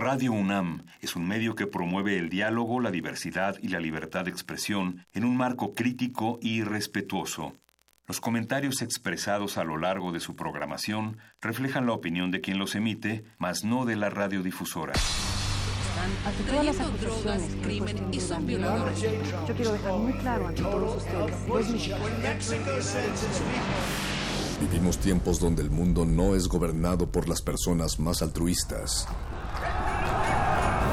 Radio UNAM es un medio que promueve el diálogo, la diversidad y la libertad de expresión en un marco crítico y respetuoso. Los comentarios expresados a lo largo de su programación reflejan la opinión de quien los emite, mas no de la radiodifusora. Las acusaciones crimen y son violadores. Yo quiero dejar muy claro ante todos ustedes. Vivimos tiempos donde el mundo no es gobernado por las personas más altruistas.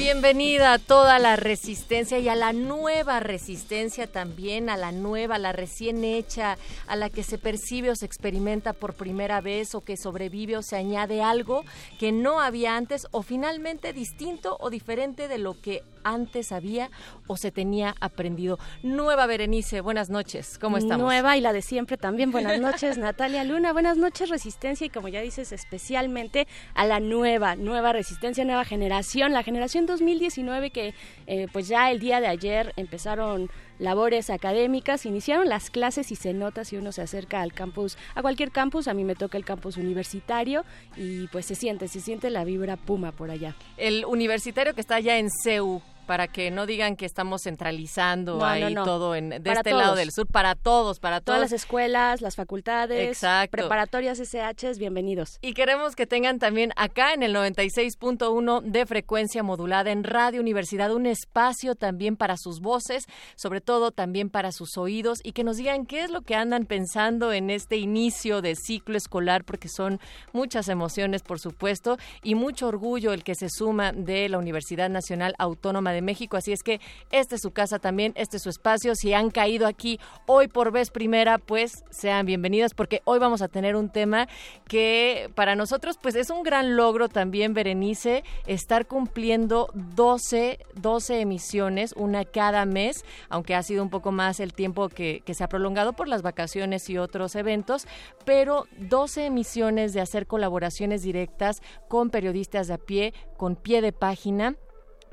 Bienvenida a toda la resistencia y a la nueva resistencia también, a la nueva, a la recién hecha, a la que se percibe o se experimenta por primera vez o que sobrevive o se añade algo que no había antes o finalmente distinto o diferente de lo que antes había o se tenía aprendido. Nueva Berenice, buenas noches, ¿cómo estamos? Nueva y la de siempre también, buenas noches Natalia Luna, buenas noches Resistencia y como ya dices especialmente a la nueva, nueva Resistencia, nueva generación, la generación 2019 que eh, pues ya el día de ayer empezaron labores académicas, iniciaron las clases y se nota si uno se acerca al campus, a cualquier campus, a mí me toca el campus universitario y pues se siente, se siente la vibra puma por allá. El universitario que está allá en CEU, para que no digan que estamos centralizando ahí todo en, de este lado del sur, para todos, para todas las escuelas, las facultades, preparatorias SHs, bienvenidos. Y queremos que tengan también acá en el 96.1 de frecuencia modulada en Radio Universidad un espacio también para sus voces, sobre todo también para sus oídos y que nos digan qué es lo que andan pensando en este inicio de ciclo escolar, porque son muchas emociones, por supuesto, y mucho orgullo el que se suma de la Universidad Nacional Autónoma de México. Así es que este es su casa también, este es su espacio. Si han caído aquí hoy por vez primera, pues sean bienvenidas porque hoy vamos a tener un tema que para nosotros pues es un gran logro también, Berenice, estar cumpliendo 12, 12 emisiones, una cada mes, aunque ha sido un poco más el tiempo que, que se ha prolongado por las vacaciones y otros eventos, pero 12 emisiones de hacer colaboraciones directas con periodistas de a pie, con pie de página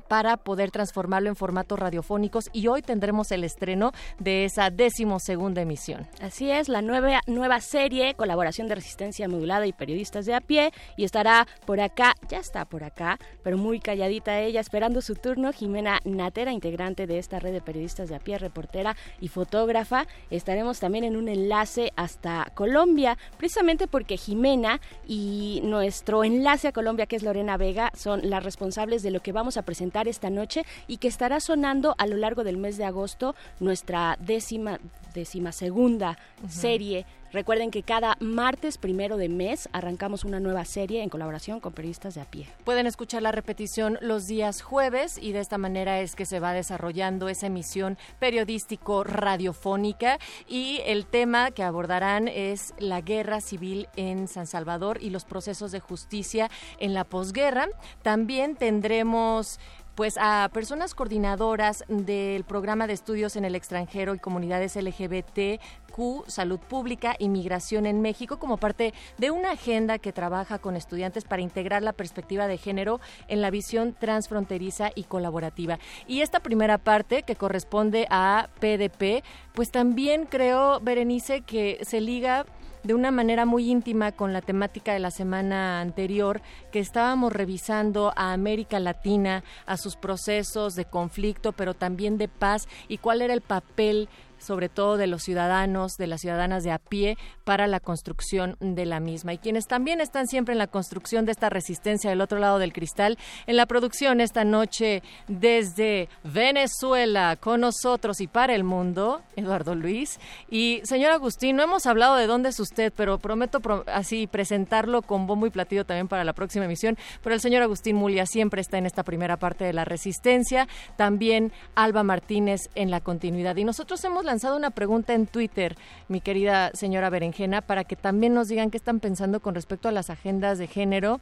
para poder transformarlo en formatos radiofónicos y hoy tendremos el estreno de esa decimosegunda emisión. Así es, la nueva, nueva serie, colaboración de resistencia modulada y periodistas de a pie y estará por acá, ya está por acá, pero muy calladita ella, esperando su turno, Jimena Natera, integrante de esta red de periodistas de a pie, reportera y fotógrafa. Estaremos también en un enlace hasta Colombia, precisamente porque Jimena y nuestro enlace a Colombia, que es Lorena Vega, son las responsables de lo que vamos a presentar esta noche y que estará sonando a lo largo del mes de agosto nuestra décima, décima segunda serie Recuerden que cada martes primero de mes arrancamos una nueva serie en colaboración con periodistas de a pie. Pueden escuchar la repetición los días jueves y de esta manera es que se va desarrollando esa emisión periodístico radiofónica y el tema que abordarán es la guerra civil en San Salvador y los procesos de justicia en la posguerra. También tendremos pues a personas coordinadoras del programa de estudios en el extranjero y comunidades LGBTQ, salud pública y migración en México como parte de una agenda que trabaja con estudiantes para integrar la perspectiva de género en la visión transfronteriza y colaborativa. Y esta primera parte que corresponde a PDP, pues también creo, Berenice, que se liga de una manera muy íntima con la temática de la semana anterior, que estábamos revisando a América Latina, a sus procesos de conflicto, pero también de paz y cuál era el papel sobre todo de los ciudadanos, de las ciudadanas de a pie, para la construcción de la misma. Y quienes también están siempre en la construcción de esta resistencia del otro lado del cristal, en la producción esta noche desde Venezuela, con nosotros y para el mundo, Eduardo Luis. Y señor Agustín, no hemos hablado de dónde es usted, pero prometo así presentarlo con bombo y platillo también para la próxima emisión. Pero el señor Agustín Mulia siempre está en esta primera parte de la resistencia. También Alba Martínez en la continuidad. Y nosotros hemos lanzado una pregunta en Twitter, mi querida señora Berenjena, para que también nos digan qué están pensando con respecto a las agendas de género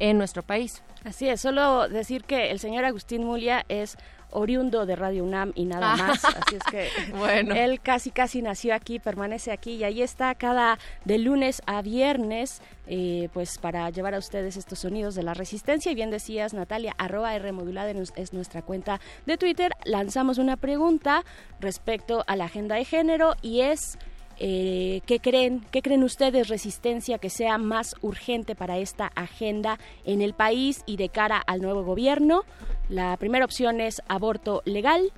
en nuestro país. Así es, solo decir que el señor Agustín Mulia es oriundo de Radio UNAM y nada más. Así es que bueno. él casi casi nació aquí, permanece aquí y ahí está cada de lunes a viernes, eh, pues para llevar a ustedes estos sonidos de la resistencia. Y bien decías, Natalia, arroba R modulada es nuestra cuenta de Twitter. Lanzamos una pregunta respecto a la agenda de género y es eh, ¿qué creen? ¿Qué creen ustedes, resistencia, que sea más urgente para esta agenda en el país y de cara al nuevo gobierno? La primera opción es aborto legal.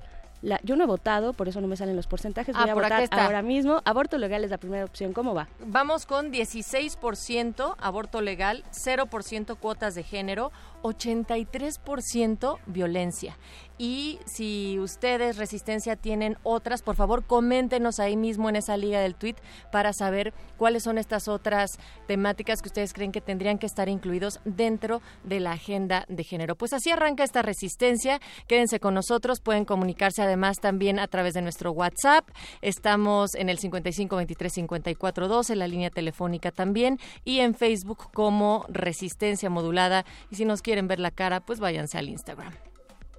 yo no he votado, por eso no me salen los porcentajes. Voy ah, a votar ahora mismo. Aborto legal es la primera opción. ¿Cómo va? Vamos con 16% aborto legal, 0% cuotas de género, 83% violencia. Y si ustedes, Resistencia, tienen otras, por favor, coméntenos ahí mismo en esa liga del tweet para saber cuáles son estas otras temáticas que ustedes creen que tendrían que estar incluidos dentro de la agenda de género. Pues así arranca esta Resistencia. Quédense con nosotros. Pueden comunicarse además también a través de nuestro WhatsApp. Estamos en el 55 23 54 12, la línea telefónica también, y en Facebook como Resistencia Modulada. Y si nos quieren ver la cara, pues váyanse al Instagram.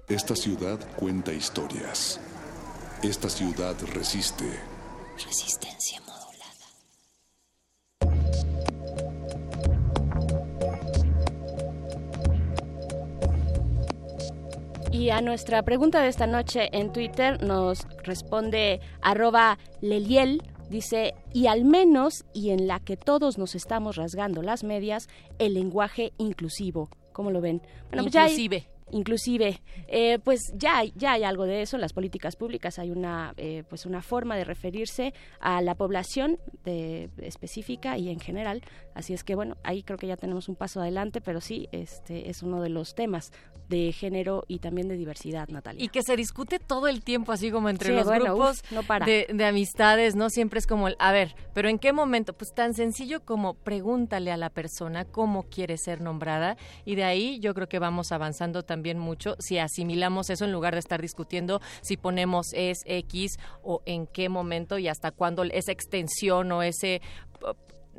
Esta ciudad cuenta historias. Esta ciudad resiste. Resistencia modulada. Y a nuestra pregunta de esta noche en Twitter nos responde arroba Leliel, dice, y al menos, y en la que todos nos estamos rasgando las medias, el lenguaje inclusivo. ¿Cómo lo ven? Bueno, pues Inclusive inclusive eh, pues ya hay, ya hay algo de eso en las políticas públicas hay una eh, pues una forma de referirse a la población de, específica y en general así es que bueno ahí creo que ya tenemos un paso adelante pero sí este es uno de los temas de género y también de diversidad, Natalia. Y que se discute todo el tiempo, así como entre los grupos De, amistades, ¿no? Siempre es como, el, a ver, pero ¿en qué momento? Pues tan sencillo como pregúntale a la persona cómo quiere ser nombrada y de ahí yo creo que vamos avanzando también mucho si asimilamos eso en lugar de estar discutiendo si ponemos es X o en qué momento y hasta cuándo esa extensión o ese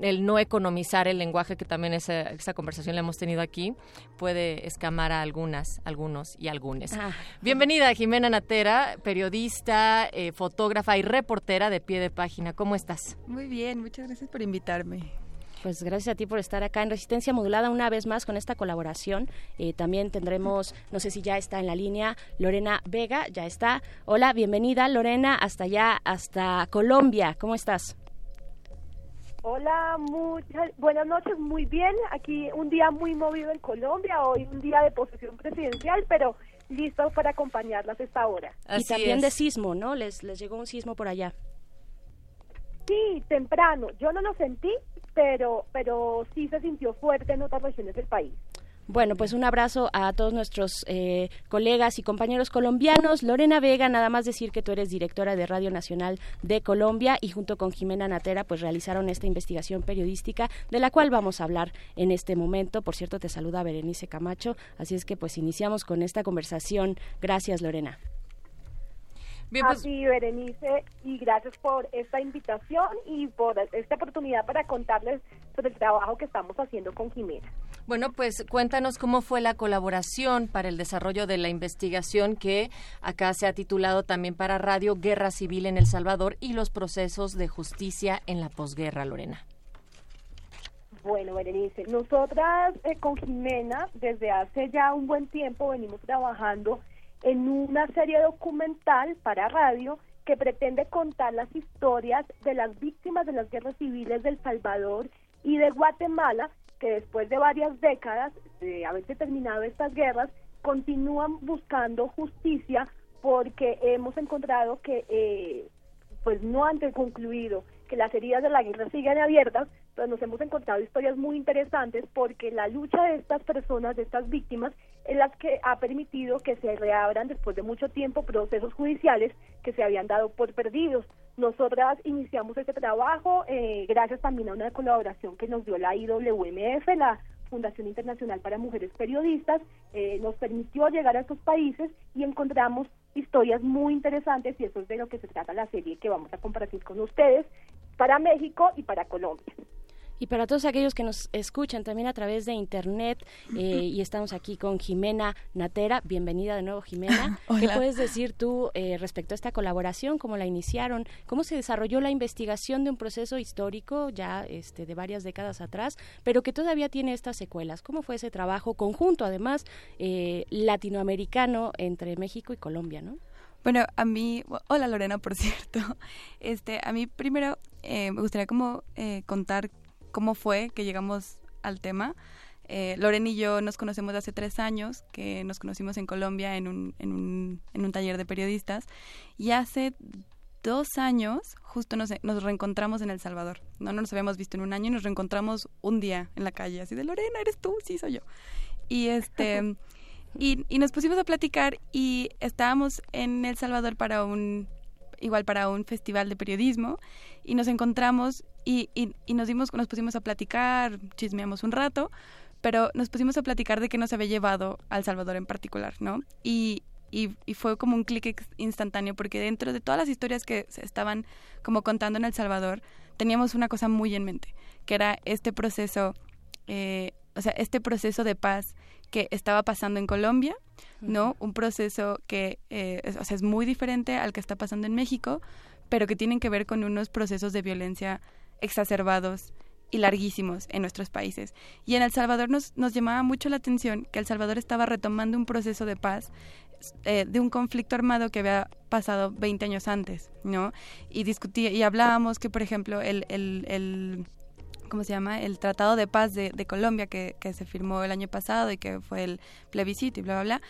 el no economizar el lenguaje, que también esa, esa conversación la hemos tenido aquí, puede escamar a algunas, algunos y algunas. Ah. Bienvenida, Jimena Natera, periodista, eh, fotógrafa y reportera de pie de página. ¿Cómo estás? Muy bien, muchas gracias por invitarme. Pues gracias a ti por estar acá en Resistencia Modulada una vez más con esta colaboración. Eh, también tendremos, no sé si ya está en la línea, Lorena Vega, ya está. Hola, bienvenida Lorena, hasta allá, hasta Colombia. ¿Cómo estás? Hola, muchas buenas noches, muy bien. Aquí un día muy movido en Colombia, hoy un día de posesión presidencial, pero listo para acompañarlas esta hora. y también de sismo, ¿no? Les, les llegó un sismo por allá. Sí, temprano. Yo no lo sentí, pero, pero sí se sintió fuerte en otras regiones del país. Bueno, pues un abrazo a todos nuestros eh, colegas y compañeros colombianos. Lorena Vega, nada más decir que tú eres directora de Radio Nacional de Colombia y junto con Jimena Natera pues realizaron esta investigación periodística de la cual vamos a hablar en este momento. Por cierto, te saluda Berenice Camacho, así es que pues iniciamos con esta conversación. Gracias, Lorena. Bien, pues... Berenice, y gracias por esta invitación y por esta oportunidad para contarles sobre el trabajo que estamos haciendo con Jimena. Bueno, pues cuéntanos cómo fue la colaboración para el desarrollo de la investigación que acá se ha titulado también para radio Guerra Civil en El Salvador y los procesos de justicia en la posguerra, Lorena. Bueno, Berenice, nosotras eh, con Jimena desde hace ya un buen tiempo venimos trabajando en una serie documental para radio que pretende contar las historias de las víctimas de las guerras civiles del Salvador y de Guatemala que después de varias décadas de haberse terminado estas guerras, continúan buscando justicia porque hemos encontrado que eh, pues no han concluido que las heridas de la guerra siguen abiertas, pero nos hemos encontrado historias muy interesantes porque la lucha de estas personas, de estas víctimas, es la que ha permitido que se reabran después de mucho tiempo procesos judiciales que se habían dado por perdidos. Nosotras iniciamos este trabajo eh, gracias también a una colaboración que nos dio la IWMF, la Fundación Internacional para Mujeres Periodistas, eh, nos permitió llegar a estos países y encontramos historias muy interesantes y eso es de lo que se trata la serie que vamos a compartir con ustedes para México y para Colombia. Y para todos aquellos que nos escuchan también a través de internet, eh, y estamos aquí con Jimena Natera. Bienvenida de nuevo, Jimena. ¿Qué puedes decir tú eh, respecto a esta colaboración? ¿Cómo la iniciaron? ¿Cómo se desarrolló la investigación de un proceso histórico ya este, de varias décadas atrás, pero que todavía tiene estas secuelas? ¿Cómo fue ese trabajo conjunto, además, eh, latinoamericano entre México y Colombia, no? Bueno, a mí, hola Lorena, por cierto. Este, a mí primero me gustaría como contar cómo fue que llegamos al tema. Eh, Loren y yo nos conocemos hace tres años, que nos conocimos en Colombia en un, en un, en un taller de periodistas, y hace dos años justo nos, nos, reencontramos en El Salvador. No, no nos habíamos visto en un año y nos reencontramos un día en la calle, así de Lorena, ¿eres tú? Sí, soy yo. Y este... y, y nos pusimos a platicar y estábamos en El Salvador para un igual para un festival de periodismo y nos encontramos y, y, nos dimos, nos pusimos a platicar, chismeamos un rato, pero nos pusimos a platicar de qué nos había llevado al Salvador en particular, ¿no? Y, y, fue como un clic instantáneo porque dentro de todas las historias que se estaban como contando en El Salvador, teníamos una cosa muy en mente, que era este proceso, eh, o sea, este proceso de paz que estaba pasando en Colombia, ¿no? Un proceso que eh, es, o sea, es muy diferente al que está pasando en México, pero que tienen que ver con unos procesos de violencia exacerbados y larguísimos en nuestros países. Y en El Salvador nos, nos llamaba mucho la atención que El Salvador estaba retomando un proceso de paz eh, de un conflicto armado que había pasado 20 años antes, ¿no? Y discutía y hablábamos que, por ejemplo, el, el, el ¿cómo se llama? El Tratado de Paz de, de Colombia que, que, se firmó el año pasado y que fue el plebiscito y bla, bla, bla,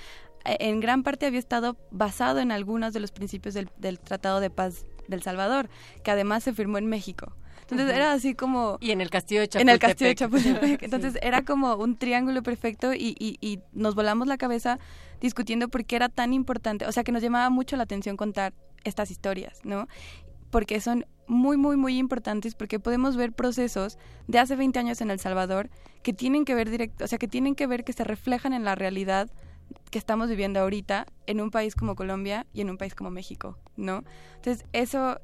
eh, en gran parte había estado basado en algunos de los principios del, del Tratado de Paz del Salvador, que además se firmó en México. Entonces era así como... Y en el castillo de Chapultepec. En el castillo de Chapultepec. Entonces era como un triángulo perfecto y, y, y, nos volamos la cabeza discutiendo por qué era tan importante, o sea que nos llamaba mucho la atención contar estas historias, ¿no? Porque son muy, muy, muy importantes porque podemos ver procesos de hace 20 años en El Salvador que tienen que ver directo, o sea, que tienen que ver que se reflejan en la realidad que estamos viviendo ahorita en un país como Colombia y en un país como México, ¿no? Entonces, eso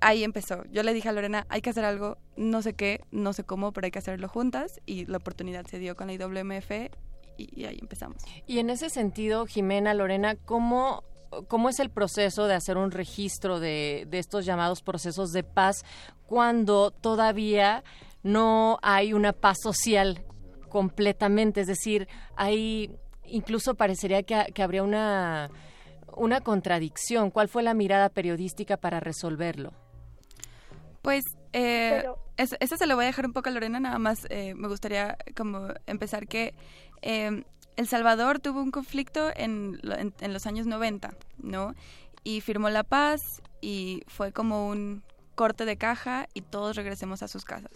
ahí empezó. Yo le dije a Lorena, hay que hacer algo, no sé qué, no sé cómo, pero hay que hacerlo juntas y la oportunidad se dio con la IWMF y, ahí empezamos. Y en ese sentido, Jimena, Lorena, ¿cómo, cómo es el proceso de hacer un registro de, de estos llamados procesos de paz cuando todavía no hay una paz social completamente? Es decir, hay incluso parecería que, que habría una una contradicción. ¿Cuál fue la mirada periodística para resolverlo? Pues eh, eso, se lo voy a dejar un poco a Lorena, nada más eh, me gustaría como empezar que em, El Salvador tuvo un conflicto en, en, los años 90, ¿no? Y firmó la paz y fue como un corte de caja y todos regresemos a sus casas.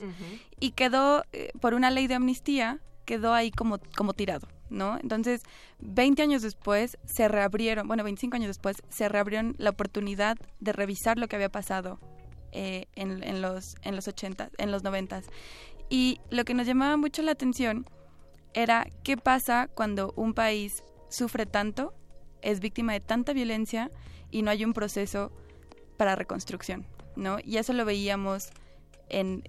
Y quedó, eh, por una ley de amnistía, quedó ahí como, como tirado, ¿no? Entonces, 20 años después se reabrieron, bueno, 25 años después, se reabrieron la oportunidad de revisar lo que había pasado eh, en, los, en los 80, en los 90. Y lo que nos llamaba mucho la atención era qué pasa cuando un país sufre tanto, es víctima de tanta violencia y no hay un proceso para reconstrucción, ¿no? Y eso lo veíamos en,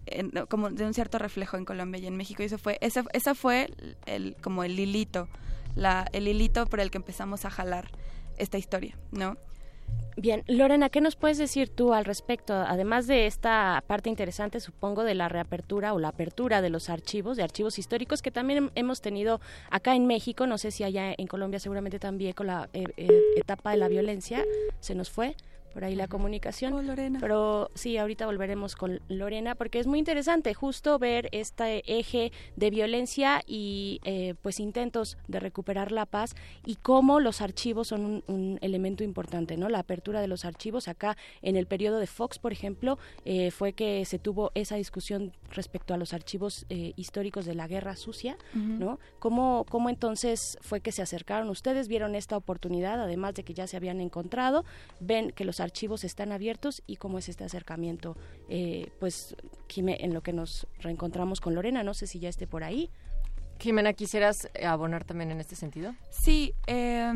como de un cierto reflejo en Colombia y en México y eso fue esa, esa fue el como el hilito la el hilito por el que empezamos a jalar esta historia no Bien, Lorena, ¿qué nos puedes decir tú al respecto? Además de esta parte interesante, supongo, de la reapertura o la apertura de los archivos, de archivos históricos que también hemos tenido acá en México, no sé si allá en Colombia seguramente también con la eh, eh, etapa de la violencia se nos fue, por ahí la comunicación. Oh, Lorena. Pero sí, ahorita volveremos con Lorena porque es muy interesante justo ver este eje de violencia y eh, pues intentos de recuperar la paz y cómo los archivos son un, un, elemento importante, ¿no? La apertura de los archivos acá en el periodo de Fox, por ejemplo, eh, fue que se tuvo esa discusión respecto a los archivos eh, históricos de la Guerra Sucia, ¿no? ¿Cómo, ¿Cómo entonces fue que se acercaron ustedes, vieron esta oportunidad, además de que ya se habían encontrado, ven que los archivos están abiertos y cómo es este acercamiento, eh, pues, en lo que nos reencontramos con Lorena, no sé si ya esté por ahí. Jimena, ¿quisieras abonar también en este sentido? Sí, eh,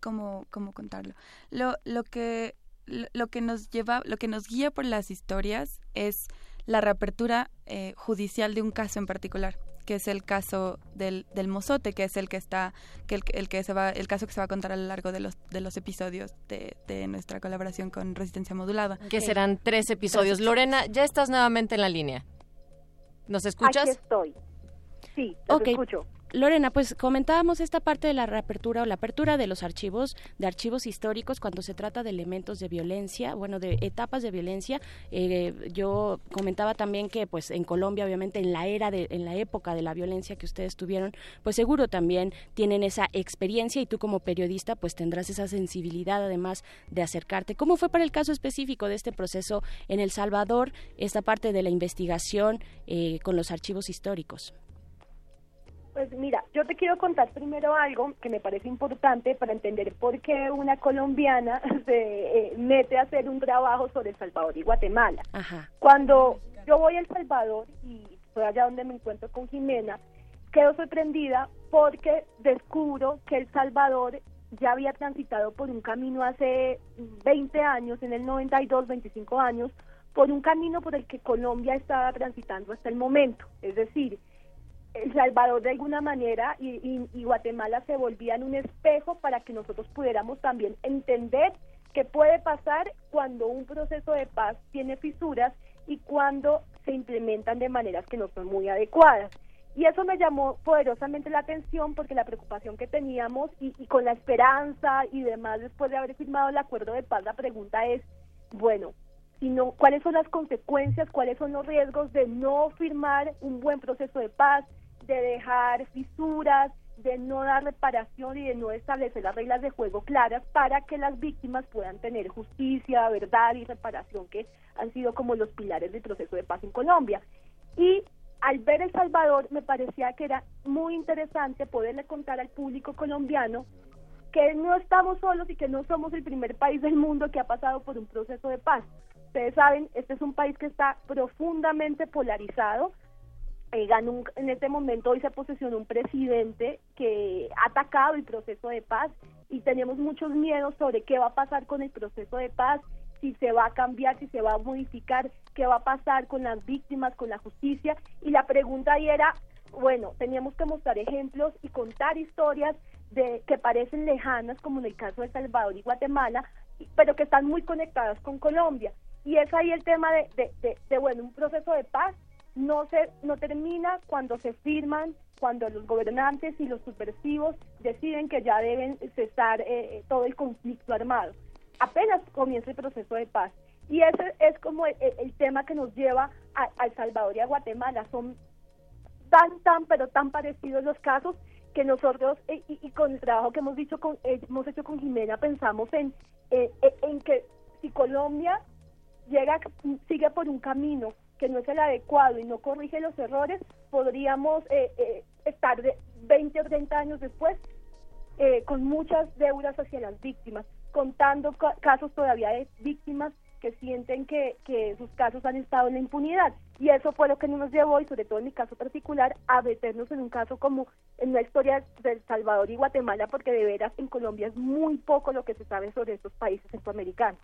¿cómo, cómo, contarlo? Lo, lo que lo que nos lleva, lo que nos guía por las historias es la reapertura eh, judicial de un caso en particular que es el caso del, del mozote, que es el que está, que el, el, que se va, el caso que se va a contar a lo largo de los, de los episodios de, de nuestra colaboración con Resistencia Modulada. Que serán tres episodios. Lorena, ya estás nuevamente en la línea. ¿Nos escuchas? Aquí estoy. Sí, te okay. escucho. Lorena, pues comentábamos esta parte de la reapertura o la apertura de los archivos, de archivos históricos cuando se trata de elementos de violencia, bueno, de etapas de violencia. Eh, yo comentaba también que, pues, en Colombia, obviamente, en la era de, en la época de la violencia que ustedes tuvieron, pues seguro también tienen esa experiencia y tú como periodista, pues tendrás esa sensibilidad además de acercarte. ¿Cómo fue para el caso específico de este proceso en El Salvador, esta parte de la investigación eh, con los archivos históricos? Pues mira, yo te quiero contar primero algo que me parece importante para entender por qué una colombiana se eh, mete a hacer un trabajo sobre El Salvador y Guatemala. Ajá. Cuando yo voy a El Salvador y fue allá donde me encuentro con Jimena, quedo sorprendida porque descubro que El Salvador ya había transitado por un camino hace 20 años, en el 92, 25 años, por un camino por el que Colombia estaba transitando hasta el momento. Es decir, el Salvador de alguna manera y, Guatemala se volvían un espejo para que nosotros pudiéramos también entender qué puede pasar cuando un proceso de paz tiene fisuras y cuando se implementan de maneras que no son muy adecuadas. Y eso me llamó poderosamente la atención porque la preocupación que teníamos y, y con la esperanza y demás después de haber firmado el acuerdo de paz, la pregunta es, bueno, sino cuáles son las consecuencias, cuáles son los riesgos de no firmar un buen proceso de paz, de dejar fisuras, de no dar reparación y de no establecer las reglas de juego claras para que las víctimas puedan tener justicia, verdad y reparación, que han sido como los pilares del proceso de paz en Colombia. Y al ver El Salvador me parecía que era muy interesante poderle contar al público colombiano que no estamos solos y que no somos el primer país del mundo que ha pasado por un proceso de paz. Ustedes saben, este es un país que está profundamente polarizado. Eh, ganó un, en este momento hoy se posesionó un presidente que ha atacado el proceso de paz y tenemos muchos miedos sobre qué va a pasar con el proceso de paz, si se va a cambiar, si se va a modificar, qué va a pasar con las víctimas, con la justicia. Y la pregunta ahí era, bueno, teníamos que mostrar ejemplos y contar historias de que parecen lejanas, como en el caso de Salvador y Guatemala, pero que están muy conectadas con Colombia. Y es ahí el tema de, de, de, de, bueno, un proceso de paz no se no termina cuando se firman, cuando los gobernantes y los subversivos deciden que ya deben cesar eh, todo el conflicto armado. Apenas comienza el proceso de paz. Y ese es como el, tema que nos lleva a, El Salvador y a Guatemala. Son tan, tan, pero tan parecidos los casos que nosotros y, y, con el trabajo que hemos dicho con eh, hemos hecho con Jimena pensamos en eh, en que si Colombia llega sigue por un camino que no es el adecuado y no corrige los errores podríamos eh, eh, estar de 20 o 30 años después eh, con muchas deudas hacia las víctimas contando ca casos todavía de víctimas que sienten que, que sus casos han estado en la impunidad. Y eso fue lo que nos llevó, y sobre todo en mi caso particular, a meternos en un caso como en la historia de El Salvador y Guatemala, porque de veras en Colombia es muy poco lo que se sabe sobre estos países centroamericanos.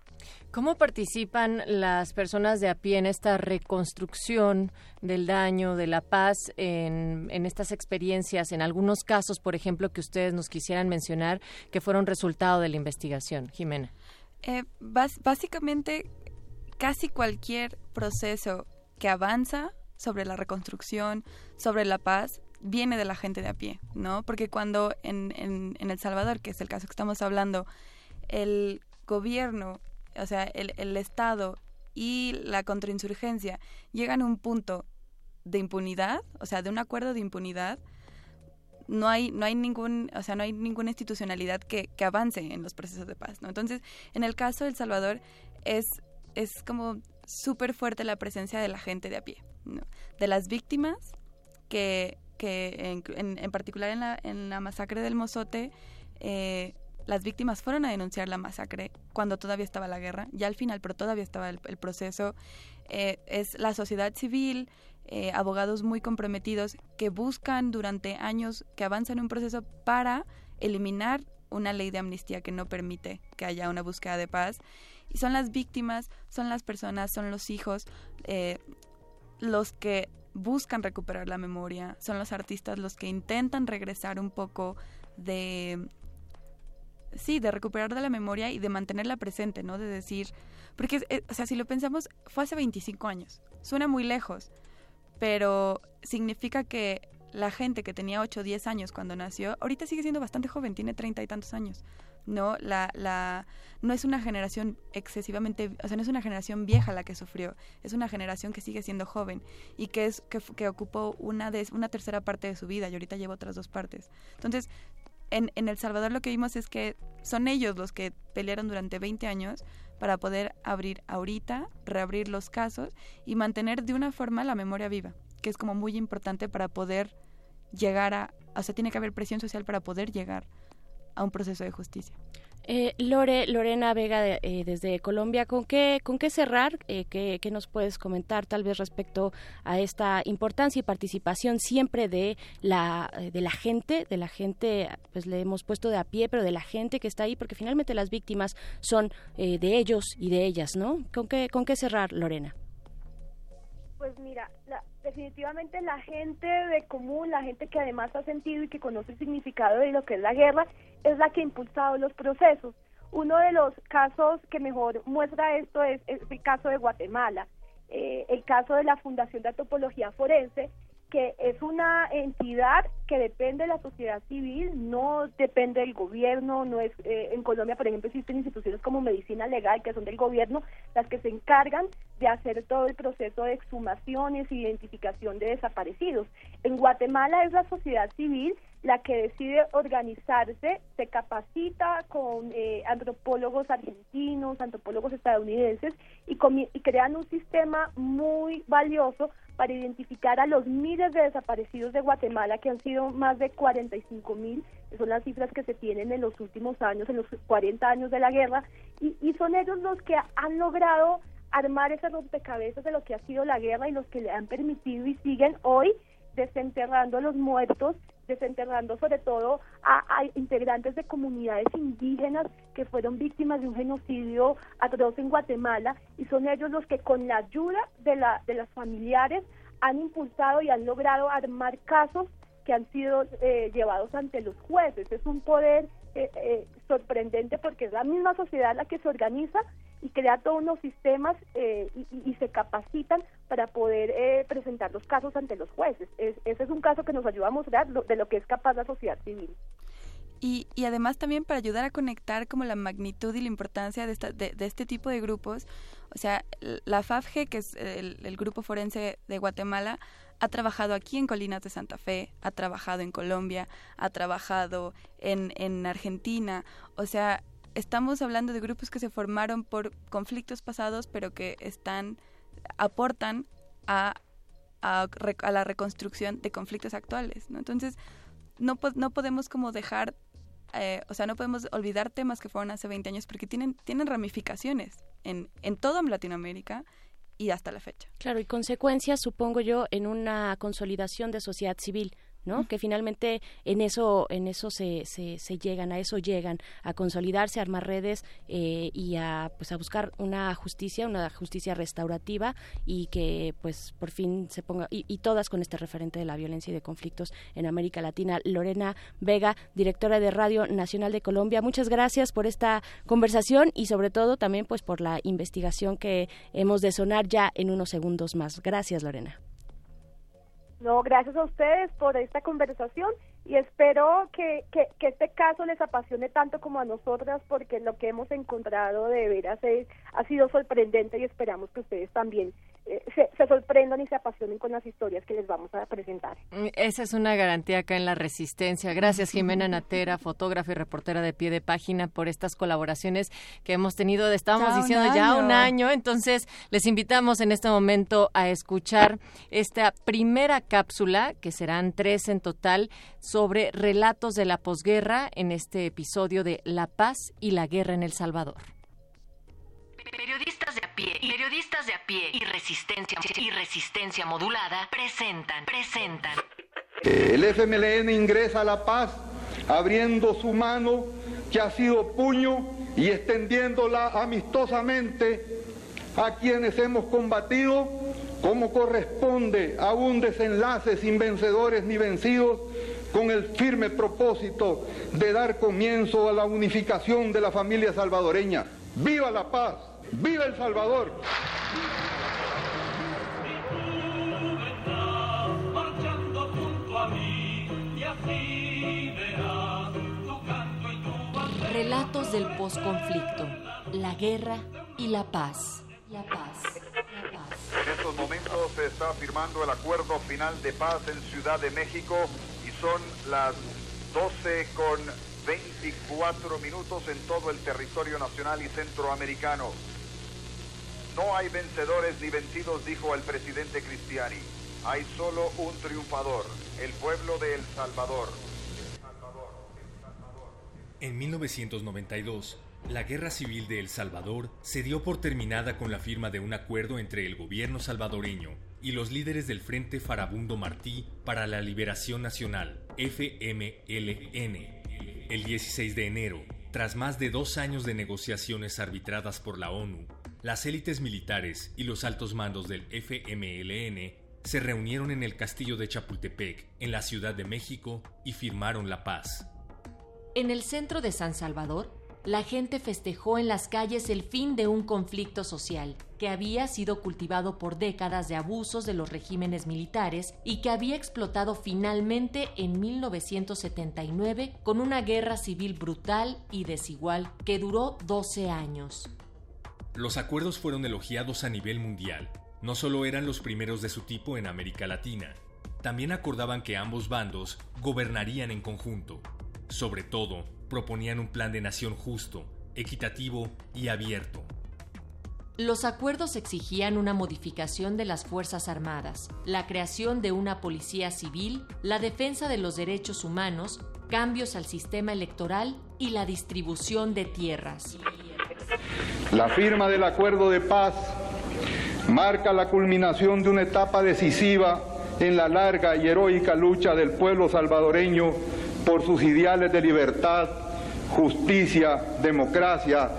¿Cómo participan las personas de a pie en esta reconstrucción del daño, de la paz, en, en estas experiencias, en algunos casos, por ejemplo, que ustedes nos quisieran mencionar, que fueron resultado de la investigación? Jimena. Eh, básicamente, casi cualquier proceso que avanza sobre la reconstrucción, sobre la paz, viene de la gente de a pie, ¿no? Porque cuando en, El Salvador, que es el caso que estamos hablando, el gobierno, o sea, el, Estado y la contrainsurgencia llegan a un punto de impunidad, o sea, de un acuerdo de impunidad, no hay, no hay ningún, o sea, no hay ninguna institucionalidad que, avance en los procesos de paz. Entonces, en el caso de El Salvador, es, es como súper fuerte la presencia de la gente de a pie, de las víctimas, que, que en, en, particular en la, en la masacre del Mozote, eh, las víctimas fueron a denunciar la masacre cuando todavía estaba la guerra, ya al final, pero todavía estaba el, proceso. Eh, es la sociedad civil, eh, abogados muy comprometidos que buscan durante años que avancen un proceso para eliminar una ley de amnistía que no permite que haya una búsqueda de paz. Y son las víctimas, son las personas, son los hijos, eh, los que buscan recuperar la memoria, son los artistas los que intentan regresar un poco de sí, de recuperar de la memoria y de mantenerla presente, ¿no? De decir, porque, eh, o sea, si lo pensamos, fue hace 25 años, suena muy lejos, pero significa que la gente que tenía 8 o 10 años cuando nació, ahorita sigue siendo bastante joven, tiene treinta y tantos años. No, la, la, no es una generación excesivamente, o sea, no es una generación vieja la que sufrió, es una generación que sigue siendo joven y que es que, ocupó una de, una tercera parte de su vida y ahorita lleva otras dos partes. Entonces, en, en El Salvador lo que vimos es que son ellos los que pelearon durante 20 años para poder abrir ahorita, reabrir los casos y mantener de una forma la memoria viva, que es como muy importante para poder llegar a, o sea, tiene que haber presión social para poder llegar a un proceso de justicia. Eh, Lore, Lorena Vega eh, desde Colombia, ¿con qué, con qué cerrar? Eh, ¿qué, ¿qué, nos puedes comentar tal vez respecto a esta importancia y participación siempre de la, de la gente, de la gente, pues le hemos puesto de a pie, pero de la gente que está ahí, porque finalmente las víctimas son de ellos y de ellas, ¿no? ¿Con qué, con qué cerrar, Lorena? Pues mira, definitivamente la gente de común, la gente que además ha sentido y que conoce el significado de lo que es la guerra, es la que ha impulsado los procesos. Uno de los casos que mejor muestra esto es, el caso de Guatemala, eh, el caso de la Fundación de Antropología Forense, que es una entidad que depende de la sociedad civil, no depende del gobierno, no es eh, en Colombia, por ejemplo, existen instituciones como Medicina Legal que son del gobierno, las que se encargan de hacer todo el proceso de exhumaciones e identificación de desaparecidos. En Guatemala es la sociedad civil la que decide organizarse, se capacita con eh, antropólogos argentinos, antropólogos estadounidenses y, y crean un sistema muy valioso para identificar a los miles de desaparecidos de Guatemala, que han sido más de 45 mil, son las cifras que se tienen en los últimos años, en los 40 años de la guerra, y, y son ellos los que han logrado armar ese rompecabezas de lo que ha sido la guerra y los que le han permitido y siguen hoy desenterrando a los muertos, desenterrando sobre todo a, integrantes de comunidades indígenas que fueron víctimas de un genocidio atroz en Guatemala y son ellos los que con la ayuda de, la, de las familiares han impulsado y han logrado armar casos que han sido eh, llevados ante los jueces. Es un poder eh, eh, sorprendente porque es la misma sociedad la que se organiza y crea todos unos sistemas eh, y, se capacitan para poder eh, presentar los casos ante los jueces. ese es un caso que nos ayuda a mostrar de lo que es capaz la sociedad civil. Y, y, además también para ayudar a conectar como la magnitud y la importancia de, esta, de, este tipo de grupos. O sea, la FAFG, que es el, grupo forense de Guatemala, ha trabajado aquí en Colinas de Santa Fe, ha trabajado en Colombia, ha trabajado en, en Argentina. O sea, estamos hablando de grupos que se formaron por conflictos pasados, pero que están aportan a, a, la reconstrucción de conflictos actuales, ¿no? Entonces, no, no podemos como dejar, eh, o sea, no podemos olvidar temas que fueron hace 20 años porque tienen, tienen ramificaciones en, en toda Latinoamérica y hasta la fecha. Claro, y consecuencias, supongo yo, en una consolidación de sociedad civil ¿no? Que finalmente en eso, en eso se, se, se, llegan, a eso llegan, a consolidarse, a armar redes eh, y a, pues a buscar una justicia, una justicia restaurativa y que pues por fin se ponga, y, y todas con este referente de la violencia y de conflictos en América Latina. Lorena Vega, directora de Radio Nacional de Colombia, muchas gracias por esta conversación y sobre todo también pues por la investigación que hemos de sonar ya en unos segundos más. Gracias, Lorena. No, gracias a ustedes por esta conversación y espero que, que, este caso les apasione tanto como a nosotras porque lo que hemos encontrado de veras ha sido sorprendente y esperamos que ustedes también eh, se, sorprendan y se apasionen con las historias que les vamos a presentar. Mm, esa es una garantía acá en la Resistencia. Gracias Jimena Natera, fotógrafa y reportera de pie de página por estas colaboraciones que hemos tenido, estábamos diciendo ya un año, entonces les invitamos en este momento a escuchar esta primera cápsula, que serán tres en total, sobre relatos de la posguerra en este episodio de La paz y la guerra en El Salvador. Periodistas de a pie, periodistas de a pie y resistencia y resistencia modulada presentan, presentan. El FMLN ingresa a La Paz abriendo su mano que ha sido puño y extendiéndola amistosamente a quienes hemos combatido como corresponde a un desenlace sin vencedores ni vencidos con el firme propósito de dar comienzo a la unificación de la familia salvadoreña. ¡Viva la paz! ¡Viva El Salvador! Relatos del posconflicto, la guerra y la paz. La paz. En estos momentos se está firmando el acuerdo final de paz en Ciudad de México y son las 12 con 24 minutos en todo el territorio nacional y centroamericano. No hay vencedores ni vencidos, dijo el presidente Cristiani. Hay solo un triunfador, el pueblo de El Salvador. En 1992, la guerra civil de El Salvador se dio por terminada con la firma de un acuerdo entre el gobierno salvadoreño y los líderes del Frente Farabundo Martí para la Liberación Nacional, FMLN. El 16 de enero, tras más de dos años de negociaciones arbitradas por la ONU, las élites militares y los altos mandos del FMLN se reunieron en el castillo de Chapultepec, en la Ciudad de México, y firmaron la paz. En el centro de San Salvador, la gente festejó en las calles el fin de un conflicto social que había sido cultivado por décadas de abusos de los regímenes militares y que había explotado finalmente en 1979 con una guerra civil brutal y desigual que duró 12 años. Los acuerdos fueron elogiados a nivel mundial. No solo eran los primeros de su tipo en América Latina, también acordaban que ambos bandos gobernarían en conjunto. Sobre todo, proponían un plan de nación justo, equitativo y abierto. Los acuerdos exigían una modificación de las Fuerzas Armadas, la creación de una policía civil, la defensa de los derechos humanos, cambios al sistema electoral y la distribución de tierras. La firma del acuerdo de paz marca la culminación de una etapa decisiva en la larga y heroica lucha del pueblo salvadoreño por sus ideales de libertad, justicia, democracia,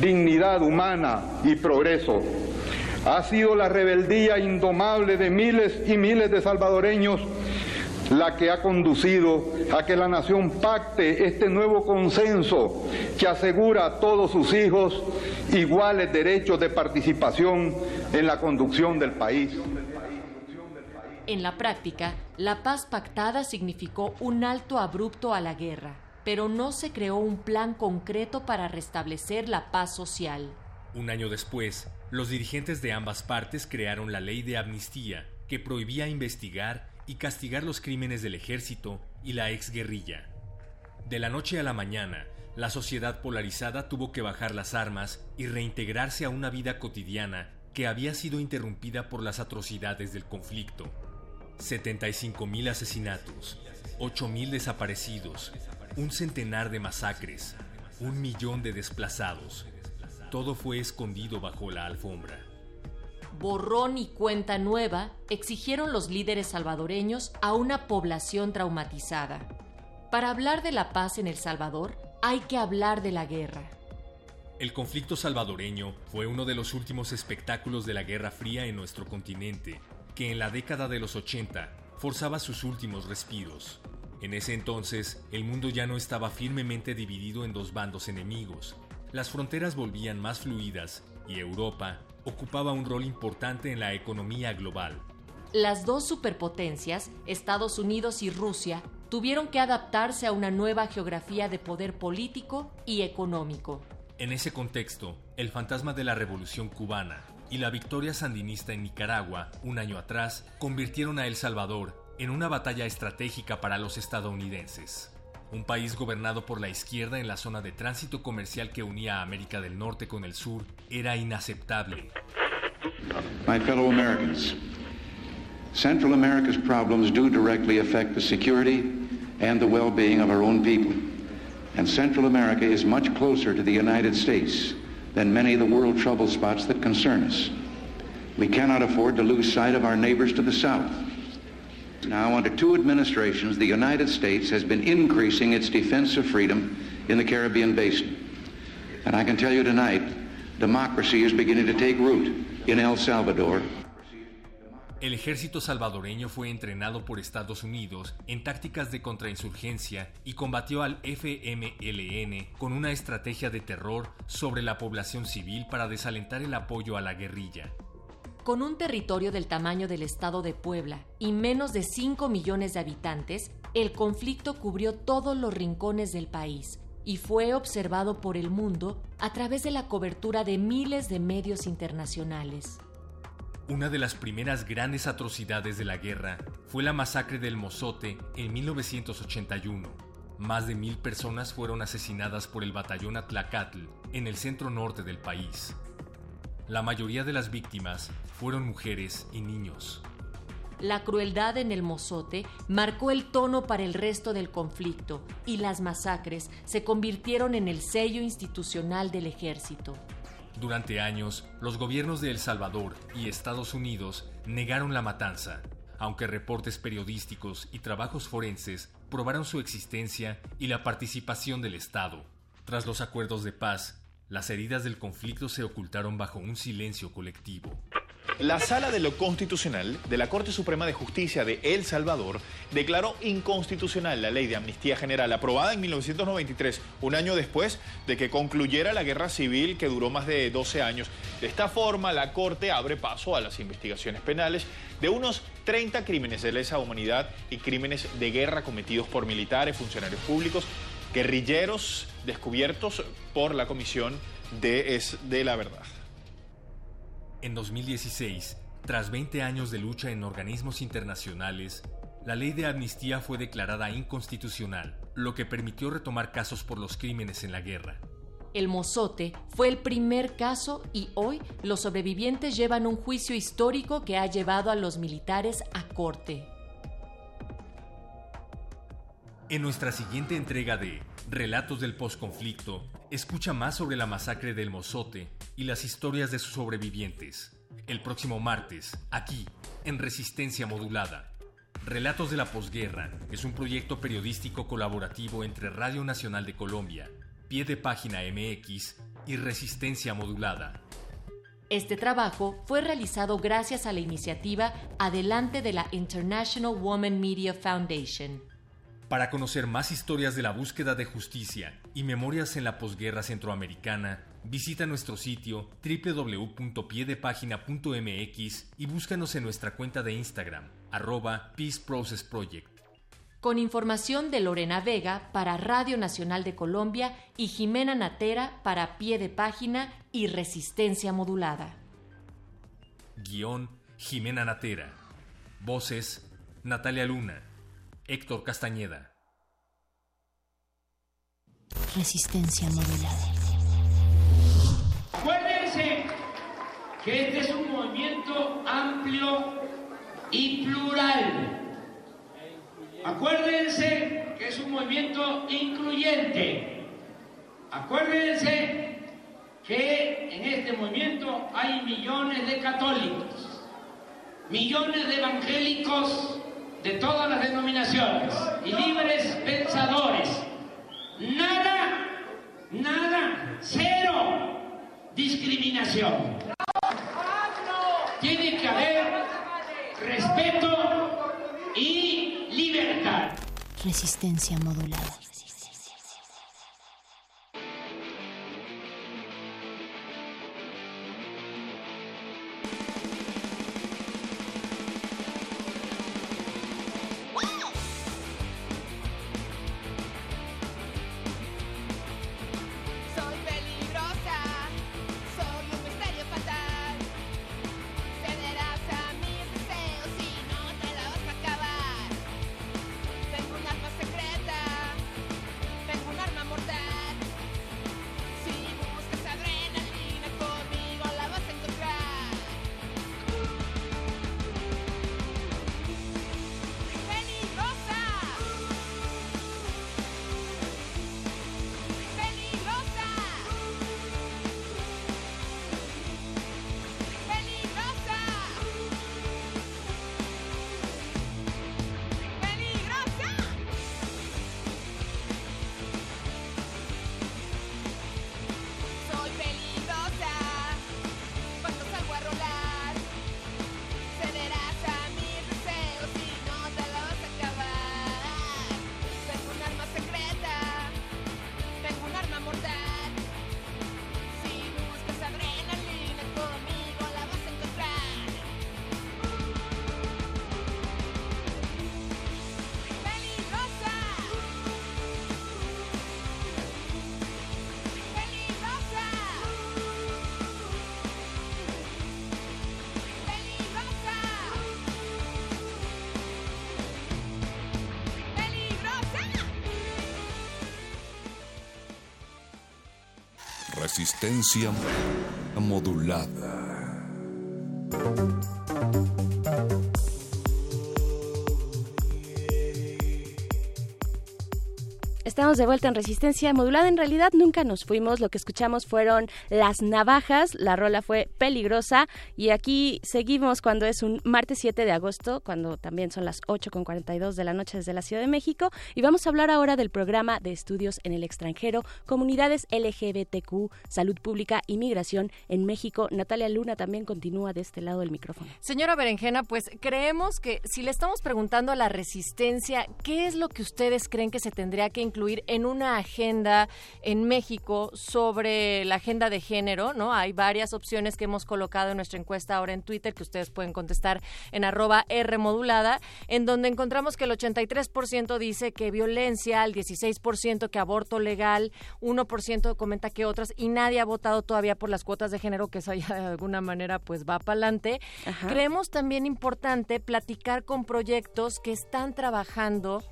dignidad humana y progreso. Ha sido la rebeldía indomable de miles y miles de salvadoreños la que ha conducido a que la nación pacte este nuevo consenso que asegura a todos sus hijos iguales derechos de participación en la conducción del país. En la práctica, la paz pactada significó un alto abrupto a la guerra, pero no se creó un plan concreto para restablecer la paz social. Un año después, los dirigentes de ambas partes crearon la ley de amnistía, que prohibía investigar y castigar los crímenes del ejército y la exguerrilla. De la noche a la mañana, la sociedad polarizada tuvo que bajar las armas y reintegrarse a una vida cotidiana que había sido interrumpida por las atrocidades del conflicto. 75.000 asesinatos, 8.000 desaparecidos, un centenar de masacres, un millón de desplazados. Todo fue escondido bajo la alfombra borrón y cuenta nueva exigieron los líderes salvadoreños a una población traumatizada. Para hablar de la paz en El Salvador, hay que hablar de la guerra. El conflicto salvadoreño fue uno de los últimos espectáculos de la Guerra Fría en nuestro continente, que en la década de los 80 forzaba sus últimos respiros. En ese entonces, el mundo ya no estaba firmemente dividido en dos bandos enemigos. Las fronteras volvían más fluidas y Europa ocupaba un rol importante en la economía global. Las dos superpotencias, Estados Unidos y Rusia, tuvieron que adaptarse a una nueva geografía de poder político y económico. En ese contexto, el fantasma de la Revolución cubana y la victoria sandinista en Nicaragua, un año atrás, convirtieron a El Salvador en una batalla estratégica para los estadounidenses. Un país gobernado por la izquierda en la zona de tránsito comercial que unía a América del Norte con el sur era inaceptable. My fellow Americans, Central America's problems do directly affect the security and the well-being of our own people. And Central America is much closer to the United States than many of the world trouble spots that concern us. We cannot afford to lose sight of our neighbors to the south. Now, under two administrations, the United States has been increasing its defense of freedom in the Caribbean basin. And I can tell you tonight, democracy is beginning to take root in El Salvador. El ejército salvadoreño fue entrenado por Estados Unidos en tácticas de contrainsurgencia y combatió al FMLN con una estrategia de terror sobre la población civil para desalentar el apoyo a la guerrilla. Con un territorio del tamaño del estado de Puebla y menos de 5 millones de habitantes, el conflicto cubrió todos los rincones del país y fue observado por el mundo a través de la cobertura de miles de medios internacionales. Una de las primeras grandes atrocidades de la guerra fue la masacre del Mozote en 1981. Más de mil personas fueron asesinadas por el batallón Atlacatl en el centro norte del país. La mayoría de las víctimas fueron mujeres y niños. La crueldad en el Mozote marcó el tono para el resto del conflicto y las masacres se convirtieron en el sello institucional del ejército. Durante años, los gobiernos de El Salvador y Estados Unidos negaron la matanza, aunque reportes periodísticos y trabajos forenses probaron su existencia y la participación del Estado. Tras los acuerdos de paz, las heridas del conflicto se ocultaron bajo un silencio colectivo. La Sala de lo Constitucional de la Corte Suprema de Justicia de El Salvador declaró inconstitucional la ley de amnistía general aprobada en 1993, un año después de que concluyera la guerra civil que duró más de 12 años. De esta forma, la Corte abre paso a las investigaciones penales de unos 30 crímenes de lesa humanidad y crímenes de guerra cometidos por militares, funcionarios públicos, guerrilleros descubiertos por la Comisión de, de la Verdad. En 2016, tras 20 años de lucha en organismos internacionales, la ley de amnistía fue declarada inconstitucional, lo que permitió retomar casos por los crímenes en la guerra. El Mozote fue el primer caso y hoy los sobrevivientes llevan un juicio histórico que ha llevado a los militares a corte. En nuestra siguiente entrega de Relatos del Postconflicto, escucha más sobre la masacre del Mozote y las historias de sus sobrevivientes. El próximo martes, aquí, en Resistencia Modulada. Relatos de la Posguerra es un proyecto periodístico colaborativo entre Radio Nacional de Colombia, Pie de Página MX y Resistencia Modulada. Este trabajo fue realizado gracias a la iniciativa Adelante de la International Women Media Foundation. Para conocer más historias de la búsqueda de justicia y memorias en la posguerra centroamericana, visita nuestro sitio www.piedepagina.mx y búscanos en nuestra cuenta de Instagram, arroba Peace Process Project. Con información de Lorena Vega para Radio Nacional de Colombia y Jimena Natera para Pie de Página y Resistencia Modulada. Guión Jimena Natera. Voces Natalia Luna. Héctor Castañeda. Resistencia modulada. Acuérdense que este es un movimiento amplio y plural. Acuérdense que es un movimiento incluyente. Acuérdense que en este movimiento hay millones de católicos, millones de evangélicos de todas las denominaciones y libres pensadores. Nada, nada, cero discriminación. Tiene que haber respeto y libertad. Resistencia modulada. Resistencia modulada. De vuelta en Resistencia Modulada. En realidad nunca nos fuimos. Lo que escuchamos fueron las navajas. La rola fue peligrosa. Y aquí seguimos cuando es un martes 7 de agosto, cuando también son las 8 con 42 de la noche desde la Ciudad de México. Y vamos a hablar ahora del programa de estudios en el extranjero, comunidades LGBTQ, salud pública y migración en México. Natalia Luna también continúa de este lado del micrófono. Señora Berenjena, pues creemos que si le estamos preguntando a la resistencia, ¿qué es lo que ustedes creen que se tendría que incluir en una agenda en México sobre la agenda de género, ¿no? Hay varias opciones que hemos colocado en nuestra encuesta ahora en Twitter que ustedes pueden contestar en arroba R modulada, en donde encontramos que el 83% dice que violencia, el 16% que aborto legal, 1% comenta que otras y nadie ha votado todavía por las cuotas de género, que eso ya de alguna manera pues va para adelante. Creemos también importante platicar con proyectos que están trabajando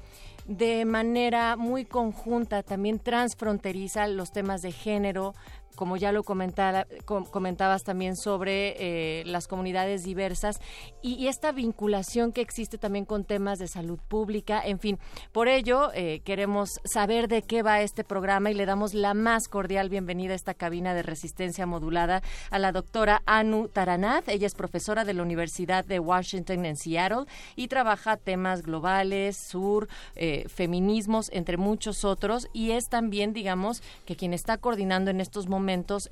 de manera muy conjunta, también transfronteriza los temas de género, como ya lo comentaba, comentabas también sobre eh, las comunidades diversas y, esta vinculación que existe también con temas de salud pública. En fin, por ello eh, queremos saber de qué va este programa y le damos la más cordial bienvenida a esta cabina de resistencia modulada a la doctora Anu Taranaz. Ella es profesora de la Universidad de Washington en Seattle y trabaja temas globales, sur, eh, feminismos, entre muchos otros. Y es también, digamos, que quien está coordinando en estos momentos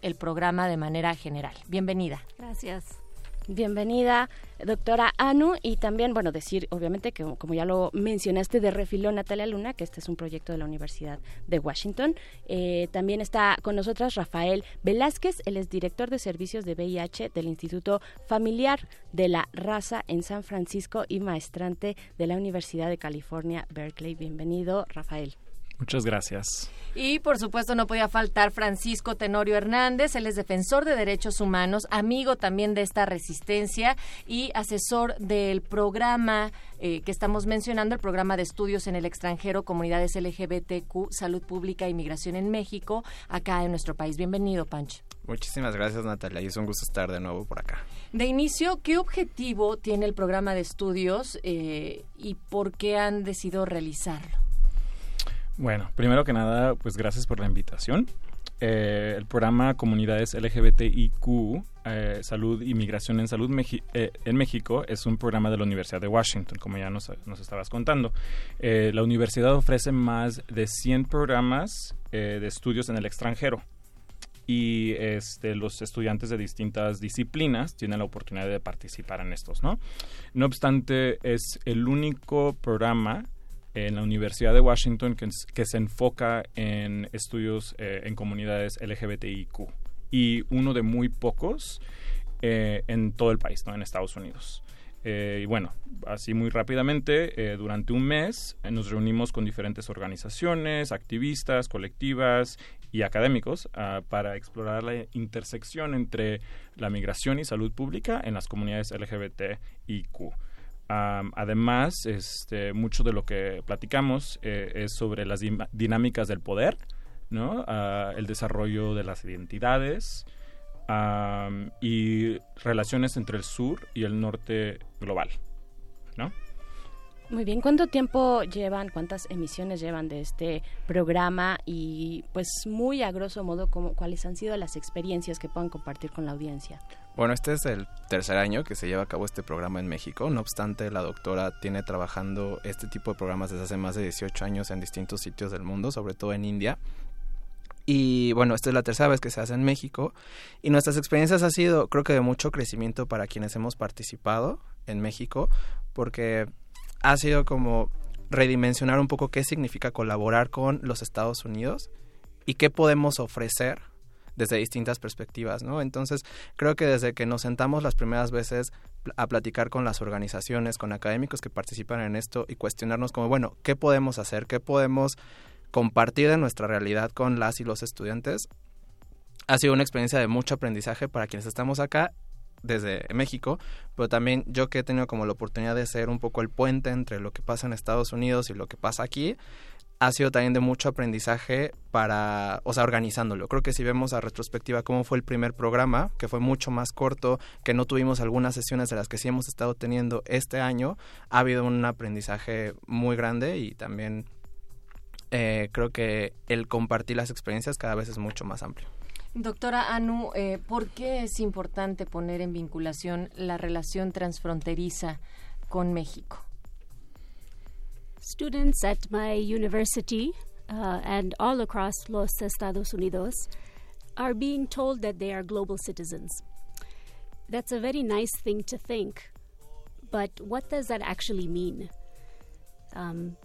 el programa de manera general. Bienvenida. Gracias. Bienvenida, doctora Anu, y también, bueno, decir, obviamente, que como ya lo mencionaste, de refilón Natalia Luna, que este es un proyecto de la Universidad de Washington. Eh, también está con nosotras Rafael Velázquez, él es director de servicios de VIH del Instituto Familiar de la Raza en San Francisco y maestrante de la Universidad de California, Berkeley. Bienvenido, Rafael. Muchas gracias. Y por supuesto no podía faltar Francisco Tenorio Hernández, él es defensor de derechos humanos, amigo también de esta resistencia y asesor del programa eh, que estamos mencionando, el programa de estudios en el extranjero, comunidades LGBTQ, salud pública y migración en México, acá en nuestro país. Bienvenido, Pancho. Muchísimas gracias, Natalia, y es un gusto estar de nuevo por acá. De inicio, ¿qué objetivo tiene el programa de estudios eh, y por qué han decidido realizarlo? Bueno, primero que nada, pues gracias por la invitación. Eh, el programa Comunidades LGBTIQ, eh, Salud y Migración en Salud eh, en México es un programa de la Universidad de Washington, como ya nos, estabas contando. la universidad ofrece más de 100 programas de estudios en el extranjero y este, los estudiantes de distintas disciplinas tienen la oportunidad de participar en estos, ¿no? No obstante, es el único programa en la Universidad de Washington que, se enfoca en estudios eh, en comunidades LGBTIQ y uno de muy pocos eh, en todo el país, ¿no? en Estados Unidos. Eh, y bueno, así muy rápidamente, durante un mes nos reunimos con diferentes organizaciones, activistas, colectivas y académicos ah, para explorar la intersección entre la migración y salud pública en las comunidades LGBTIQ además, este, mucho de lo que platicamos eh, es sobre las dinámicas del poder, ¿no? Ah, el desarrollo de las identidades y relaciones entre el sur y el norte global, ¿no? Muy bien, ¿cuánto tiempo llevan, cuántas emisiones llevan de este programa y pues muy a grosso modo cuáles han sido las experiencias que puedan compartir con la audiencia? Bueno, este es el tercer año que se lleva a cabo este programa en México. No obstante, la doctora tiene trabajando este tipo de programas desde hace más de 18 años en distintos sitios del mundo, sobre todo en India. Y bueno, esta es la tercera vez que se hace en México. Y nuestras experiencias han sido, creo que de mucho crecimiento para quienes hemos participado en México, porque ha sido como redimensionar un poco qué significa colaborar con los Estados Unidos y qué podemos ofrecer desde distintas perspectivas, ¿no? Entonces, creo que desde que nos sentamos las primeras veces a platicar con las organizaciones, con académicos que participan en esto y cuestionarnos como, bueno, ¿qué podemos hacer? ¿Qué podemos compartir de nuestra realidad con las y los estudiantes? Ha sido una experiencia de mucho aprendizaje para quienes estamos acá desde México, pero también yo que he tenido como la oportunidad de ser un poco el puente entre lo que pasa en Estados Unidos y lo que pasa aquí, ha sido también de mucho aprendizaje para, o sea, organizándolo. Creo que si vemos a retrospectiva cómo fue el primer programa, que fue mucho más corto, que no tuvimos algunas sesiones de las que sí hemos estado teniendo este año, ha habido un aprendizaje muy grande y también eh, creo que el compartir las experiencias cada vez es mucho más amplio. Doctora Anu, eh, ¿por qué es importante poner en vinculación la relación transfronteriza con México? Students at my university uh, and all across los Estados Unidos are being told that they are global citizens. That's a very nice thing to think, but what does that actually mean? Um,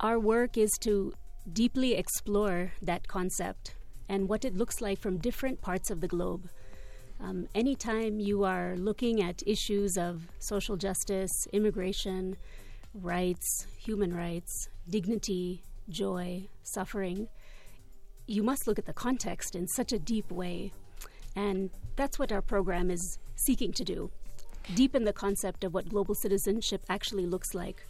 our work is to deeply explore that concept and what it looks like from different parts of the globe. Um, anytime you are looking at issues of social justice, immigration, rights, human rights, dignity, joy, suffering, you must look at the context in such a deep way. And that's what our program is seeking to do deepen the concept of what global citizenship actually looks like.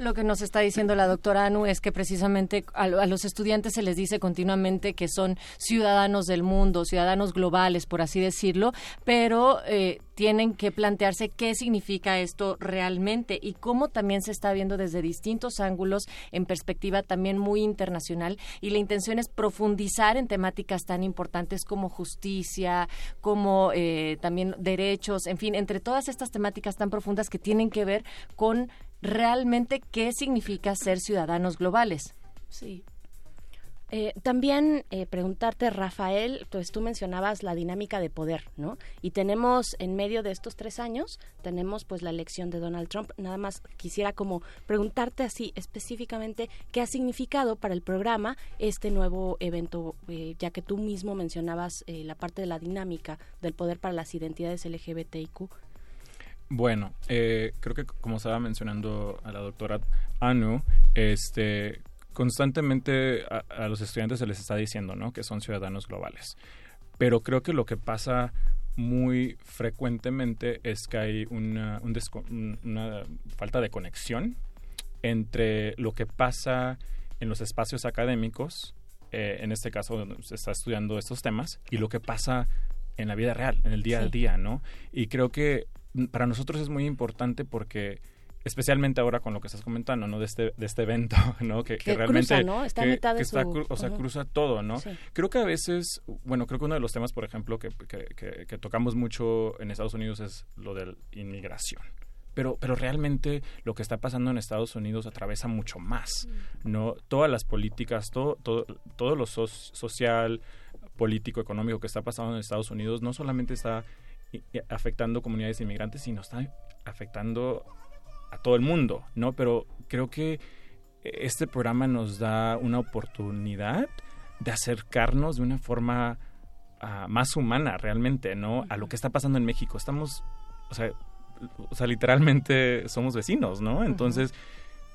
Lo, que nos está diciendo la doctora Anu es que precisamente a, los estudiantes se les dice continuamente que son ciudadanos del mundo, ciudadanos globales, por así decirlo, pero eh, tienen que plantearse qué significa esto realmente y cómo también se está viendo desde distintos ángulos en perspectiva también muy internacional y la intención es profundizar en temáticas tan importantes como justicia, como eh, también derechos, en fin, entre todas estas temáticas tan profundas que tienen que ver con realmente qué significa ser ciudadanos globales. Sí. Eh, también eh, preguntarte, Rafael, pues tú mencionabas la dinámica de poder, ¿no? Y tenemos en medio de estos tres años, tenemos pues la elección de Donald Trump. Nada más quisiera como preguntarte así específicamente qué ha significado para el programa este nuevo evento, eh, ya que tú mismo mencionabas la parte de la dinámica del poder para las identidades LGBTIQ bueno, creo que como estaba mencionando a la doctora Anu, este, constantemente a, los estudiantes se les está diciendo, ¿no? Que son ciudadanos globales. Pero creo que lo que pasa muy frecuentemente es que hay una, una falta de conexión entre lo que pasa en los espacios académicos, eh, en este caso donde se está estudiando estos temas, y lo que pasa en la vida real, en el día a día, ¿no? Y creo que para nosotros es muy importante porque especialmente ahora con lo que estás comentando, ¿no? De este, de este evento, ¿no? Que, realmente... Cruza, ¿no? Está mitad de O sea, cruza todo, ¿no? Creo que a veces, bueno, creo que uno de los temas, por ejemplo, que, que, tocamos mucho en Estados Unidos es lo de la inmigración. Pero, pero realmente lo que está pasando en Estados Unidos atraviesa mucho más, mm. ¿no? Todas las políticas, todo, todo, todo lo social, político, económico que está pasando en Estados Unidos no solamente está afectando comunidades inmigrantes, sino está afectando a todo el mundo, ¿no? Pero creo que este programa nos da una oportunidad de acercarnos de una forma ah, más humana realmente, ¿no? A lo que está pasando en México. Estamos, o sea, o sea literalmente somos vecinos, ¿no? Entonces,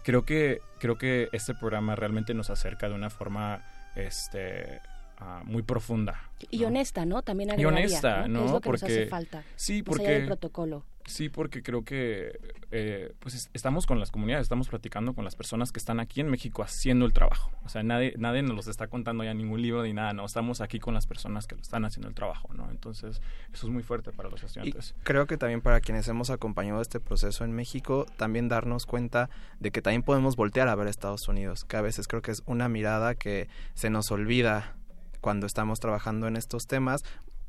creo que creo que este programa realmente nos acerca de una forma este Ah, muy profunda. Y honesta, ¿no? También y honesta, ¿no? Es lo que porque, nos hace falta. Sí, porque... el protocolo. Sí, porque creo que eh, pues estamos con las comunidades, estamos platicando con las personas que están aquí en México haciendo el trabajo. O sea, nadie, nadie nos los está contando ya ningún libro ni nada, no. Estamos aquí con las personas que lo están haciendo el trabajo, ¿no? Entonces, eso es muy fuerte para los estudiantes. creo que también para quienes hemos acompañado este proceso en México, también darnos cuenta de que también podemos voltear a ver a Estados Unidos, que a veces creo que es una mirada que se nos olvida cuando estamos trabajando en estos temas,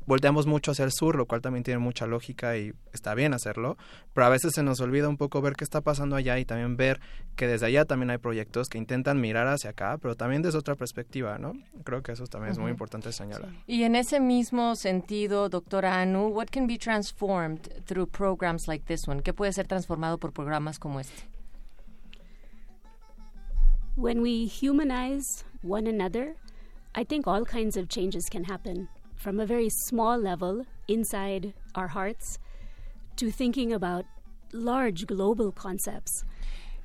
volteamos mucho hacia el sur, lo cual también tiene mucha lógica y está bien hacerlo, pero a veces se nos olvida un poco ver qué está pasando allá y también ver que desde allá también hay proyectos que intentan mirar hacia acá, pero también desde otra perspectiva, ¿no? Creo que eso también es muy importante señalar. Y en ese mismo sentido, doctora Anu, what can be transformed through programs like this one? ¿Qué puede ser transformado por programas como este? When we humanize one another, I think all kinds of changes can happen from a very small level inside our hearts to thinking about large global concepts.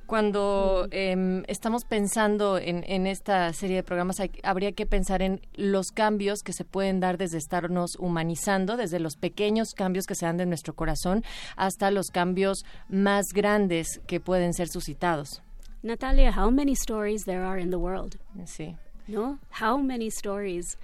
Cuando eh, estamos pensando en, en, esta serie de programas, hay, habría que pensar en los cambios que se pueden dar desde estarnos humanizando, desde los pequeños cambios que se dan de nuestro corazón hasta los cambios más grandes que pueden ser suscitados. Natalia, how many stories there are in the world? Sí. No? How many stories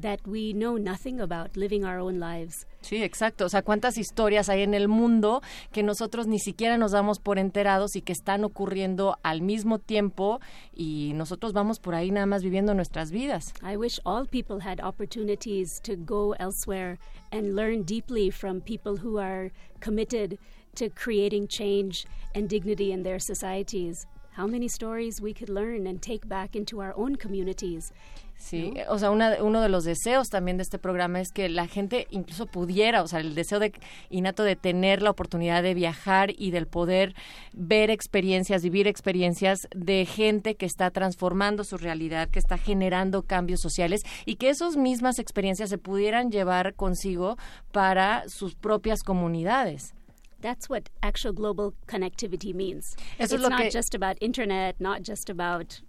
that we know nothing about living our own lives. Sí, exacto. O sea, cuántas historias hay en el mundo que nosotros ni siquiera nos damos por enterados y que están ocurriendo al mismo tiempo y nosotros vamos por ahí nada más viviendo nuestras vidas. I wish all people had opportunities to go elsewhere and learn deeply from people who are committed to creating change and dignity in their societies. How many stories we could learn and take back into our own communities Sí, o sea, una, uno de los deseos también de este programa es que la gente incluso pudiera, o sea, el deseo de innato de tener la oportunidad de viajar y del poder ver experiencias, vivir experiencias de gente que está transformando su realidad, que está generando cambios sociales y que esas mismas experiencias se pudieran llevar consigo para sus propias comunidades. That's what actual global connectivity means. Eso it's es lo not que just about internet, not just about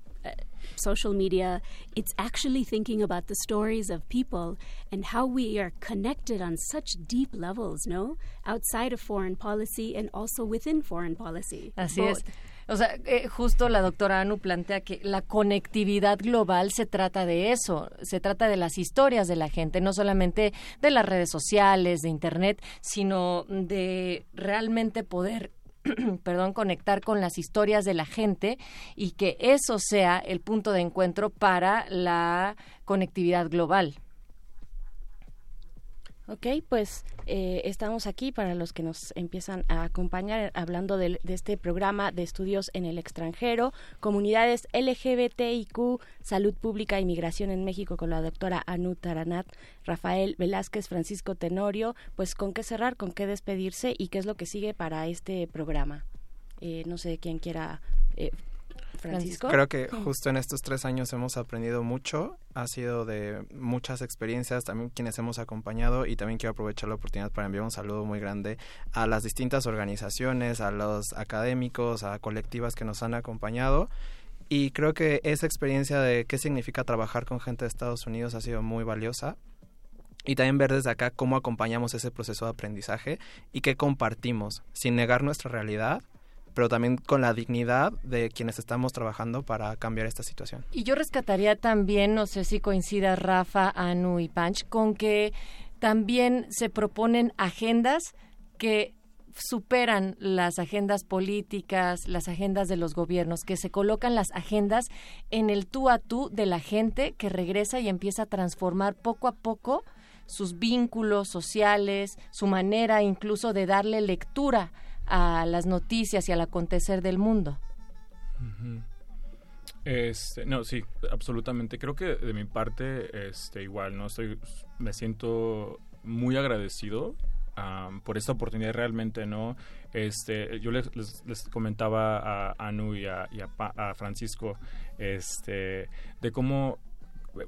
social media. It's actually thinking about the stories of people and how we are connected on such deep levels, no? Outside of foreign policy and also within foreign policy. Así Both. es. O sea, eh, justo la doctora Anu plantea que la conectividad global se trata de eso, se trata de las historias de la gente, no solamente de las redes sociales, de Internet, sino de realmente poder perdón, conectar con las historias de la gente y que eso sea el punto de encuentro para la conectividad global. Ok, pues eh, estamos aquí para los que nos empiezan a acompañar hablando de, de, este programa de estudios en el extranjero, comunidades LGBTIQ, salud pública y migración en México con la doctora Anu Taranat, Rafael Velázquez, Francisco Tenorio. Pues con qué cerrar, con qué despedirse y qué es lo que sigue para este programa. Eh, no sé quién quiera. Eh, Francisco. Creo que justo en estos tres años hemos aprendido mucho, ha sido de muchas experiencias, también quienes hemos acompañado y también quiero aprovechar la oportunidad para enviar un saludo muy grande a las distintas organizaciones, a los académicos, a colectivas que nos han acompañado. Y creo que esa experiencia de qué significa trabajar con gente de Estados Unidos ha sido muy valiosa y también ver desde acá cómo acompañamos ese proceso de aprendizaje y qué compartimos, sin negar nuestra realidad, pero también con la dignidad de quienes estamos trabajando para cambiar esta situación. Y yo rescataría también, no sé si coincida Rafa, Anu y Panch, con que también se proponen agendas que superan las agendas políticas, las agendas de los gobiernos, que se colocan las agendas en el tú a tú de la gente que regresa y empieza a transformar poco a poco sus vínculos sociales, su manera incluso de darle lectura a las noticias y al acontecer del mundo. Este, no, sí, absolutamente. Creo que de mi parte, este, igual, no estoy, me siento muy agradecido por esta oportunidad realmente, ¿no? Este, yo les, les, les comentaba a Anu y a, y a, a Francisco, este, de cómo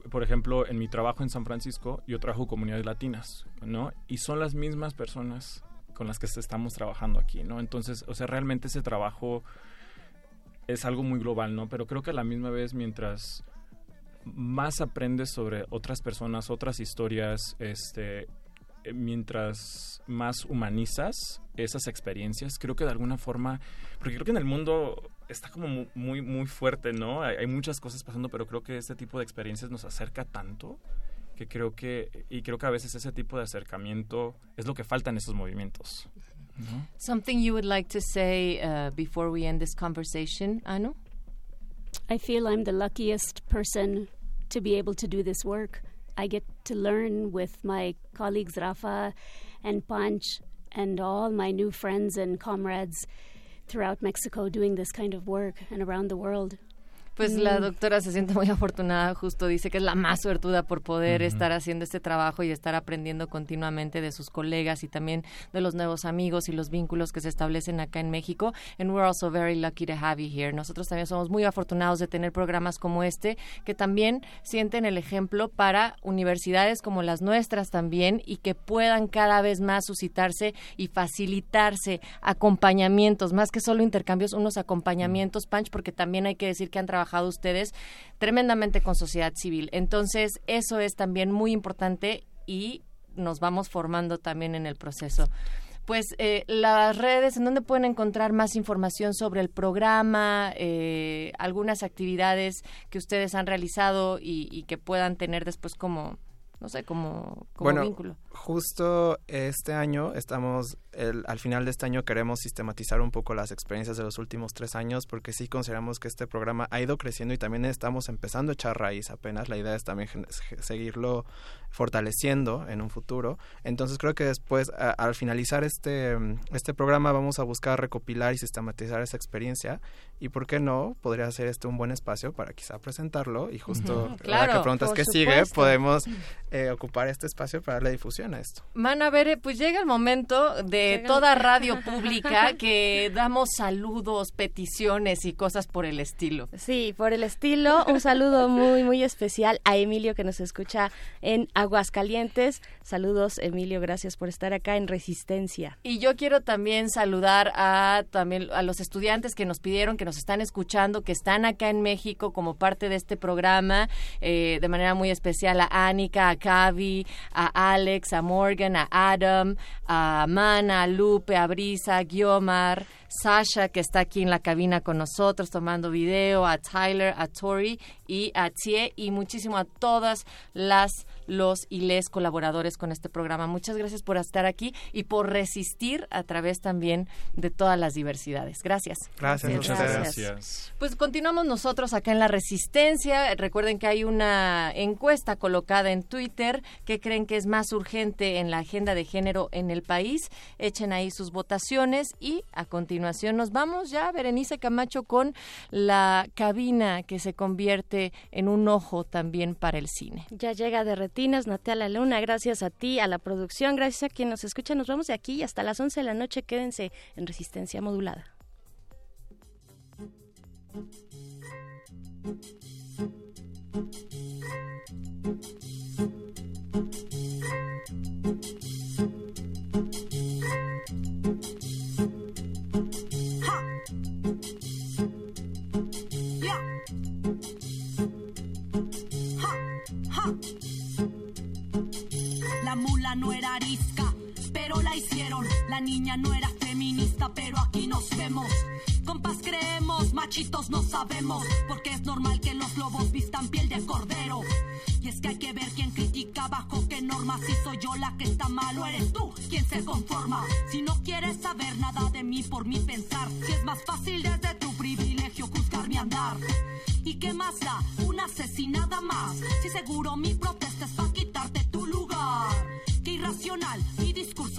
por ejemplo, en mi trabajo en San Francisco, yo trabajo comunidades latinas, ¿no? Y son las mismas personas con las que estamos trabajando aquí, ¿no? Entonces, o sea, realmente ese trabajo es algo muy global, ¿no? Pero creo que a la misma vez, mientras más aprendes sobre otras personas, otras historias, este, mientras más humanizas esas experiencias, creo que de alguna forma, porque creo que en el mundo está como muy, muy fuerte, ¿no? Hay, hay muchas cosas pasando, pero creo que este tipo de experiencias nos acerca tanto que creo que, y creo que a veces ese tipo de acercamiento es lo que falta en esos movimientos. ¿no? Something you would like to say uh, before we end this conversation, Anu? I feel I'm the luckiest person to be able to do this work. I get to learn with my colleagues Rafa and Panch and all my new friends and comrades throughout Mexico doing this kind of work and around the world. Pues mm. la doctora se siente muy afortunada, justo dice que es la más suertuda por poder uh -huh. estar haciendo este trabajo y estar aprendiendo continuamente de sus colegas y también de los nuevos amigos y los vínculos que se establecen acá en México. And we're also very lucky to have you here. Nosotros también somos muy afortunados de tener programas como este que también sienten el ejemplo para universidades como las nuestras también y que puedan cada vez más suscitarse y facilitarse acompañamientos, más que solo intercambios, unos acompañamientos, Punch, porque también hay que decir que han trabajado trabajado ustedes tremendamente con sociedad civil. Entonces, eso es también muy importante y nos vamos formando también en el proceso. pues eh, las redes, ¿en dónde pueden encontrar más información sobre el programa, eh, algunas actividades que ustedes han realizado y, y que puedan tener después como no sé, como, como bueno, vínculo. Justo este año estamos, el, al final de este año queremos sistematizar un poco las experiencias de los últimos tres años porque sí consideramos que este programa ha ido creciendo y también estamos empezando a echar raíz apenas. La idea es también seguirlo fortaleciendo en un futuro. Entonces creo que después, a, al finalizar este, este programa, vamos a buscar recopilar y sistematizar esa experiencia y por qué no, podría ser este un buen espacio para quizá presentarlo y justo uh -huh. claro, la que preguntas que sigue, podemos eh, ocupar este espacio para darle difusión a esto. Van a ver, pues llega el momento de llega toda radio pública que damos saludos, peticiones y cosas por el estilo. Sí, por el estilo, un saludo muy, muy especial a Emilio que nos escucha en Aguascalientes. Saludos, Emilio, gracias por estar acá en Resistencia. Y yo quiero también saludar a también a los estudiantes que nos pidieron, que nos están escuchando, que están acá en México como parte de este programa, eh, de manera muy especial a Anika, a Cavi, a Alex, a Morgan, a Adam, a Mana, a Lupe, a Brisa, a Guiomar, Sasha, que está aquí en la cabina con nosotros tomando video, a Tyler, a Tori y a Tie y muchísimo a todas las los y les colaboradores con este programa. Muchas gracias por estar aquí y por resistir a través también de todas las diversidades. Gracias. Gracias, muchas gracias. gracias. Pues continuamos nosotros acá en la Resistencia. Recuerden que hay una encuesta colocada en Twitter que creen que es más urgente en la agenda de género en el país. Echen ahí sus votaciones y a continuación nos vamos ya, Berenice Camacho, con la cabina que se convierte en un ojo también para el cine. Ya llega de retinas, Natalia Luna, gracias a ti, a la producción, gracias a quien nos escucha. Nos vamos de aquí y hasta las 11 de la noche. Quédense en resistencia modulada. La niña no era feminista, pero aquí nos vemos. Compas creemos, machitos no sabemos, porque es normal que los lobos vistan piel de cordero. Y es que hay que ver quién critica bajo qué normas, si soy yo la que está mal o eres tú quien se conforma. Si no quieres saber nada de mí por mi pensar, si es más fácil desde tu privilegio juzgar mi andar. ¿Y qué más da? Una asesinada más. Si seguro mi protesta es para quitarte tu lugar. Qué irracional,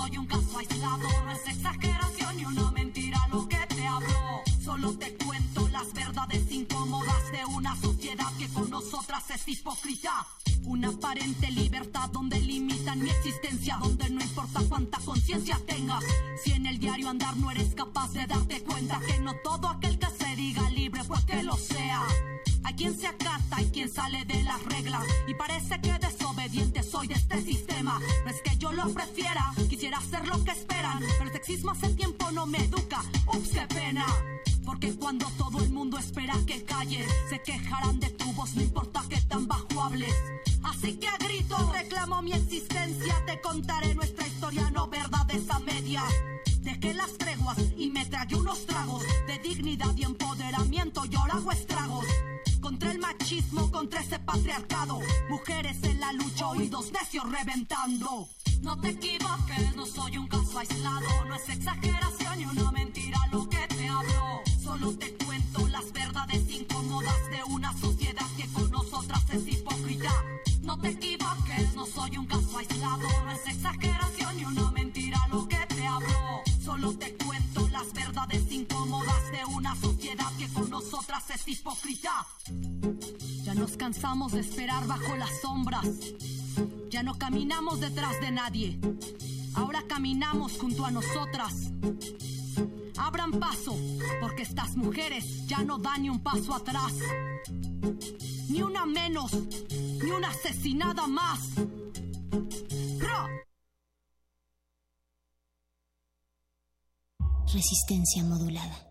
soy un caso aislado, no es exageración ni una mentira lo que te hablo. Solo te cuento las verdades incómodas de una sociedad que con nosotras es hipócrita. Una aparente libertad donde limitan mi existencia, donde no importa cuánta conciencia tengas. Si en el diario andar no eres capaz de darte cuenta que no todo aquel que se diga libre pues que lo sea. Hay quien se acata y quien sale de las reglas y parece que soy de este sistema. No es que yo lo prefiera, quisiera hacer lo que esperan, pero el sexismo hace tiempo no me educa. Ups, qué pena. Porque cuando todo el mundo espera que calles, se quejarán de tu voz, no importa que tan bajo hables. Así que a grito reclamo mi existencia, te contaré nuestra historia, no verdades a medias. Dejé las treguas y me tragué unos tragos de dignidad y empoderamiento y ahora hago estragos. Contra el machismo, contra ese patriarcado. Mujeres en la lucha, oídos necios reventando. No te equivoques, no soy un caso aislado. No es exageración ni una mentira lo que te hablo. Solo te cuento las verdades incómodas de una sociedad que con nosotras es hipócrita. No te equivoques, no soy un caso aislado. No es exageración es hipócrita. Ya nos cansamos de esperar bajo las sombras. Ya no caminamos detrás de nadie. Ahora caminamos junto a nosotras. Abran paso, porque estas mujeres ya no dan ni un paso atrás. Ni una menos, ni una asesinada más. Resistencia modulada.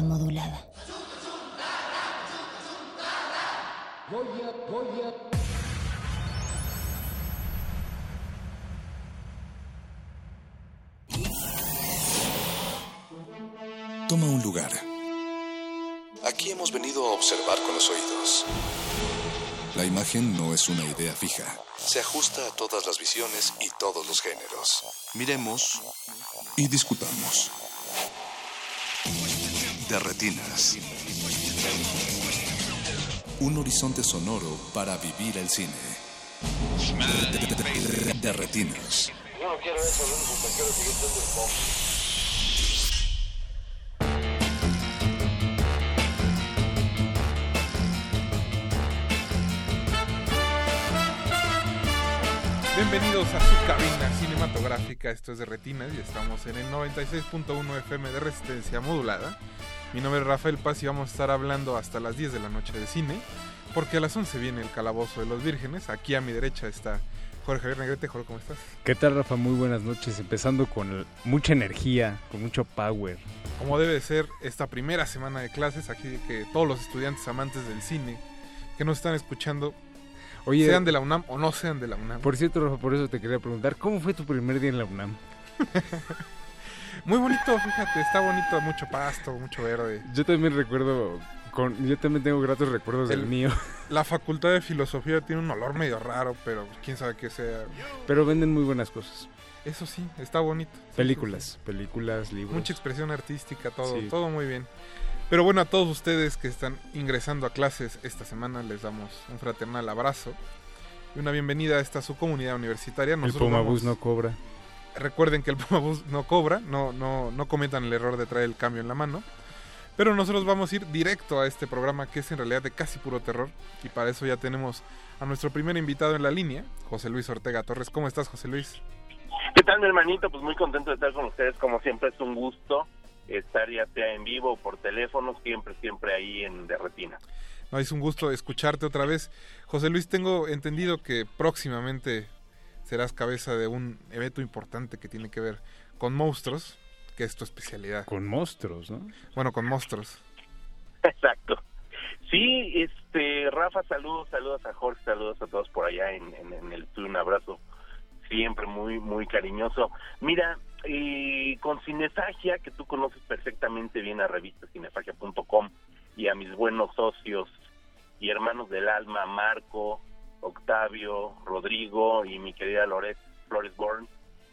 Modulada. Toma un lugar. Aquí hemos venido a observar con los oídos. La imagen no es una idea fija. Se ajusta a todas las visiones y todos los géneros. Miremos y discutamos. De retinas. Un horizonte sonoro para vivir el cine. De retinas. Yo no quiero eso, lo único que quiero es seguir siendo el Bienvenidos a su cabina cinematográfica, esto es de Retinas y estamos en el 96.1 FM de resistencia modulada. Mi nombre es Rafael Paz y vamos a estar hablando hasta las 10 de la noche de cine, porque a las 11 viene el Calabozo de los Vírgenes. Aquí a mi derecha está Jorge Javier Negrete. Jorge, ¿cómo estás? ¿Qué tal, Rafa? Muy buenas noches. Empezando con mucha energía, con mucho power. Como debe de ser esta primera semana de clases, aquí que todos los estudiantes amantes del cine que nos están escuchando, Oye, sean de la UNAM o no sean de la UNAM. Por cierto, Rafa, por eso te quería preguntar, ¿cómo fue tu primer día en la UNAM? Muy bonito, fíjate, está bonito, mucho pasto, mucho verde. Yo también recuerdo, con, yo también tengo gratos recuerdos del El- mío. La facultad de filosofía tiene un olor medio raro, pero quién sabe qué sea. Pero venden muy buenas cosas. Eso sí, está bonito. Películas, películas, libros. Mucha expresión artística, todo, Sí. todo muy bien. Pero bueno, a todos ustedes que están ingresando a clases esta semana les damos un fraternal abrazo y una bienvenida a esta su comunidad universitaria. El Pumabús vamos- no cobra. Recuerden que el Pumabús no cobra, no, no, no cometan el error de traer el cambio en la mano. Pero nosotros vamos a ir directo a este programa que es en realidad de casi puro terror. Y para eso ya tenemos a nuestro primer invitado en la línea, José Luis Ortega Torres. ¿Cómo estás, José Luis? ¿Qué tal, mi hermanito? Pues muy contento de estar con ustedes. Como siempre, es un gusto estar ya sea en vivo o por teléfono, siempre, siempre ahí en De Retina. No, es un gusto escucharte otra vez. José Luis, tengo entendido que próximamente serás cabeza de un evento importante que tiene que ver con monstruos, que es tu especialidad. Con monstruos, ¿no? Bueno, con monstruos. Exacto. Sí, este, Rafa, saludos, saludos a Jorge, saludos a todos por allá en, en, en el un abrazo siempre muy, muy cariñoso. Mira, eh, con Cinefagia, que tú conoces perfectamente bien a revista cinefagia.com y a mis buenos socios y hermanos del alma, Marco, Octavio, Rodrigo y mi querida Loret Flores Born,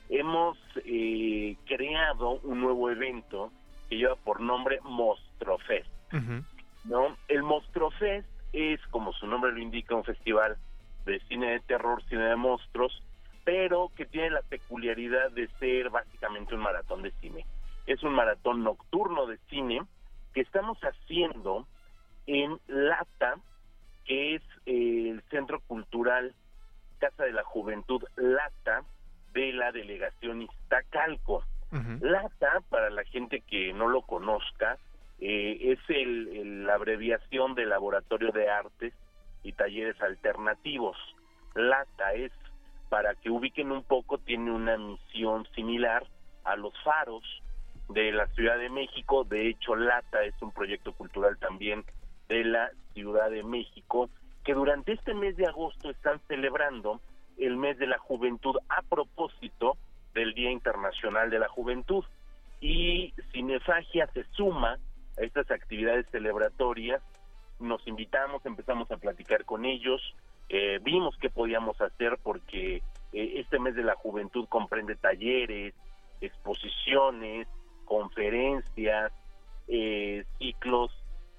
hemos eh, creado un nuevo evento que lleva por nombre Mostrofest. ¿no? El Monstrofest es, como su nombre lo indica, un festival de cine de terror, cine de monstruos, pero que tiene la peculiaridad de ser básicamente un maratón de cine. Es un maratón nocturno de cine que estamos haciendo en Lata, que es eh, el Centro Cultural Casa de la Juventud Lata de la delegación Iztacalco. LATA, para la gente que no lo conozca, eh, es el, el- la abreviación de Laboratorio de Artes y Talleres Alternativos. LATA es, para que ubiquen un poco, tiene una misión similar a los faros de la Ciudad de México. De hecho, LATA es un proyecto cultural también de la Ciudad de México, que durante este mes de agosto están celebrando el mes de la juventud a propósito del Día Internacional de la Juventud. Y Cinefagia se suma a estas actividades celebratorias. Nos invitamos, empezamos a platicar con ellos, eh, vimos qué podíamos hacer porque eh, este mes de la juventud comprende talleres, exposiciones, conferencias, eh, ciclos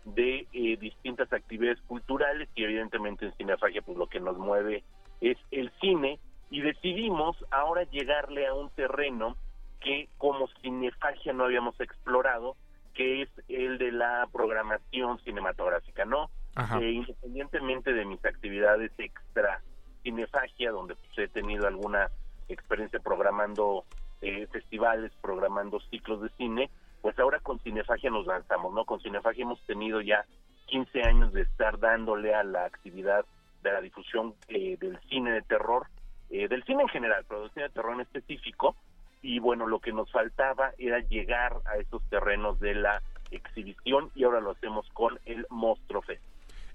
de distintas actividades culturales y evidentemente en Cinefagia pues lo que nos mueve es el cine y decidimos ahora llegarle a un terreno que como cinefagia no habíamos explorado, que es el de la programación cinematográfica, ¿no? Eh, independientemente de mis actividades extra cinefagia, donde pues, he tenido alguna experiencia programando eh, festivales, programando ciclos de cine, pues ahora con Cinefagia nos lanzamos, ¿no? Con Cinefagia hemos tenido ya 15 años de estar dándole a la actividad de la difusión eh, del cine de terror, del cine en general, pero del cine de terror en específico, y bueno, lo que nos faltaba era llegar a esos terrenos de la exhibición y ahora lo hacemos con el Monstruo Fest.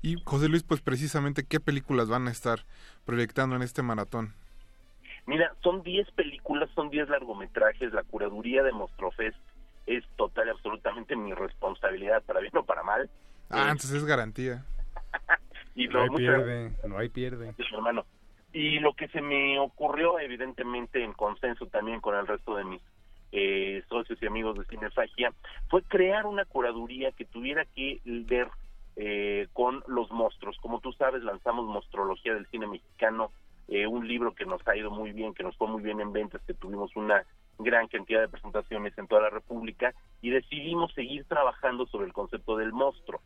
Y José Luis, pues precisamente, ¿qué películas van a estar proyectando en este maratón? Mira, son 10 películas, son 10 largometrajes, la curaduría de Monstruo Fest es total y absolutamente mi responsabilidad, para bien o para mal. Ah, entonces es garantía. y no, hay pierde, no hay pierde. hermano, y lo que se me ocurrió, evidentemente en consenso también con el resto de mis eh, socios y amigos de Cinefagia, fue crear una curaduría que tuviera que ver eh, con los monstruos. Como tú sabes, lanzamos Monstrología del Cine Mexicano, eh, un libro que nos ha ido muy bien, que nos fue muy bien en ventas, que tuvimos una gran cantidad de presentaciones en toda la República y decidimos seguir trabajando sobre el concepto del monstruo.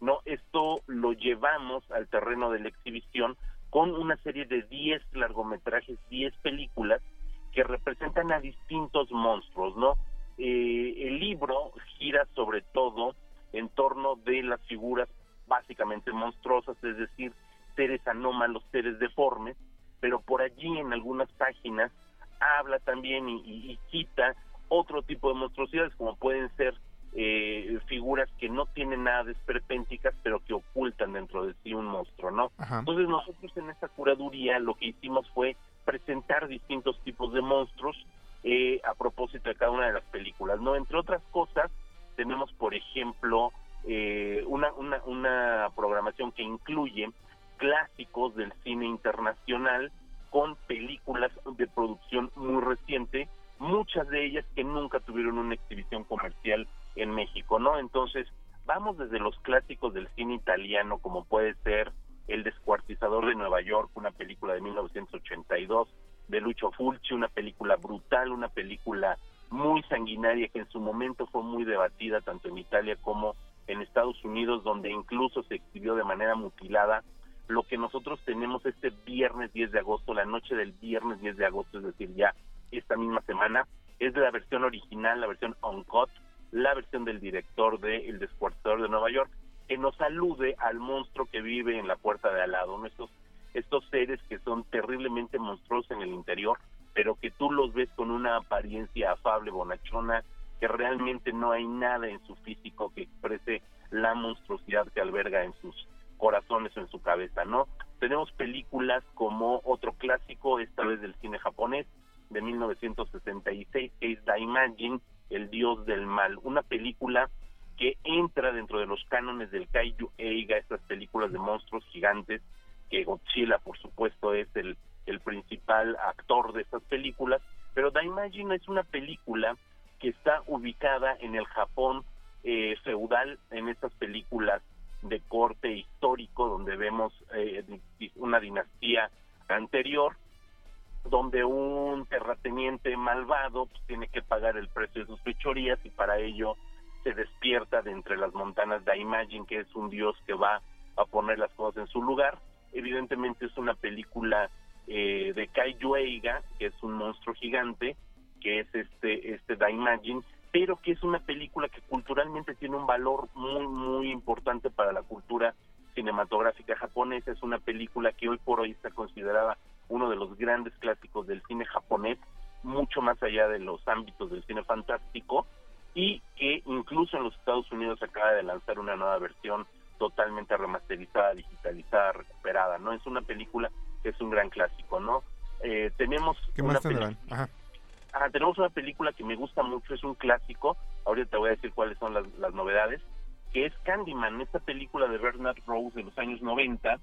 No, esto lo llevamos al terreno de la exhibición con una serie de 10 largometrajes, 10 películas que representan a distintos monstruos, ¿no? Eh, el libro gira sobre todo en torno de las figuras básicamente monstruosas, es decir, seres anómalos, seres deformes, pero por allí en algunas páginas habla también y, y, cita otro tipo de monstruosidades, como pueden ser eh, figuras que no tienen nada de esperpénticas, pero que ocultan dentro de sí un monstruo, ¿no? Entonces nosotros en esta curaduría lo que hicimos fue presentar distintos tipos de monstruos eh, a propósito de cada una de las películas, ¿no? Entre otras cosas, tenemos, por ejemplo, eh, una, una, programación que incluye clásicos del cine internacional con películas de producción muy reciente, muchas de ellas que nunca tuvieron una exhibición comercial en México, ¿no? Entonces, vamos desde los clásicos del cine italiano, como puede ser El Descuartizador de Nueva York, una película de 1982, de Lucho Fulci, una película brutal, una película muy sanguinaria que en su momento fue muy debatida tanto en Italia como en Estados Unidos, donde incluso se exhibió de manera mutilada. Lo que nosotros tenemos este viernes 10 de agosto, la noche del viernes 10 de agosto, es decir, ya esta misma semana, es la versión original, la versión on-cut, la versión del director de El Descuartador de Nueva York, que nos alude al monstruo que vive en la puerta de al lado, estos, estos seres que son terriblemente monstruosos en el interior, pero que tú los ves con una apariencia afable, bonachona, que realmente no hay nada en su físico que exprese la monstruosidad que alberga en sus corazones o en su cabeza, ¿no? Tenemos películas como otro clásico, esta vez del cine japonés, de 1966, que es Daimajin, el dios del mal, una película que entra dentro de los cánones del Kaiju Eiga, estas películas de monstruos gigantes, que Godzilla, por supuesto, es el, el principal actor de estas películas, pero Daimajin es una película que está ubicada en el Japón eh, feudal, en estas películas de corte histórico, donde vemos eh, una dinastía anterior, donde un terrateniente malvado pues, tiene que pagar el precio de sus fechorías y para ello se despierta de entre las montanas de Imagine, que es un dios que va a poner las cosas en su lugar. Evidentemente es una película eh, de Kaiju Eiga, que es un monstruo gigante, que es este, este Daimajin, pero que es una película que culturalmente tiene un valor muy, muy importante para la cultura cinematográfica japonesa. Es una película que hoy por hoy está considerada uno de los grandes clásicos del cine japonés, mucho más allá de los ámbitos del cine fantástico, y que incluso en los Estados Unidos acaba de lanzar una nueva versión totalmente remasterizada, digitalizada, recuperada, ¿no? Es una película que es un gran clásico, ¿no? Eh, tenemos ¿Qué una más peli- tendrán? Ajá. Ajá, tenemos una película que me gusta mucho, es un clásico, ahorita te voy a decir cuáles son las, las novedades, que es Candyman, esta película de Bernard Rose de los años 90,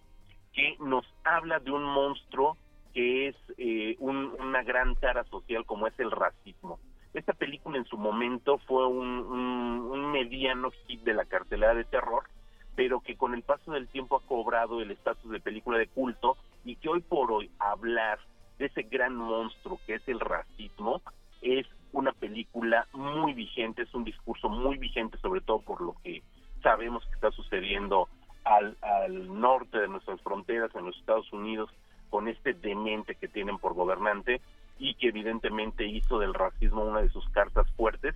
que nos habla de un monstruo que es eh, un- una gran tara social como es el racismo. Esta película en su momento fue un, un- un mediano hit de la cartelera de terror, pero que con el paso del tiempo ha cobrado el estatus de película de culto y que hoy por hoy hablar de ese gran monstruo que es el racismo es una película muy vigente, es un discurso muy vigente sobre todo por lo que sabemos que está sucediendo al, al norte de nuestras fronteras en los Estados Unidos con este demente que tienen por gobernante y que evidentemente hizo del racismo una de sus cartas fuertes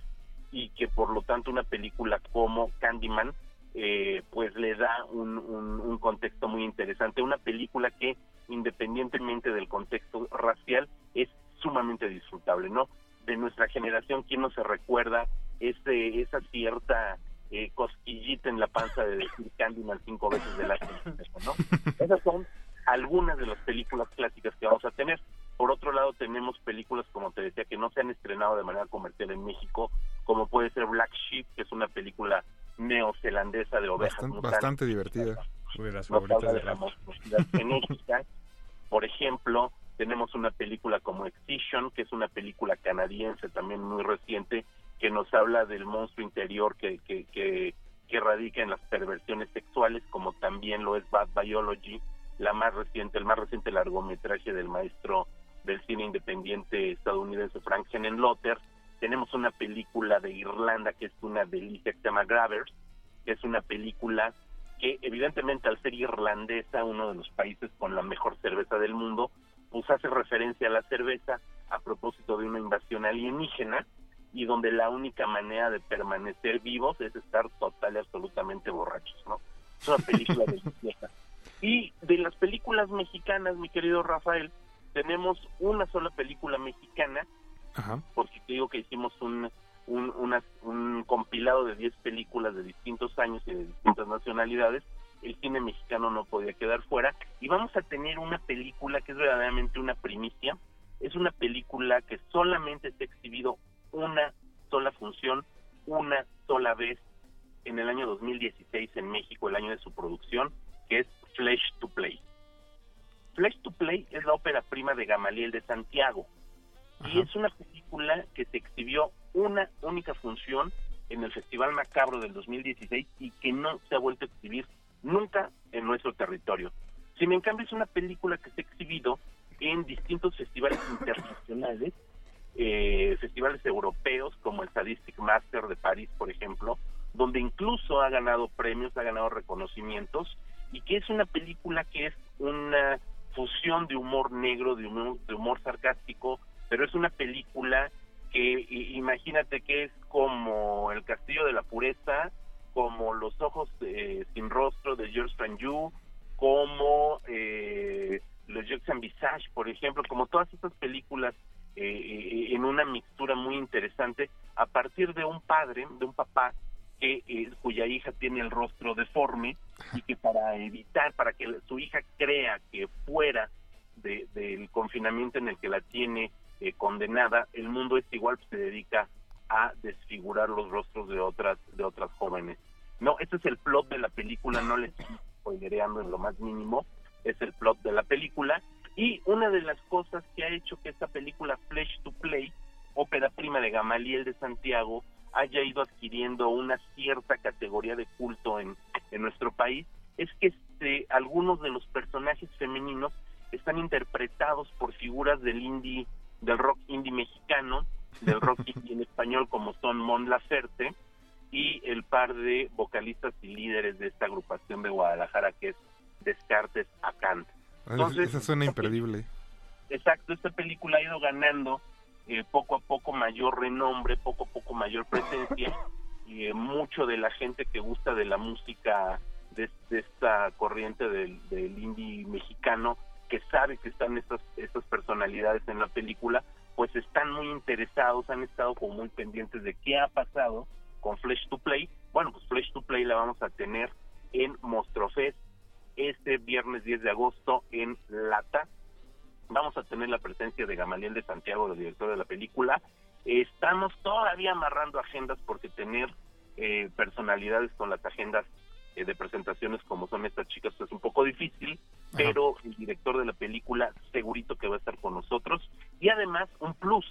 y que por lo tanto una película como Candyman eh, pues le da un, contexto muy interesante, una película que independientemente del contexto racial es sumamente disfrutable, ¿no? De nuestra generación, ¿quién no se recuerda ese, esa cierta eh, cosquillita en la panza de decir Candyman cinco veces del año, ¿no? Esas son algunas de las películas clásicas que vamos a tener. Por otro lado, tenemos películas, como te decía, que no se han estrenado de manera comercial en México, como puede ser Black Sheep, que es una película neozelandesa de ovejas Bastante, mutantes. bastante divertida. De las favoritas de de la. Por ejemplo, tenemos una película como Excision, que es una película canadiense también muy reciente, que nos habla del monstruo interior que, que, que, que radica en las perversiones sexuales, como también lo es Bad Biology, la más reciente, el más reciente largometraje del maestro del cine independiente estadounidense Frank Henenlotter. Tenemos una película de Irlanda que es una delicia que se llama Grabbers, que es una película que evidentemente al ser irlandesa, uno de los países con la mejor cerveza del mundo, pues hace referencia a la cerveza a propósito de una invasión alienígena y donde la única manera de permanecer vivos es estar total y absolutamente borrachos, ¿no? Es una película deliciosa. Y de las películas mexicanas, mi querido Rafael, tenemos una sola película mexicana Ajá. porque te digo que hicimos un, un, un compilado de 10 películas de distintos años y de distintas nacionalidades, el cine mexicano no podía quedar fuera y vamos a tener una película que es verdaderamente una primicia, es una película que solamente se ha exhibido una sola función, una sola vez en el año 2016 en México, el año de su producción, que es Flesh to Play. Flesh to Play es la ópera prima de Gamaliel de Santiago y es una película que se exhibió una única función en el Festival Macabro del 2016 y que no se ha vuelto a exhibir nunca en nuestro territorio. Sin en cambio es una película que se ha exhibido en distintos festivales internacionales, eh, festivales europeos como el Sadistic Master de París, por ejemplo, donde incluso ha ganado premios, ha ganado reconocimientos y que es una película que es una fusión de humor negro, de humor, de humor sarcástico, pero es una película que imagínate que es como El Castillo de la Pureza, como Los Ojos eh, Sin Rostro de George Franju, como eh, Los Jeux Visage, por ejemplo, como todas estas películas eh, eh, en una mixtura muy interesante a partir de un padre, de un papá que eh, cuya hija tiene el rostro deforme y que para evitar, para que su hija crea que fuera de- del confinamiento en el que la tiene eh, condenada, el mundo es igual, se dedica a desfigurar los rostros de otras de otras jóvenes. No, ese es el plot de la película, no les estoy spoilereando en lo más mínimo, es el plot de la película. Y una de las cosas que ha hecho que esta película Flesh to Play, ópera prima de Gamaliel de Santiago, haya ido adquiriendo una cierta categoría de culto en, en nuestro país, es que este, algunos de los personajes femeninos están interpretados por figuras del indie, del rock indie mexicano, del rock indie en español como son Mon Laferte y el par de vocalistas y líderes de esta agrupación de Guadalajara que es Descartes Acant. Entonces, Esa suena imperdible. Exacto, esta película ha ido ganando eh, poco a poco mayor renombre, poco a poco mayor presencia y eh, mucho de la gente que gusta de la música de, de esta corriente del, del indie mexicano que sabe que están estas estas personalidades en la película, pues están muy interesados, han estado como muy pendientes de qué ha pasado con Flesh to Play. Bueno, pues Flesh to Play la vamos a tener en Mostrofest este viernes 10 de agosto en Lata. Vamos a tener la presencia de Gamaliel de Santiago, el director de la película. Estamos todavía amarrando agendas porque tener eh, personalidades con las agendas eh, de presentaciones como son estas chicas pues, es un poco difícil, pero el director de la película segurito que va a estar con nosotros. Y además, un plus,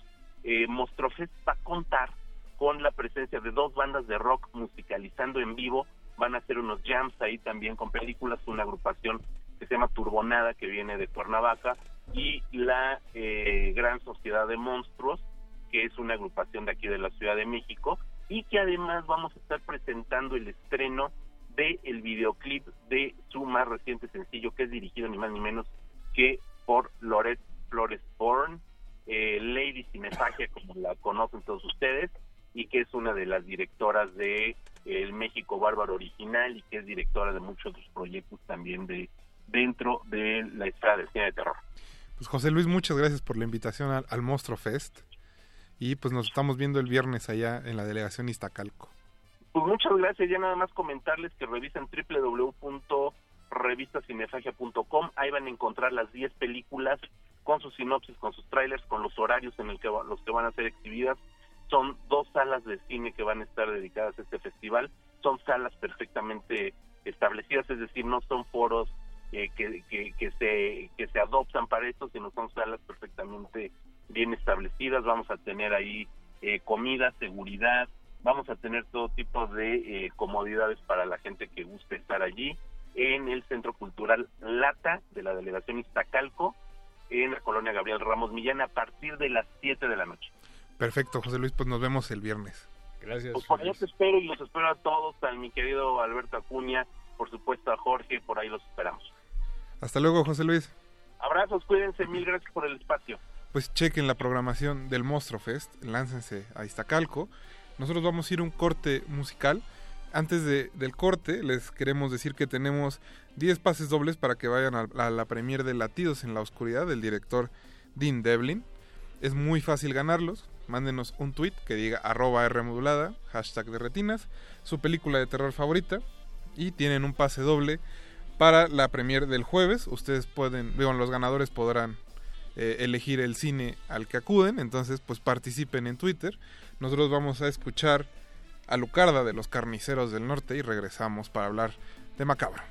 eh, Mostrofest va a contar con la presencia de dos bandas de rock musicalizando en vivo. Van a hacer unos jams ahí también con películas, una agrupación que se llama Turbonada, que viene de Cuernavaca, y la eh, Gran Sociedad de Monstruos, que es una agrupación de aquí de la Ciudad de México, y que además vamos a estar presentando el estreno del el videoclip de su más reciente sencillo, que es dirigido ni más ni menos que por Loret Flores Born, eh, Lady Cinefagia, como la conocen todos ustedes, y que es una de las directoras de El México Bárbaro Original y que es directora de muchos otros proyectos también de dentro de la esfera del cine de terror. Pues José Luis, muchas gracias por la invitación al, al Monstruo Fest y pues nos estamos viendo el viernes allá en la delegación Iztacalco. Pues muchas gracias, ya nada más comentarles que revisen www.revistacinefagia.com, ahí van a encontrar las 10 películas con sus sinopsis, con sus trailers, con los horarios en el que los que van a ser exhibidas. Son dos salas de cine que van a estar dedicadas a este festival. Son salas perfectamente establecidas, es decir, no son foros eh, que, que, que se que se adoptan para esto, sino son salas perfectamente bien establecidas. Vamos a tener ahí eh, comida, seguridad, vamos a tener todo tipo de eh, comodidades para la gente que guste estar allí en el Centro Cultural Lata de la Delegación Iztacalco en la colonia Gabriel Ramos Millán a partir de las 7 de la noche. Perfecto, José Luis, pues nos vemos el viernes. Gracias. Pues por allá te espero y los espero a todos, a mi querido Alberto Acuña, por supuesto a Jorge, por ahí los esperamos. Hasta luego, José Luis. Abrazos, cuídense, mil gracias por el espacio. Pues chequen la programación del Monstruo Fest, láncense a Iztacalco. Nosotros vamos a ir a un corte musical. Antes de- del corte, les queremos decir que tenemos 10 pases dobles para que vayan a, la premier de Latidos en la Oscuridad del director Dean Devlin. Es muy fácil ganarlos. Mándenos un tweet que diga arroba R modulada, hashtag de retinas, su película de terror favorita y tienen un pase doble para la premier del jueves. Ustedes pueden, digo, los ganadores podrán eh, elegir el cine al que acuden, entonces pues participen en Twitter. Nosotros vamos a escuchar a Lucarda de los Carniceros del Norte y regresamos para hablar de Macabro.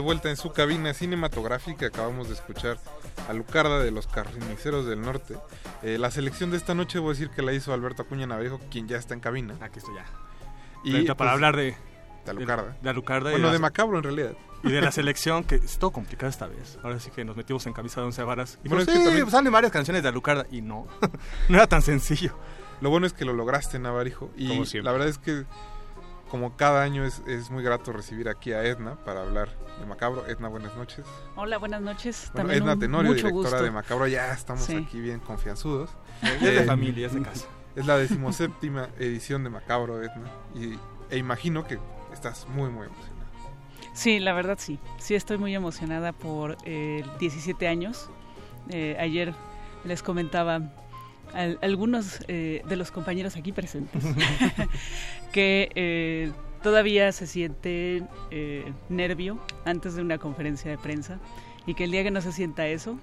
De vuelta en su cabina cinematográfica. Acabamos de escuchar a Lucarda de los Carniceros del Norte. Eh, la selección de esta noche voy a decir que la hizo Alberto Acuña Navejo, quien ya está en cabina. Aquí estoy ya. Y para pues, hablar de, de Alucarda. De, Alucarda. Bueno, de Macabro en realidad. Y de la selección, que es todo complicado esta vez. Ahora sí que nos metimos en camisa de once varas. Y Bueno, pues, es que sí, también- salen varias canciones de Alucarda. Y no, no era tan sencillo. Lo bueno es que lo lograste, Navarijo. Y Como siempre. la verdad es que, como cada año, es, es muy grato recibir aquí a Edna para hablar de Macabro. Edna, buenas noches. Hola, buenas noches. Bueno, También Edna Tenorio, mucho directora gusto. de Macabro. Ya estamos Sí. aquí bien confianzudos. Es de familia, es de casa. Es la decimoséptima edición de Macabro, Edna. Y, e imagino que estás muy, muy emocionada. Sí, la verdad sí. Sí, estoy muy emocionada por eh, 17 años. Eh, ayer les comentaba a algunos eh, de los compañeros aquí presentes que eh, todavía se siente eh, nervio antes de una conferencia de prensa y que el día que no se sienta eso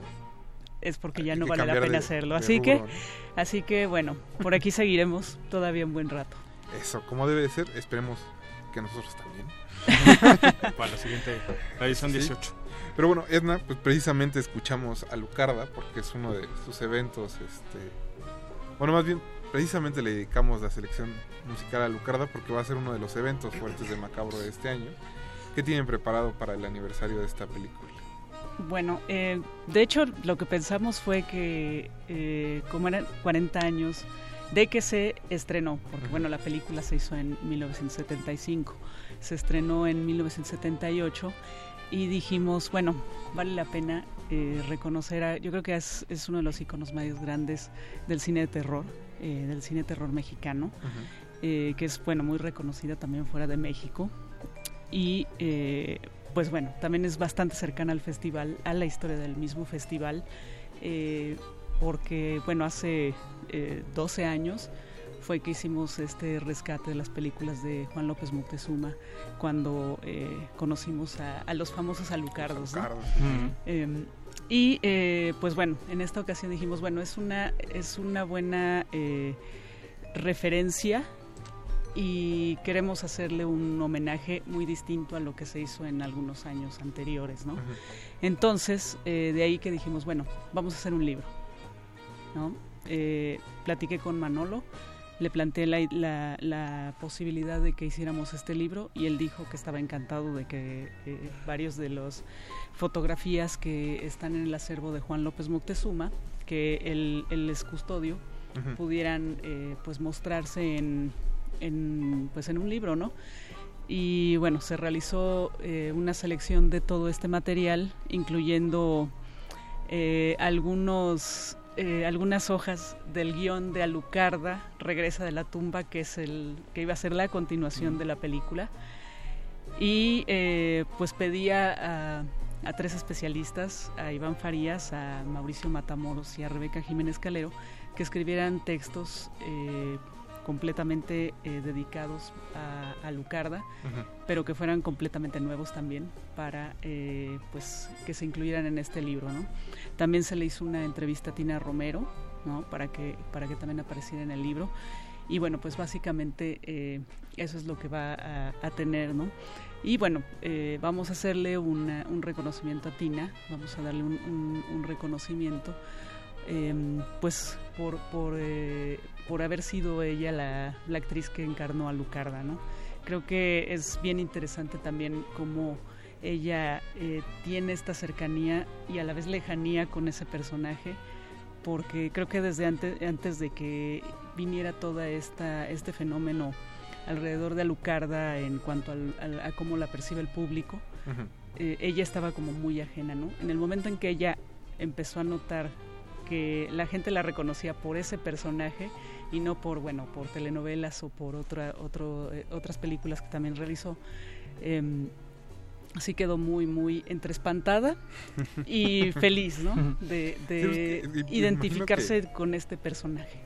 es porque ya Hay no que vale la pena de- hacerlo. de Así que, rubro, así que bueno, por aquí seguiremos todavía un buen rato. Eso, como debe de ser, esperemos que nosotros también. Para la siguiente, la edición 18. Pero bueno, Edna, pues precisamente escuchamos a Lucarda porque es uno de sus eventos, este... Bueno, más bien, precisamente le dedicamos la selección musical a Lucarda porque va a ser uno de los eventos fuertes de Macabro de este año. ¿Qué tienen preparado para el aniversario de esta película? Bueno, eh, de hecho lo que pensamos fue que eh, como eran 40 años de que se estrenó, porque bueno, la película se hizo en 1975, se estrenó en 1978 y dijimos, bueno, vale la pena eh, reconocer, a, yo creo que es, es uno de los iconos más grandes del cine de terror, eh, del cine de terror mexicano, eh, que es bueno muy reconocida también fuera de México. Y eh, pues bueno también es bastante cercana al festival a la historia del mismo festival porque bueno hace eh, 12 años fue que hicimos este rescate de las películas de Juan López Moctezuma cuando eh, conocimos a, a los famosos alucardos ¿no? Alucardos. Eh, y eh, pues bueno, en esta ocasión dijimos, bueno, es una, es una buena eh, referencia y queremos hacerle un homenaje muy distinto a lo que se hizo en algunos años anteriores, ¿no? Entonces, eh, de ahí que dijimos, bueno, vamos a hacer un libro, ¿no? Eh, platiqué con Manolo, le planteé la, la- la posibilidad de que hiciéramos este libro y él dijo que estaba encantado de que eh, varios de los fotografías que están en el acervo de Juan López Moctezuma, que él, él es custodio, pudieran eh, pues mostrarse en, en, pues en un libro, ¿no? Y bueno, se realizó eh, una selección de todo este material, incluyendo algunos, eh, algunas hojas del guion de Alucarda, Regresa de la tumba, que es el que iba a ser la continuación de la película. Y eh, pues pedía a, tres especialistas, a Iván Farías, a Mauricio Matamoros y a Rebeca Jiménez Calero, que escribieran textos eh, completamente eh, dedicados a, a Lucarda, pero que fueran completamente nuevos también para eh, pues que se incluyeran en este libro, ¿no? También se le hizo una entrevista a Tina Romero, ¿no? Para que para que también apareciera en el libro y bueno pues básicamente eh, eso es lo que va a, a tener, ¿no? Y bueno, eh, vamos a hacerle una- un reconocimiento a Tina, vamos a darle un, un- un reconocimiento, eh, pues por, por, por haber sido ella la, la actriz que encarnó a Lucarda, ¿no? Creo que es bien interesante también cómo ella eh, tiene esta cercanía y a la vez lejanía con ese personaje, porque creo que desde antes, antes de que viniera toda esta este fenómeno alrededor de Alucarda en cuanto al- al- a cómo la percibe el público, eh, ella estaba como muy ajena, ¿no? En el momento en que ella empezó a notar que la gente la reconocía por ese personaje y no por, bueno, por telenovelas o por otra, otro, eh, otras películas que también realizó, em, sí quedó muy, muy entre espantada y feliz, ¿no? De, Sí, identificarse con este personaje.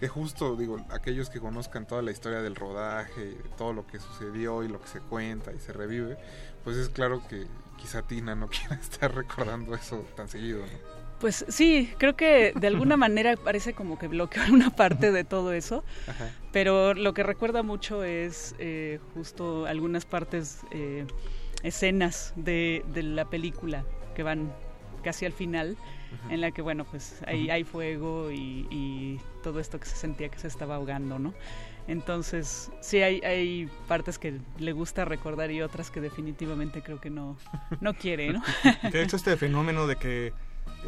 Que justo, digo, aquellos que conozcan toda la historia del rodaje, todo lo que sucedió y lo que se cuenta y se revive, pues es claro que quizá Tina no quiera estar recordando eso tan seguido, ¿no? Pues sí, creo que de alguna manera parece como que bloqueó una parte de todo eso, Ajá. pero lo que recuerda mucho es eh, justo algunas partes eh, escenas de, de la película que van casi al final, en la que, bueno, pues ahí hay fuego y, y, todo esto que se sentía que se estaba ahogando, ¿no? Entonces, sí, hay, hay partes que le gusta recordar y otras que definitivamente creo que no, no quiere, ¿no? de hecho, este fenómeno de que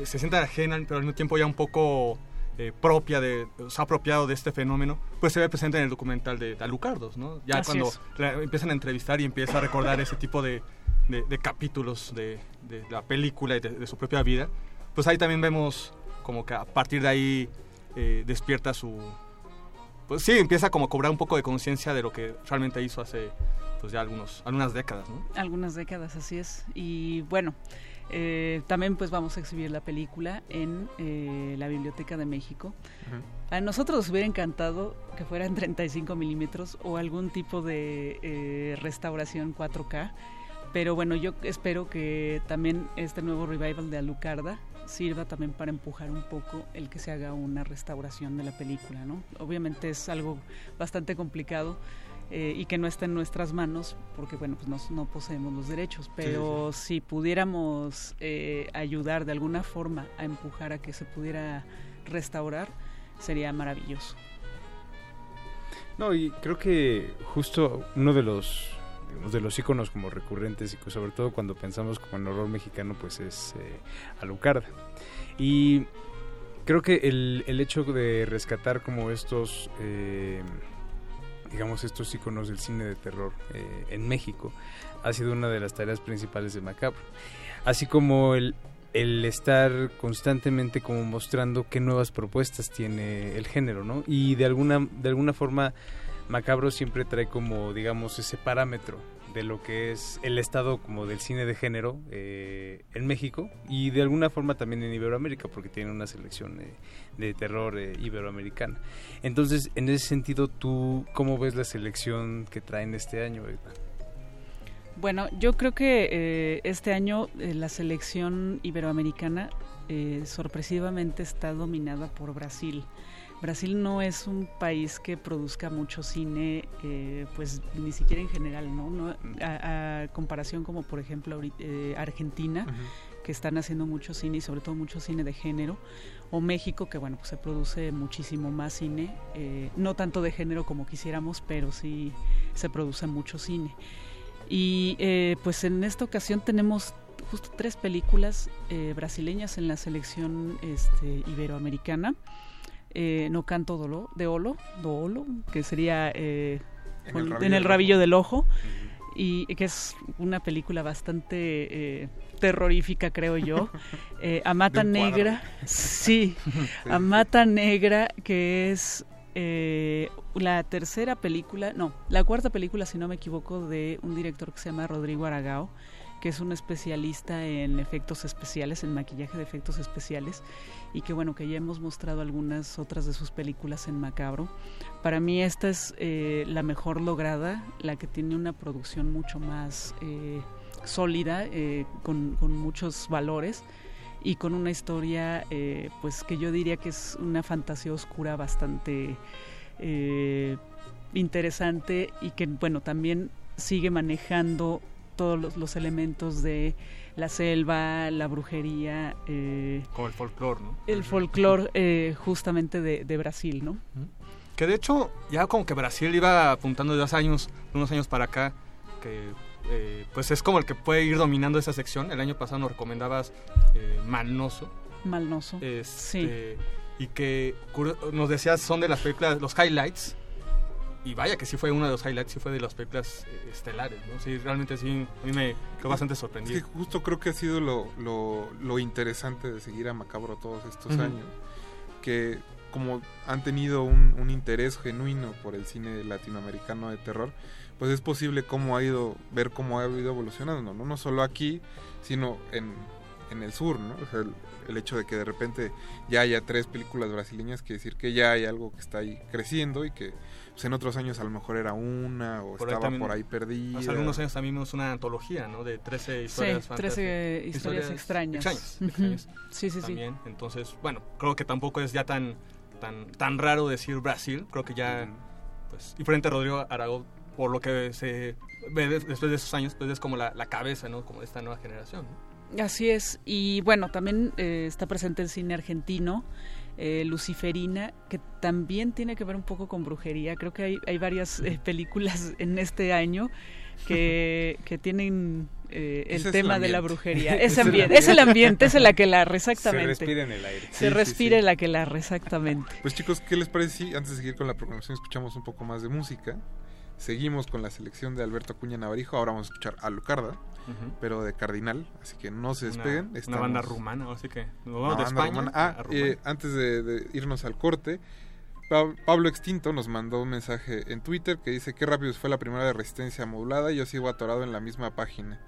se sienta ajena, pero al mismo tiempo ya un poco eh, propia, de, o sea, apropiado de este fenómeno, pues se ve presente en el documental de, de Alucardos, ¿no? Ya Así cuando la empiezan a entrevistar y empieza a recordar ese tipo de, de, de capítulos de, la película y de, de su propia vida, pues ahí también vemos como que a partir de ahí eh, despierta su... Pues sí, empieza como a cobrar un poco de conciencia de lo que realmente hizo hace pues ya algunos, algunas décadas, ¿no? Algunas décadas, así es. Y bueno, eh, también pues vamos a exhibir la película en eh, la Biblioteca de México. A nosotros nos hubiera encantado que fuera en 35 milímetros o algún tipo de eh, restauración 4K. Pero bueno, yo espero que también este nuevo revival de Alucarda sirva también para empujar un poco el que se haga una restauración de la película, ¿no? Obviamente es algo bastante complicado eh, y que no está en nuestras manos porque, bueno, pues nos- no poseemos los derechos, pero si pudiéramos eh, ayudar de alguna forma a empujar a que se pudiera restaurar, sería maravilloso. No, y creo que justo uno de los digamos, de los iconos como recurrentes y que sobre todo cuando pensamos como en horror mexicano pues es eh, Alucarda. Y creo que el, el hecho de rescatar como estos eh, digamos estos iconos del cine de terror eh, en México ha sido una de las tareas principales de Macabro. Así como el, el estar constantemente como mostrando qué nuevas propuestas tiene el género, ¿no? Y de alguna, de alguna forma Macabro siempre trae como, digamos, ese parámetro de lo que es el estado como del cine de género eh, en México y de alguna forma también en Iberoamérica porque tiene una selección eh, de terror eh, iberoamericana. Entonces, en ese sentido, ¿tú cómo ves la selección que traen este año? Bueno, yo creo que eh, este año eh, la selección iberoamericana eh, sorpresivamente está dominada por Brasil. Brasil no es un país que produzca mucho cine, eh, pues ni siquiera en general, ¿no? No- a, a comparación como por ejemplo eh, Argentina, que están haciendo mucho cine y sobre todo mucho cine de género, o México, que bueno, pues se produce muchísimo más cine, eh, no tanto de género como quisiéramos, pero sí se produce mucho cine. Y eh, pues en esta ocasión tenemos justo tres películas eh, brasileñas en la selección este, iberoamericana. Eh, no canto dolo, de Olo, Doolo, que sería eh, En con- el en rabillo el del rabillo del ojo, y que es una película bastante eh, terrorífica, creo yo. Eh, un cuadro. Negra, sí, Sí, Amata Negra, que es eh, la tercera película, no, la cuarta película, si no me equivoco, de un director que se llama Rodrigo Aragao, que es un especialista en efectos especiales, en maquillaje de efectos especiales, y que bueno, que ya hemos mostrado algunas otras de sus películas en Macabro. Para mí esta es eh, la mejor lograda, la que tiene una producción mucho más eh, sólida, eh, con, con muchos valores y con una historia pues que yo diría que es una fantasía oscura bastante interesante y que bueno también sigue manejando todos los, los elementos de la selva, la brujería, eh, Como el folclore, ¿no? el folclore eh, justamente de, de Brasil, ¿no? Que de hecho, ya como que Brasil iba apuntando de hace años, unos años para acá, que eh, pues es como el que puede ir dominando esa sección. El año pasado nos recomendabas eh, Malnoso. Malnoso. Este, Y que nos decías son de las películas, los highlights. Y vaya que sí fue uno de los highlights, sí fue de las películas eh, estelares, ¿no? Sí, realmente sí, a mí me quedó bastante Es que sorprendido. justo creo que ha sido lo, lo, lo interesante de seguir a Macabro todos estos Ujú. años. Que como han tenido un, un interés genuino por el cine latinoamericano de terror, pues es posible cómo ha ido, ver cómo ha ido evolucionando, ¿no? No solo aquí, sino en, en el sur, ¿no? O sea, el, el hecho de que de repente ya haya tres películas brasileñas quiere decir que ya hay algo que está ahí creciendo y que pues, en otros años a lo mejor era una o Por ahí estaba también- por ahí perdida. Hace algunos años también vimos una antología, ¿no? De 13 Sí, historias 13 fantásticas. historias extrañas. extrañas, Ujú. extrañas Sí, sí, sí. también. Entonces, bueno, creo que tampoco es ya tan tan tan raro decir Brasil. Creo que ya, pues, y frente a Rodrigo Aragón por lo que se ve des- después de esos años, pues es como la, la cabeza, ¿no? Como de esta nueva generación. ¿no? Así es. Y bueno, también eh, está presente el cine argentino, eh, Luciferina, que también tiene que ver un poco con brujería. Creo que hay, hay varias eh, películas en este año que, que tienen eh, Ese el tema de la brujería. Es ambiente, es el ambiente, es el aquelarre, exactamente. Se respira en el aire. Se Sí, sí, respira sí. el aquelarre, exactamente. Pues chicos, ¿qué les parece si antes de seguir con la programación escuchamos un poco más de música? Seguimos con la selección de Alberto Acuña Navarijo, ahora vamos a escuchar a Lucarda, pero de Cardinal, así que no se despeguen. Una, una banda rumana, así que nos vamos de banda España rumana. Ah, eh, antes de, de irnos al corte, Pa- Pablo Extinto nos mandó un mensaje en Twitter que dice qué rápido fue la primera de resistencia modulada y yo sigo atorado en la misma página.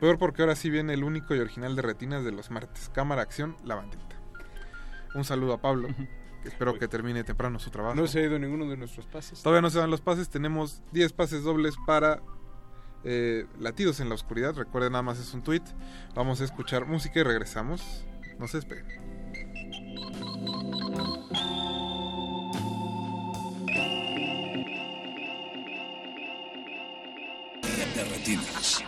Peor porque ahora sí viene el único y original de retinas de los martes. Cámara Acción, la bandita. Un saludo a Pablo. Espero que termine temprano su trabajo. No se ha ido ninguno de nuestros pases. Todavía no se dan los pases. Tenemos 10 pases dobles para eh, Latidos en la Oscuridad. Recuerden, nada más es un tweet. Vamos a escuchar música y regresamos. No se despeguen. de retinas.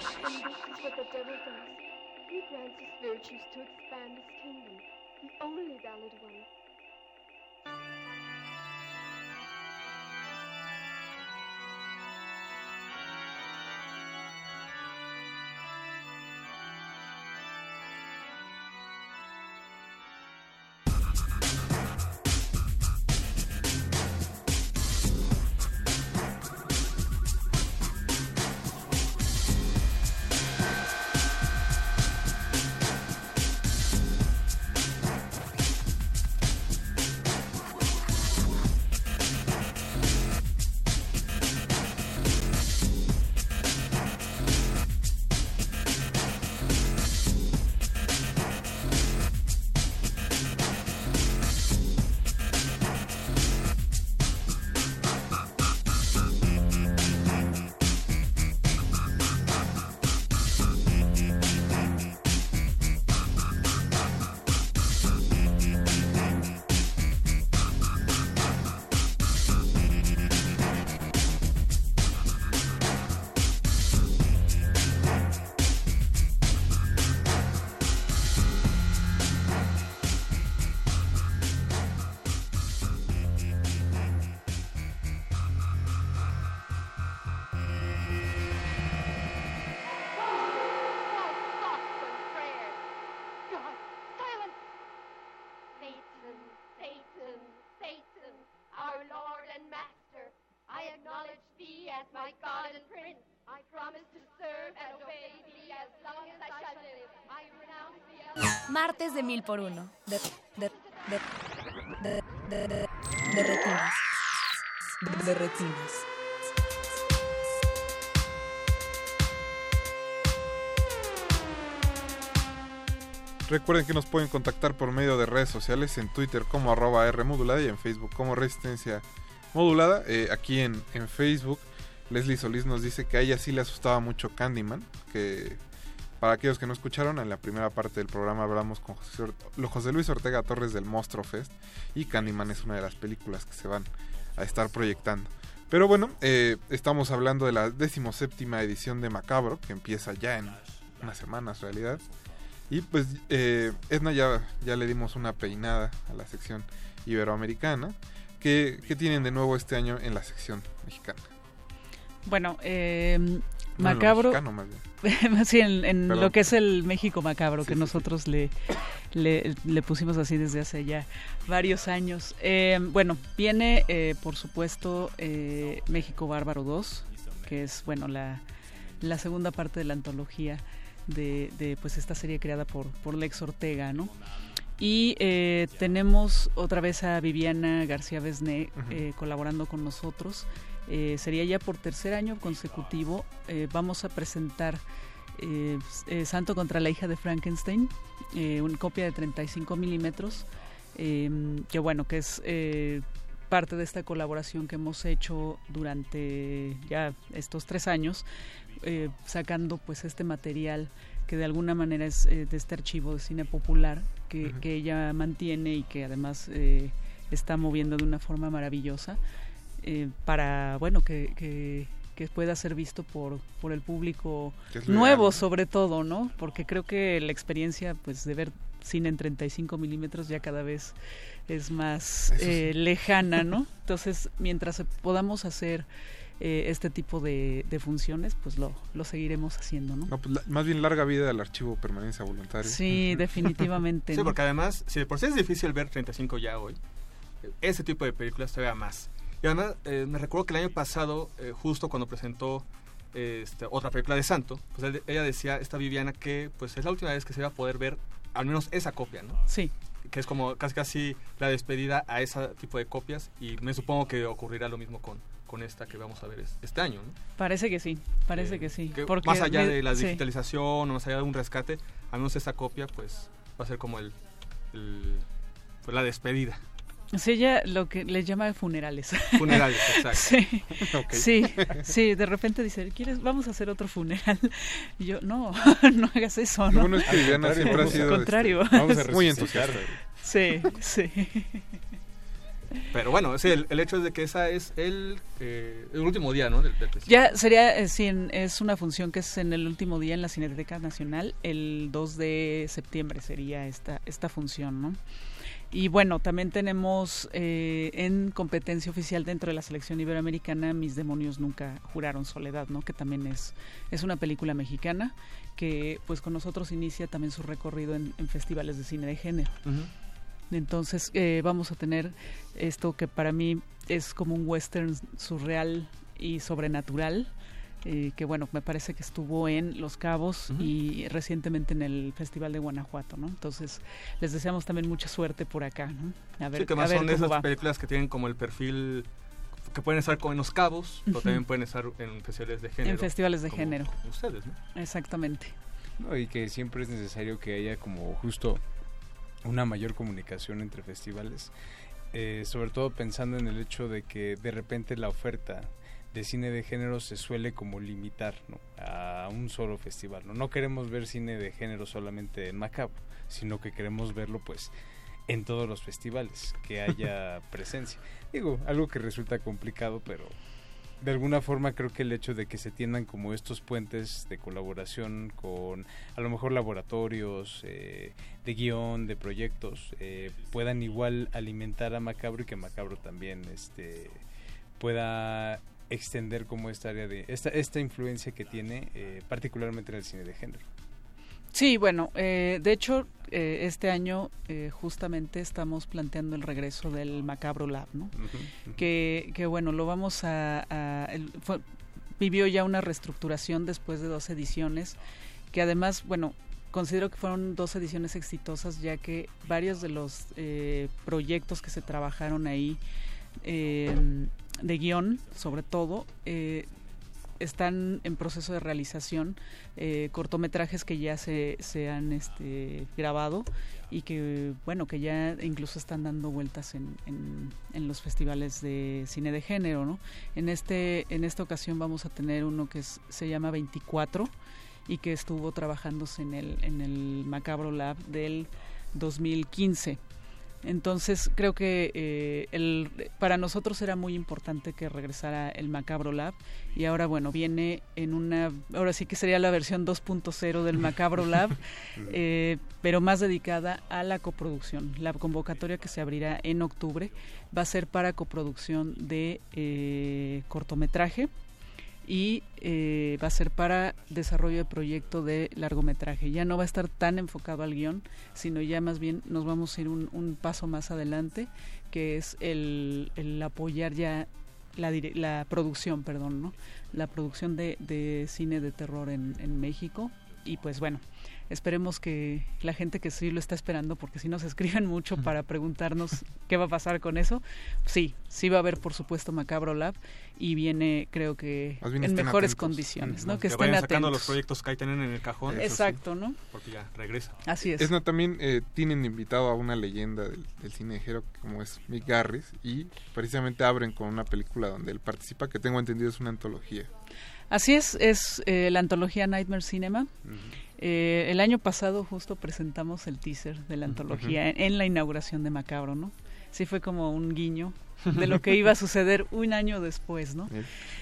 He grants us virtues to expand his kingdom, the only valid one. Martes de mil por uno. De, de, de, de, de, de, retinas. De retinas. Recuerden que nos pueden contactar por medio de redes sociales en Twitter como arroba R modulada y en Facebook como Resistencia Modulada. Eh, aquí en, en Facebook, Leslie Solís nos dice que a ella sí le asustaba mucho Candyman, que para aquellos que no escucharon, en la primera parte del programa hablamos con José, Luis Ortega Torres del Monstruo Fest y Candyman es una de las películas que se van a estar proyectando. Pero bueno, eh, estamos hablando de la decimoséptima edición de Macabro, que empieza ya en unas semanas, realidad. Y pues eh, Edna ya, ya le dimos una peinada a la sección iberoamericana. ¿Qué, qué tienen de nuevo este año en la sección mexicana? Bueno, eh, macabro. más bien. Más bien en, Perdón. lo que es el México macabro, que nosotros le, le, le pusimos así desde hace ya varios años. Eh, bueno, viene, eh, por supuesto, eh, México Bárbaro 2, que es, bueno, la, la segunda parte de la antología de, de, pues esta serie creada por, por Lex Ortega, ¿no? Y eh, tenemos otra vez a Viviana García Besné eh, colaborando con nosotros. Eh, sería ya por tercer año consecutivo. Eh, vamos a presentar eh, Santo contra la hija de Frankenstein, una copia de 35 milímetros, eh, que bueno, que es parte de esta colaboración que hemos hecho durante ya estos tres años, sacando pues este material que de alguna manera es de este archivo de cine popular que, que ella mantiene y que además está moviendo de una forma maravillosa eh, para bueno que, que, que pueda ser visto por, por el público nuevo sobre todo, ¿no? Porque creo que la experiencia pues de ver cine en 35 milímetros ya cada vez es más sí. eh, lejana, ¿no? Entonces, mientras podamos hacer eh, este tipo de, de funciones, pues lo, lo seguiremos haciendo, ¿no? No, pues la- más bien larga vida del archivo permanencia voluntaria. Sí, definitivamente. Sí, ¿no? porque además, si de por sí es difícil ver 35 ya hoy, ese tipo de películas todavía más. Y además, eh, me recuerdo que el año pasado, eh, justo cuando presentó este, otra película de Santo, pues él- ella decía, esta Viviana, que pues es la última vez que se va a poder ver al menos esa copia, ¿no? Sí. Que es como casi casi la despedida a ese tipo de copias y me supongo que ocurrirá lo mismo con, con esta que vamos a ver es- este año, ¿no? Parece que sí, parece Eh, que sí. que porque más allá me- de la sí. digitalización o más allá de un rescate, al menos esta copia pues va a ser como el, el- pues, la despedida. Sí, ella lo que le llama funerales. Funerales, exacto. sí, sí, sí, de repente dice, ¿quieres, vamos a hacer otro funeral? Y yo, no, no hagas eso, ¿no? bueno es que Viviana siempre ha sido, Al contrario. este, Vamos a muy entusiasta. Sí, sí. Pero bueno, sí, el, el hecho es de que esa es el, eh, el último día, ¿no? Del, del. Ya sería, eh, sí, en- es una función que es en el último día en la Cineteca Nacional, el 2 de septiembre sería esta, esta función, ¿no? Y bueno, también tenemos eh, en competencia oficial dentro de la selección iberoamericana Mis demonios nunca juraron soledad, ¿no? Que también es, es una película mexicana que pues con nosotros inicia también su recorrido en, en festivales de cine de género. Entonces eh, vamos a tener esto que para mí es como un western surreal y sobrenatural, eh, que bueno, me parece que estuvo en Los Cabos y recientemente en el Festival de Guanajuato, ¿no? Entonces les deseamos también mucha suerte por acá, ¿no? A ver, sí, que a más ver son esas va. películas que tienen como el perfil que pueden estar como en los cabos, pero Ujú. también pueden estar en festivales de género. En festivales de como género. Ustedes, ¿no? Exactamente. No, y que siempre es necesario que haya como justo una mayor comunicación entre festivales, eh, sobre todo pensando en el hecho de que de repente la oferta de cine de género se suele como limitar ¿no? a un solo festival. ¿no? no queremos ver cine de género solamente en Macabro, sino que queremos verlo pues en todos los festivales, que haya presencia. Digo, algo que resulta complicado, pero de alguna forma creo que el hecho de que se tiendan como estos puentes de colaboración con a lo mejor laboratorios eh, de guion, de proyectos, eh, puedan igual alimentar a Macabro y que Macabro también este pueda extender como esta área de esta, esta influencia que tiene eh, particularmente en el cine de género. Sí, bueno, eh, de hecho, eh, este año eh, justamente estamos planteando el regreso del Macabro Lab, ¿no? que, que, bueno, lo vamos a... a- el- fue- vivió ya una reestructuración después de dos ediciones, que además, bueno, considero que fueron dos ediciones exitosas, ya que varios de los eh, proyectos que se trabajaron ahí, eh, de guion, sobre todo, eh, están en proceso de realización eh, cortometrajes que ya se, se han este, grabado y que bueno que ya incluso están dando vueltas en, en, los festivales de cine de género ¿no? en este en esta ocasión vamos a tener uno que se llama 24 y que estuvo trabajándose en el en el Macabro Lab del 2015 entonces creo que eh, el, para nosotros era muy importante que regresara el Macabro Lab y ahora bueno viene en una ahora sí que sería la versión 2.0 del Macabro Lab eh, pero más dedicada a la coproducción. La convocatoria que se abrirá en octubre va a ser para coproducción de eh, cortometraje y eh, va a ser para desarrollo de proyecto de largometraje. Ya no va a estar tan enfocado al guion, sino ya más bien nos vamos a ir un, paso más adelante, que es el, apoyar ya la, la producción, perdón, ¿no? La producción de, cine de terror en México. Y pues bueno, esperemos que la gente que sí lo está esperando, porque si nos escriben mucho para preguntarnos qué va a pasar con eso, sí, sí va a haber por supuesto Macabro Lab y viene creo que en mejores atentos. condiciones, ¿no? Que Que estén vayan sacando atentos. los proyectos que ahí tienen en el cajón. Sí. Exacto, ¿no? Porque ya regresa. Así es. Es no, también eh, tienen invitado a una leyenda del, del cine de género como es Mick Garris y precisamente abren con una película donde él participa que tengo entendido es una antología. Así es, es eh, la antología Nightmare Cinema. Eh, el año pasado justo presentamos el teaser de la antología en, en la inauguración de Macabro, ¿no? Sí fue como un guiño de lo que iba a suceder un año después, ¿no?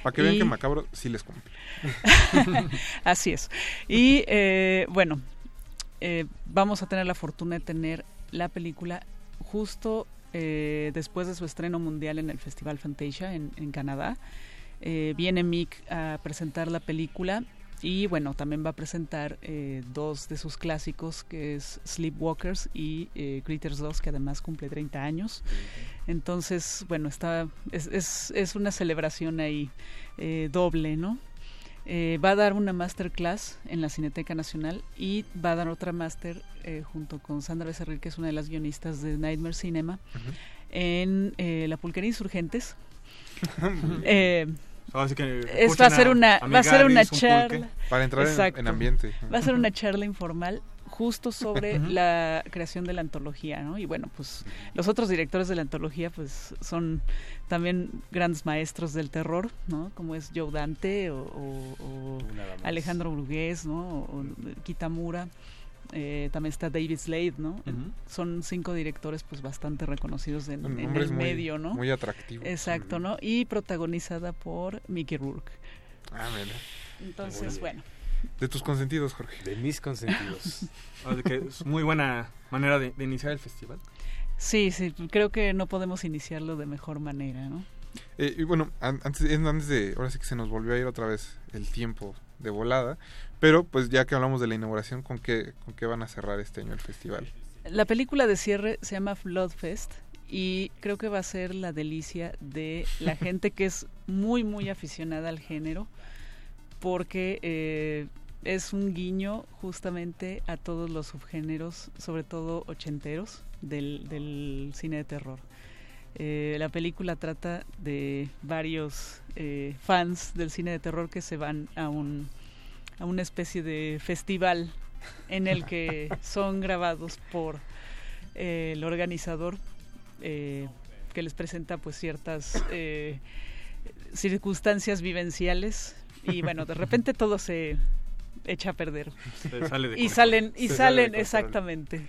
Para que vean que Macabro sí les cumple. Así es. Y eh, bueno, eh, vamos a tener la fortuna de tener la película justo eh, después de su estreno mundial en el Festival Fantasia en, en Canadá. Eh, viene Mick a presentar la película y bueno, también va a presentar eh, dos de sus clásicos, que es Sleepwalkers y eh, Critters 2, que además cumple 30 años. Entonces, bueno, está es, es, es una celebración ahí eh, doble, ¿no? Eh, va a dar una masterclass en la Cineteca Nacional y va a dar otra máster eh, junto con Sandra Becerril, que es una de las guionistas de Nightmare Cinema, en eh, La Pulquería Insurgentes. Que es, va a ser una, a va a ser una charla. Para entrar en- Exacto. en ambiente. Va a ser una charla informal justo sobre la creación de la antología, ¿no? Y bueno, pues los otros directores de la antología pues son también grandes maestros del terror, ¿no? Como es Joe Dante o. Alejandro Brugués, ¿no? O, o Kitamura. Eh, también está David Slade, ¿no? Son cinco directores pues bastante reconocidos en, el muy- medio, ¿no? muy atractivos. Exacto, ¿no? Y protagonizada por Mickey Rourke. Ah, mira. Entonces, bueno. De tus consentidos, Jorge. De mis consentidos. Sí que es muy buena manera de, de iniciar el festival. Sí, sí, creo que no podemos iniciarlo de mejor manera, ¿no? Eh, y bueno, an- antes, en- antes de, ahora sí que se nos volvió a ir otra vez el tiempo de volada, pero pues ya que hablamos de la inauguración, ¿con qué, con qué van a cerrar este año el festival? La película de cierre se llama Floodfest y creo que va a ser la delicia de la gente que es muy, muy aficionada al género porque eh, es un guiño justamente a todos los subgéneros, sobre todo ochenteros, del, del cine de terror. Eh, la película trata de varios eh, fans del cine de terror que se van a un a una especie de festival en el que son grabados por eh, el organizador eh, que les presenta pues ciertas eh, circunstancias vivenciales y bueno de repente todo se echa a perder. Se sale de y salen y Se salen exactamente.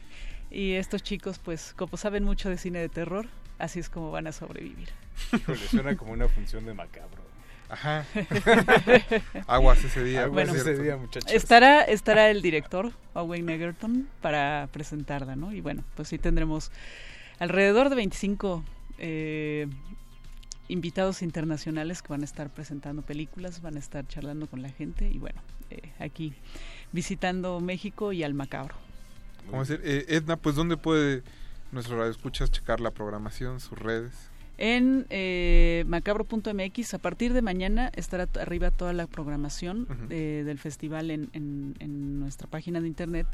Y estos chicos pues como saben mucho de cine de terror así es como van a sobrevivir Híjole, suena como una función de macabro. Ajá. Aguas ese día. Aguas Bueno, ese día, muchachos. Estará, estará el director, Owen Egerton, para presentarla, ¿no? Y bueno, pues sí tendremos alrededor de 25 eh, invitados internacionales que van a estar presentando películas, van a estar charlando con la gente y bueno, eh, aquí visitando México y al macabro. ¿Cómo decir? Eh, Edna, pues ¿dónde puede nuestro radio escuchas checar la programación, sus redes? En eh, macabro.mx, a partir de mañana estará arriba toda la programación eh, del festival en, en- en nuestra página de internet.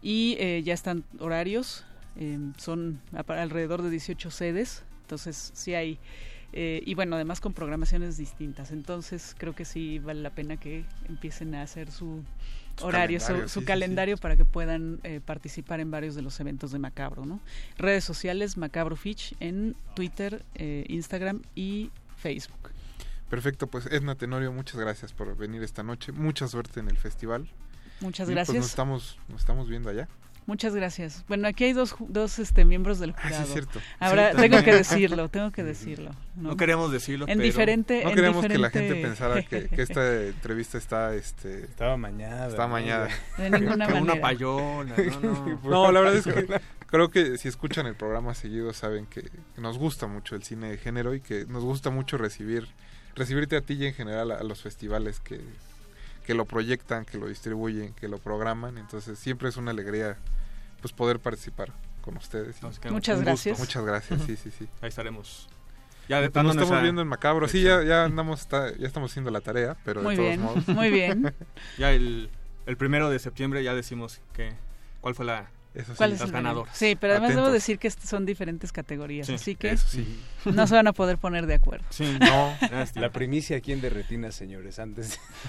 Y eh, ya están horarios, eh, son alrededor de 18 sedes, entonces sí hay, y bueno, además con programaciones distintas, entonces creo que sí vale la pena que empiecen a hacer Su horario, su, calendario, su sí, sí, calendario para que puedan eh, participar en varios de los eventos de Macabro, ¿no? Redes sociales, Macabro Fitch en Twitter, eh, Instagram y Facebook. Perfecto, pues Edna Tenorio, muchas gracias por venir esta noche. Mucha suerte en el festival. Muchas Y, pues, gracias. nos estamos, nos estamos viendo allá. Muchas gracias. Bueno, aquí hay dos, dos este, miembros del Ah, sí, jurado. es cierto. Ahora, Sí, tengo que decirlo, tengo que decirlo. No queremos decirlo, En pero- diferente... No en queremos que la gente pensara que, que esta entrevista está, este, Estaba mañada. está ¿no? mañada. De ninguna Que una manera. payola, no, no. No, la verdad es que creo que si escuchan el programa seguido saben que nos gusta mucho el cine de género y que nos gusta mucho recibir recibirte a ti y en general a, a los festivales que, que lo proyectan, que lo distribuyen, que lo programan. Entonces siempre es una alegría pues poder participar con ustedes. Muchas gracias. gusto. Muchas gracias, sí, sí, sí. Ahí estaremos. Ya dando nos estamos viendo en Macabro. Sí, ya, ya andamos, está- ya estamos haciendo la tarea, pero Muy de todos bien, modos. muy bien. Ya el, el primero de septiembre ya decimos que cuál fue la Eso sí. ¿Cuál es las ganadoras. Sí, pero además debo Atentos. decir que son diferentes categorías, Sí, así que Eso sí. no se van a poder poner de acuerdo. Sí, No. La primicia aquí en Derretinas, señores, antes.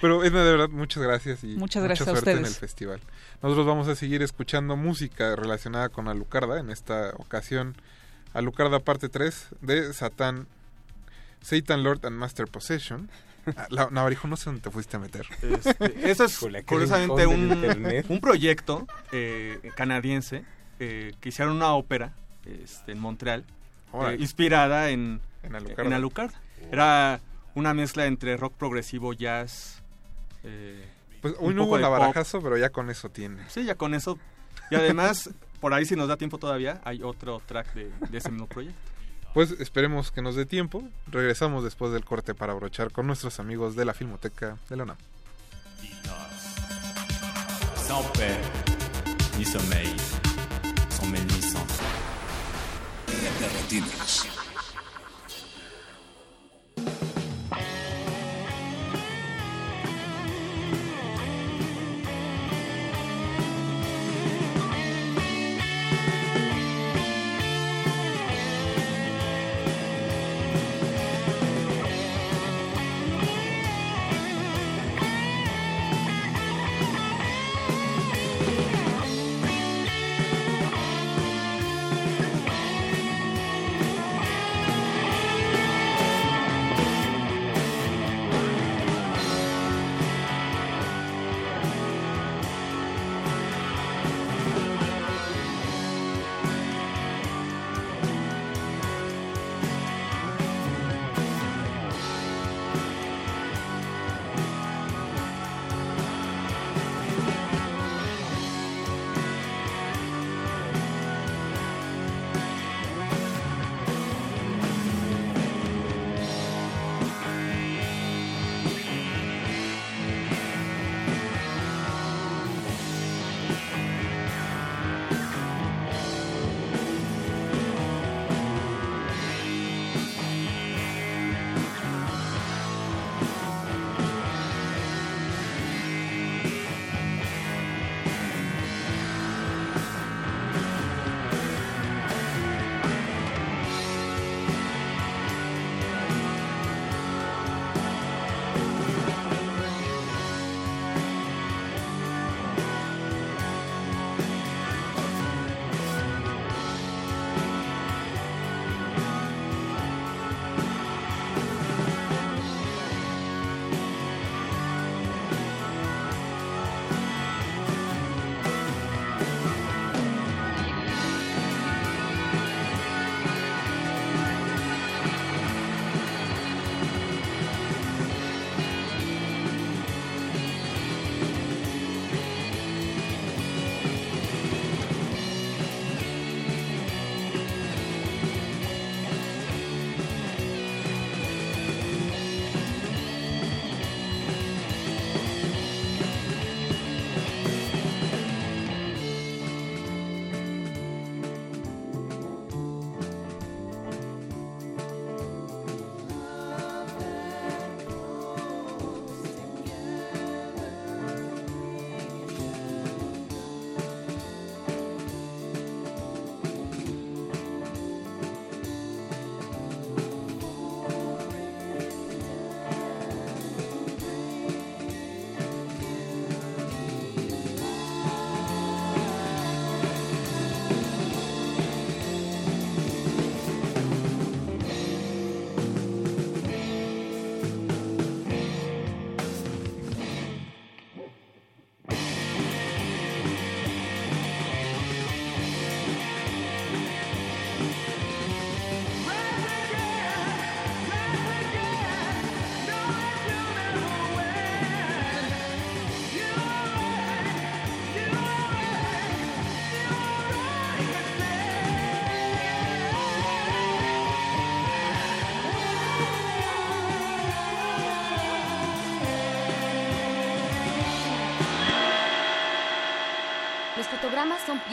Pero Edna, de verdad, muchas gracias y Muchas mucha gracias a suerte en el festival. Nosotros vamos a seguir escuchando música relacionada con Alucarda, en esta ocasión Alucarda parte 3 de Satán, Satan Lord and Master Possession. La, Navarijo, no sé dónde te fuiste a meter. Este, eso es Híjole, curiosamente un, un proyecto eh, canadiense eh, que hicieron una ópera este, en Montreal, eh, inspirada en, En Alucarda. Era una mezcla entre rock progresivo, jazz. eh, Pues un hoy no poco hubo de pop. navarajazo, pero ya con eso tiene. Sí, ya con eso. Y además, por ahí si nos da tiempo todavía, hay otro track de, de ese mismo proyecto. Pues esperemos que nos dé tiempo. Regresamos después del corte para abrochar con nuestros amigos de la Filmoteca de la UNAM. Sans paix, ni sommeil, sans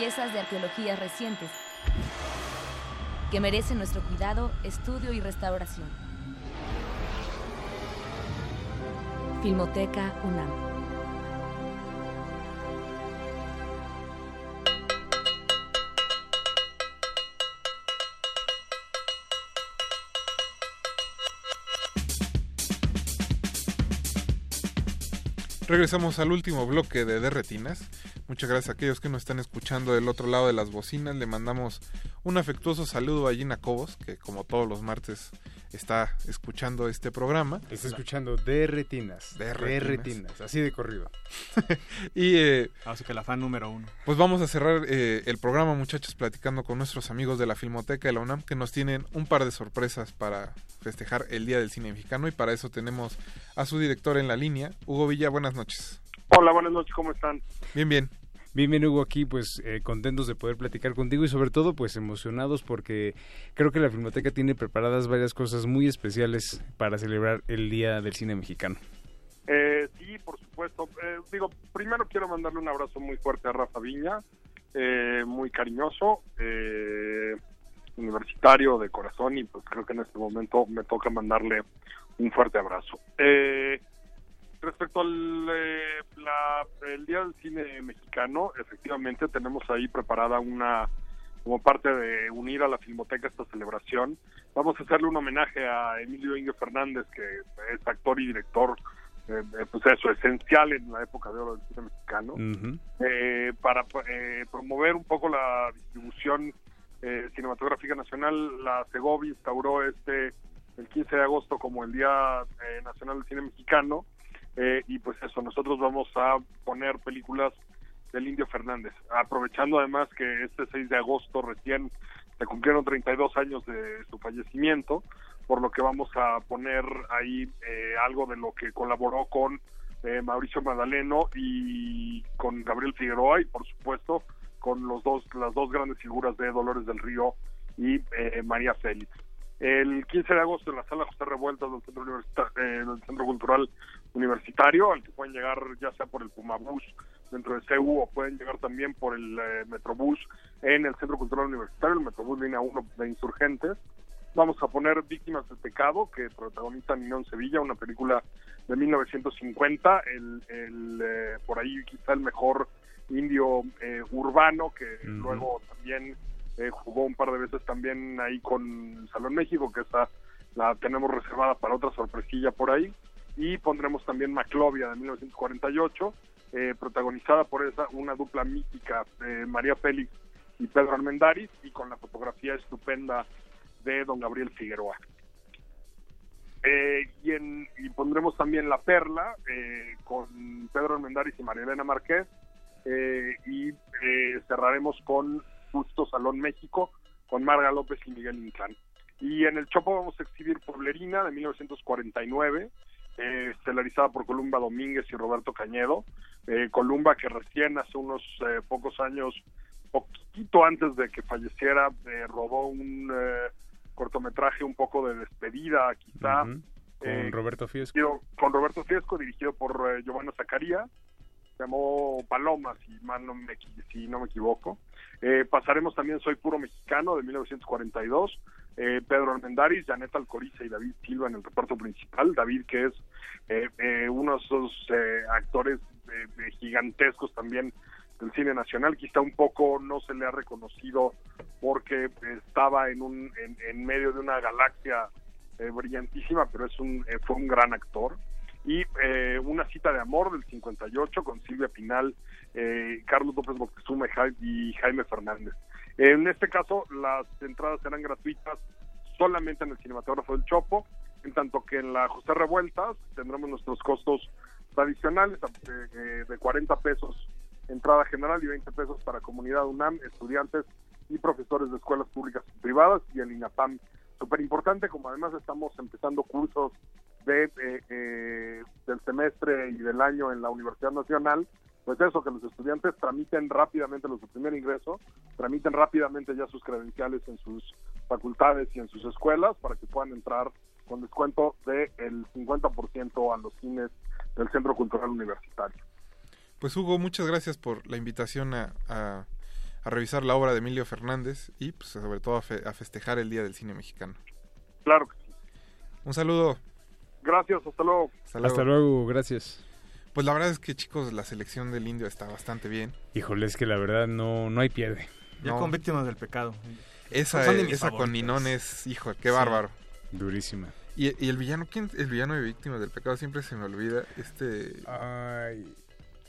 piezas de arqueología recientes que merecen nuestro cuidado, estudio y restauración. Filmoteca UNAM. Regresamos al último bloque de Derretinas. Muchas gracias a aquellos que nos están escuchando del otro lado de las bocinas. Le mandamos un afectuoso saludo a Gina Cobos, que como todos los martes está escuchando este programa. Está escuchando de retinas. De De retinas. retinas, así de corrido. Y eh, Así que la fan número uno. pues vamos a cerrar eh, el programa, muchachos, platicando con nuestros amigos de la Filmoteca de la UNAM, que nos tienen un par de sorpresas para festejar el Día del Cine Mexicano. Y para eso tenemos a su director en la línea, Hugo Villa. Buenas noches. Hola, buenas noches, ¿cómo están? Bien, bien. Bien, bien, Hugo, aquí pues eh, contentos de poder platicar contigo y sobre todo pues emocionados porque creo que la Filmoteca tiene preparadas varias cosas muy especiales para celebrar el Día del Cine Mexicano. Eh, sí, por supuesto. Eh, digo, primero quiero mandarle un abrazo muy fuerte a Rafa Viña, eh, muy cariñoso, eh, universitario de corazón y pues creo que en este momento me toca mandarle un fuerte abrazo. Eh, respecto al eh, la- el Día del Cine Mexicano, efectivamente tenemos ahí preparada una como parte de unir a la Filmoteca esta celebración. Vamos a hacerle un homenaje a Emilio Inge Fernández, que es actor y director, eh, eh, pues eso, esencial en la época de oro del cine mexicano eh, para eh, promover un poco la distribución eh, cinematográfica nacional, la Segovia instauró este el 15 de agosto como el Día eh, Nacional del Cine Mexicano eh, y pues eso, nosotros vamos a poner películas del Indio Fernández, aprovechando además que este 6 de agosto recién se cumplieron 32 años de su fallecimiento, por lo que vamos a poner ahí eh, algo de lo que colaboró con eh, Mauricio Madaleno y con Gabriel Figueroa y por supuesto con los dos las dos grandes figuras de Dolores del Río y eh, María Félix. El 15 de agosto en la sala José Revueltas del Centro, Universita- eh, del Centro Cultural Universitario, al que pueden llegar ya sea por el Pumabús dentro de CEU o pueden llegar también por el eh, Metrobús en el Centro Cultural Universitario, el Metrobús línea 1 de Insurgentes. Vamos a poner Víctimas del Pecado, que protagoniza Ninón Sevilla, una película de 1950, el, el, eh, por ahí quizá el mejor indio eh, urbano, que luego también eh, jugó un par de veces también ahí con Salón México, que esa la tenemos reservada para otra sorpresilla por ahí. Y pondremos también Maclovia de 1948, eh, protagonizada por esa una dupla mítica, eh, María Félix y Pedro Armendáriz, y con la fotografía estupenda de don Gabriel Figueroa. Eh, y, en- y pondremos también La Perla eh, con Pedro Armendáriz y María Elena Márquez eh, y eh, cerraremos con Justo Salón México con Marga López y Miguel Inclán. Y en el Chopo vamos a exhibir Pueblerina de 1949, eh, estelarizada por Columba Domínguez y Roberto Cañedo. Eh, Columba que recién hace unos eh, pocos años, poquito antes de que falleciera, eh, rodó un eh, cortometraje un poco de despedida, quizá. Con eh, Roberto Fiesco. dirigido- con Roberto Fiesco, dirigido por Giovanna Zacarías. Se llamó Paloma, si, mal no, me, si no me equivoco. Eh, pasaremos también Soy Puro Mexicano, de 1942. Eh, Pedro Armendáriz, Janet Alcoriza y David Silva en el reparto principal. David, que es eh, eh, uno de esos eh, actores eh, eh, gigantescos también del cine nacional. Quizá un poco no se le ha reconocido porque estaba en, un, en, medio de una galaxia brillantísima, pero es un, fue un gran actor. Y Una cita de amor del 58 con Silvia Pinal, Carlos López Moctezuma y Jaime Fernández. En este caso, las entradas serán gratuitas solamente en el cinematógrafo del Chopo, en tanto que en la José Revueltas tendremos nuestros costos tradicionales eh, eh, de 40 pesos entrada general y 20 pesos para comunidad UNAM, estudiantes y profesores de escuelas públicas y privadas y el INAPAM. Súper importante, como además estamos empezando cursos de eh, eh, del semestre y del año en la Universidad Nacional, pues eso, que los estudiantes tramiten rápidamente los de primer ingreso, tramiten rápidamente ya sus credenciales en sus facultades y en sus escuelas para que puedan entrar con descuento del 50% a los cines del Centro Cultural Universitario. Pues Hugo, muchas gracias por la invitación a, a- a revisar la obra de Emilio Fernández y pues, sobre todo a, fe- a festejar el Día del Cine Mexicano. Claro que sí. Un saludo. Gracias, hasta luego. Hasta luego, gracias. Pues la verdad es que chicos, la selección del indio está bastante bien. Híjole, es que la verdad no, no hay pierde. Ya No. con víctimas del pecado. Esa, mis esa con. Ninón es, hijo, qué Sí. bárbaro. Durísima. Y, y el villano, ¿quién? El villano de Víctimas del Pecado siempre se me olvida. Este. Ay.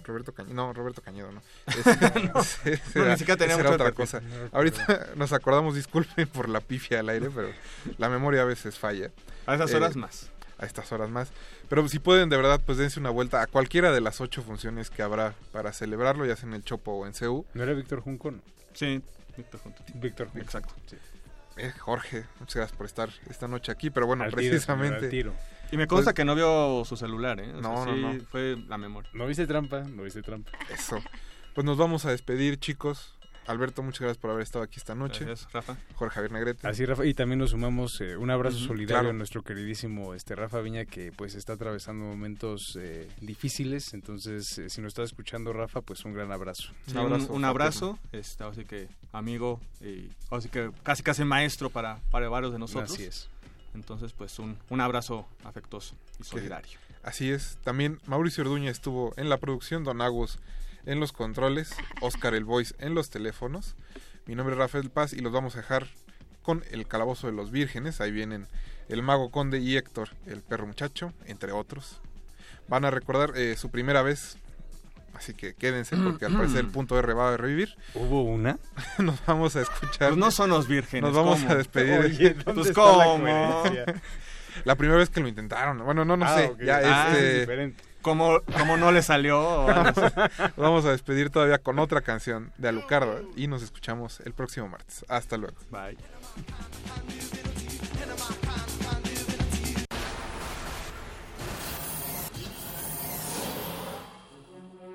Roberto Cañedo, no, Roberto Cañedo, no. Ese- No, ese no, era- ni siquiera tenía ese era otra cosa. No. Ahorita nos acordamos, disculpen por la pifia al aire, pero la memoria a veces falla. A esas Eh, horas más. A estas horas más. Pero si pueden, de verdad, pues dense una vuelta a cualquiera de las ocho funciones que habrá para celebrarlo, ya sea en el Chopo o en CEU. ¿No era Víctor Junco? no? Sí, Víctor Junco. Víctor Junco. Exacto. Eh, Jorge, muchas gracias por estar esta noche aquí, pero bueno, Al tiro, señor, precisamente... al tiro. Y me consta Pues- que no vio su celular, ¿eh? O No, no, sí no. Fue la memoria. ¿No viste trampa? ¿No viste trampa? Eso. Pues nos vamos a despedir, chicos. Alberto, muchas gracias por haber estado aquí esta noche. Gracias, Rafa. Jorge Javier Negrete. Así, Rafa, y también nos sumamos eh, un abrazo solidario claro. a nuestro queridísimo este Rafa Viña que pues está atravesando momentos eh, difíciles, entonces eh, si nos está escuchando Rafa, pues un gran abrazo. Sí, un, un abrazo, este, así que amigo y así que casi casi maestro para, para varios de nosotros. Así es. Entonces, pues un, un abrazo afectuoso y solidario. Así es. También Mauricio Orduña estuvo en la producción, Don Agus en los controles, Oscar el Voice en los teléfonos. Mi nombre es Rafael Paz y los vamos a dejar con El Calabozo de los Vírgenes. Ahí vienen el Mago Conde y Héctor, el perro muchacho, entre otros. Van a recordar eh, su primera vez. Así que quédense porque al parecer el punto R va a revivir. ¿Hubo una? Nos vamos a escuchar. Pues no son los vírgenes. Nos vamos ¿cómo? a despedir. Oye, ¿dónde Pues la cómo. La primera vez que lo intentaron. Bueno, no, no Ah, sé. Ya Ah, este- es diferente. ¿Cómo, cómo no le salió? Vamos a despedir todavía con otra canción de Alucarda y nos escuchamos el próximo martes. Hasta luego. Bye.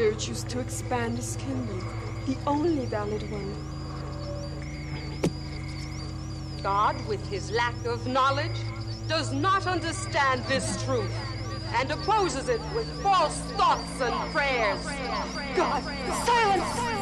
Virtues to expand his kingdom, the only valid one. God, with his lack of knowledge, does not understand this truth and opposes it with false thoughts and prayers. God, silence!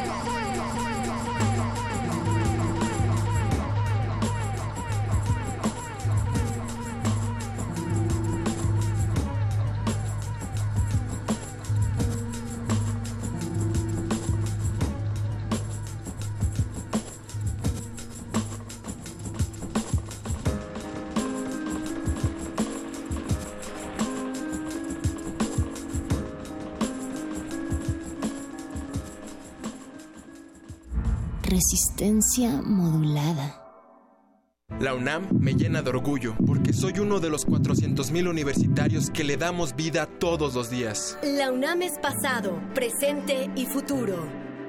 Resistencia modulada. La UNAM me llena de orgullo porque soy uno de los 400.000 universitarios que le damos vida todos los días. La UNAM es pasado, presente y futuro.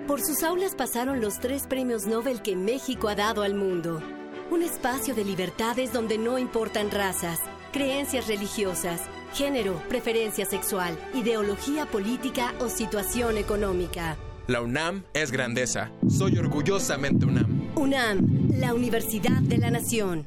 Por sus aulas pasaron los tres premios Nobel que México ha dado al mundo. Un espacio de libertades donde no importan razas, creencias religiosas, género, preferencia sexual, ideología política o situación económica. La UNAM es grandeza. Soy orgullosamente UNAM. UNAM, la Universidad de la Nación.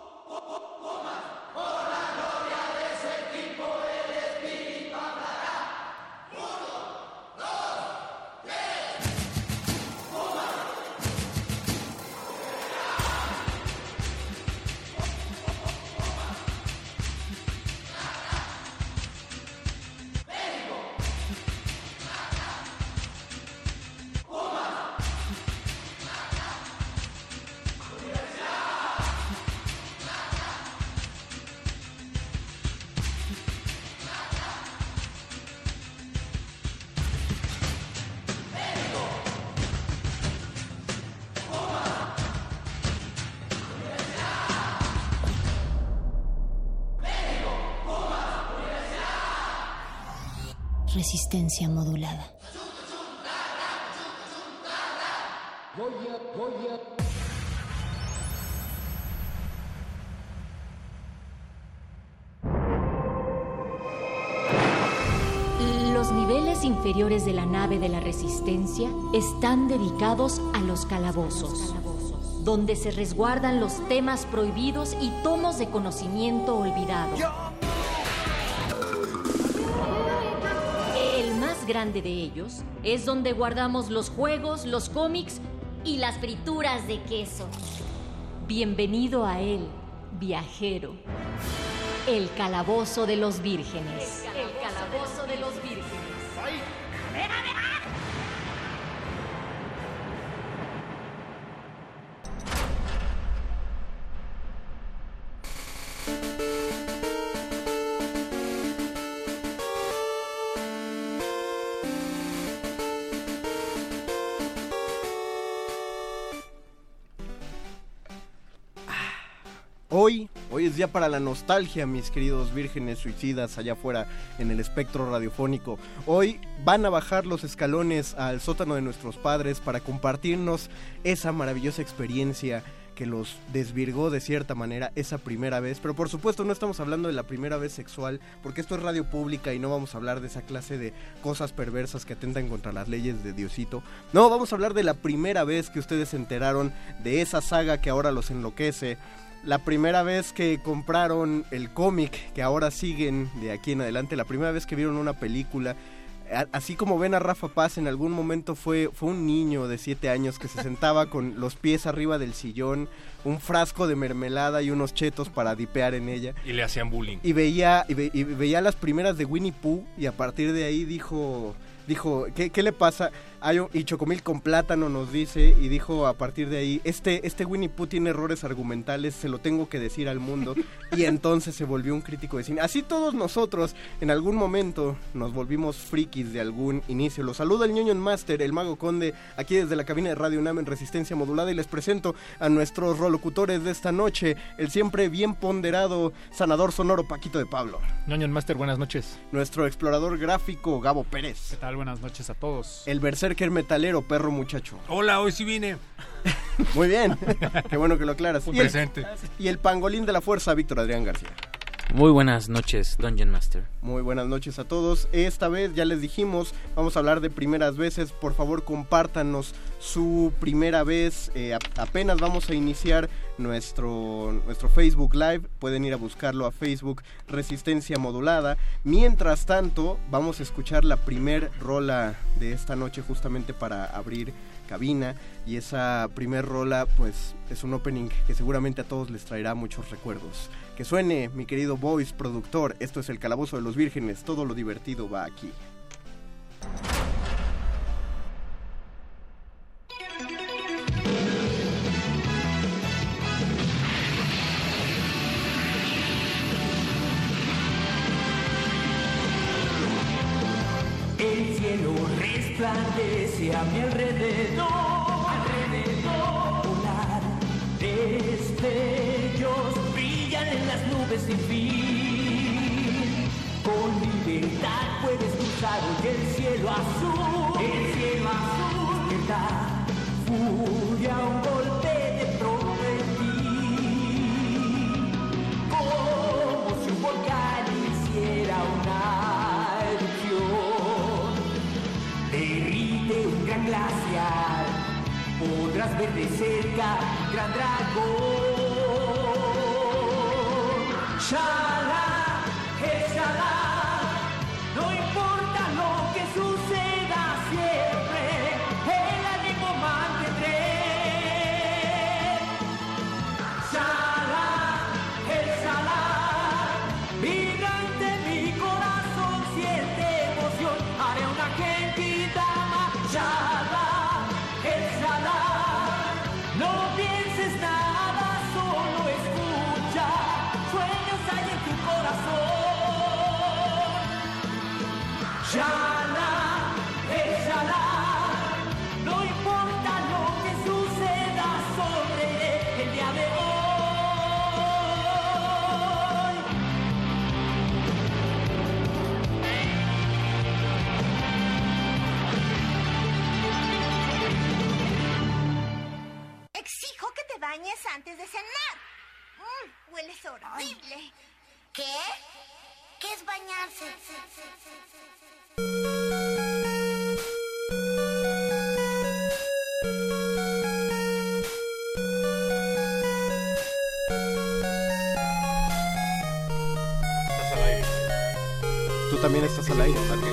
De la nave de la Resistencia están dedicados a los calabozos, donde se resguardan los temas prohibidos y tomos de conocimiento olvidado. El más grande de ellos es donde guardamos los juegos, los cómics y las frituras de queso. Bienvenido a él, viajero. El calabozo de los vírgenes. Día para la nostalgia, mis queridos vírgenes suicidas allá afuera en el espectro radiofónico. Hoy van a bajar los escalones al sótano de nuestros padres para compartirnos esa maravillosa experiencia que los desvirgó de cierta manera esa primera vez. Pero por supuesto no estamos hablando de la primera vez sexual, porque esto es radio pública y no vamos a hablar de esa clase de cosas perversas que atentan contra las leyes de Diosito. No, vamos a hablar de la primera vez que ustedes se enteraron de esa saga que ahora los enloquece la primera vez que compraron el cómic, que ahora siguen de aquí en adelante, la primera vez que vieron una película, así como ven a Rafa Paz, en algún momento fue, fue un niño de 7 años que se sentaba con los pies arriba del sillón, un frasco de mermelada y unos chetos para dipear en ella. Y le hacían bullying. Y veía, y, ve- y veía las primeras de Winnie Pooh y a partir de ahí dijo, dijo, ¿qué, qué le pasa? Hay un- y Chocomil con plátano nos dice y dijo a partir de ahí, este, este Winnie Pooh tiene errores argumentales, se lo tengo que decir al mundo. y entonces se volvió un crítico de cine. Así todos nosotros en algún momento nos volvimos frikis de algún inicio. Los saluda el ñoño Master, el mago conde, aquí desde la cabina de Radio UNAM en Resistencia Modulada y les presento a nuestros rolocutores de esta noche, el siempre bien ponderado sanador sonoro Paquito de Pablo. Ñoño Master, buenas noches. Nuestro explorador gráfico Gabo Pérez. ¿Qué tal? Buenas noches a todos. El berserker metalero perro muchacho. Hola, hoy sí vine. Muy bien. Qué bueno que lo aclaras. Un Y el- presente. Y el pangolín de la fuerza Víctor Adrián García. Muy buenas noches, Dungeon Master. Muy buenas noches a todos. Esta vez ya les dijimos, vamos a hablar de primeras veces. Por favor, compártanos su primera vez. Eh, apenas vamos a iniciar nuestro, nuestro Facebook Live. Pueden ir a buscarlo a Facebook Resistencia Modulada. Mientras tanto, vamos a escuchar la primer rola de esta noche justamente para abrir cabina y esa primer rola pues es un opening que seguramente a todos les traerá muchos recuerdos. Que suene, mi querido Voice productor, esto es el Calabozo de los Vírgenes, todo lo divertido va aquí. El cielo resplandece a mi alrededor, Con libertad puedes cruzar hoy el cielo azul, el cielo azul, que da furia un golpe de ti. Como si un volcán hiciera una erupción, derrite un gran glaciar, podrás ver de cerca gran dragón. Shala, Shala, no importa antes de cenar. Mm, hueles horrible. ¿Qué? ¿Qué es bañarse? Tú también estás al aire. Que,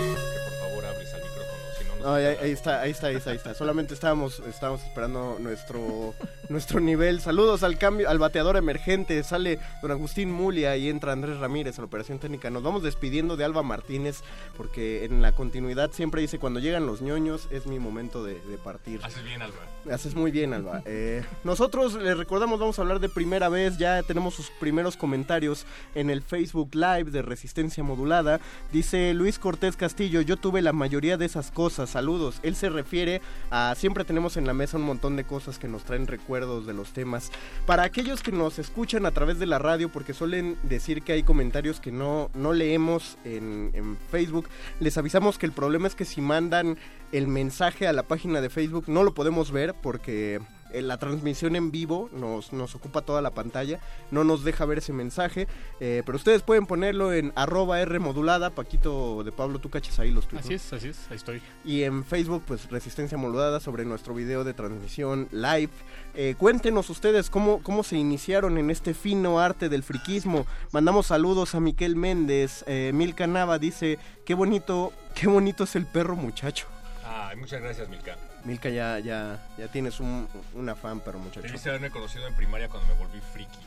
no, ahí, ahí está, ahí está, ahí está, ahí está. Solamente estábamos, estábamos esperando nuestro, nuestro nivel. Saludos al cambio, al bateador emergente. Sale don Agustín Mulia y entra Andrés Ramírez a la operación técnica. Nos vamos despidiendo de Alba Martínez porque en la continuidad siempre dice cuando llegan los ñoños es mi momento de, de partir. Haces bien, Alba. Haces muy bien, Alba. Eh, nosotros les recordamos, vamos a hablar de primera vez. Ya tenemos sus primeros comentarios en el Facebook Live de Resistencia Modulada. Dice Luis Cortés Castillo: Yo tuve la mayoría de esas cosas. Saludos. Él se refiere a siempre tenemos en la mesa un montón de cosas que nos traen recuerdos de los temas. Para aquellos que nos escuchan a través de la radio, porque suelen decir que hay comentarios que no, no leemos en, en Facebook, les avisamos que el problema es que si mandan el mensaje a la página de Facebook no lo podemos ver porque la transmisión en vivo nos, nos ocupa toda la pantalla, no nos deja ver ese mensaje, eh, pero ustedes pueden ponerlo en arroba R modulada, Paquito de Pablo, tú cachas ahí los tweets. Así es, así es, ahí estoy. Y en Facebook, pues Resistencia Modulada sobre nuestro video de transmisión live. Eh, cuéntenos ustedes cómo, cómo se iniciaron en este fino arte del friquismo. Mandamos saludos a Miquel Méndez. Eh, Milka Nava dice, qué bonito, qué bonito es el perro muchacho. Ay, muchas gracias, Milka. Milka, ya, ya, ya tienes un, un afán, perro muchacho. Debiste haberme conocido en primaria cuando me volví friki.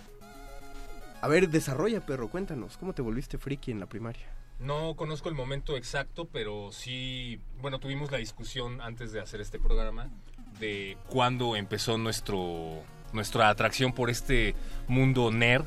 A ver, desarrolla, perro, cuéntanos, ¿cómo te volviste friki en la primaria? No conozco el momento exacto, pero sí, bueno, tuvimos la discusión antes de hacer este programa de cuándo empezó nuestro nuestra atracción por este mundo nerd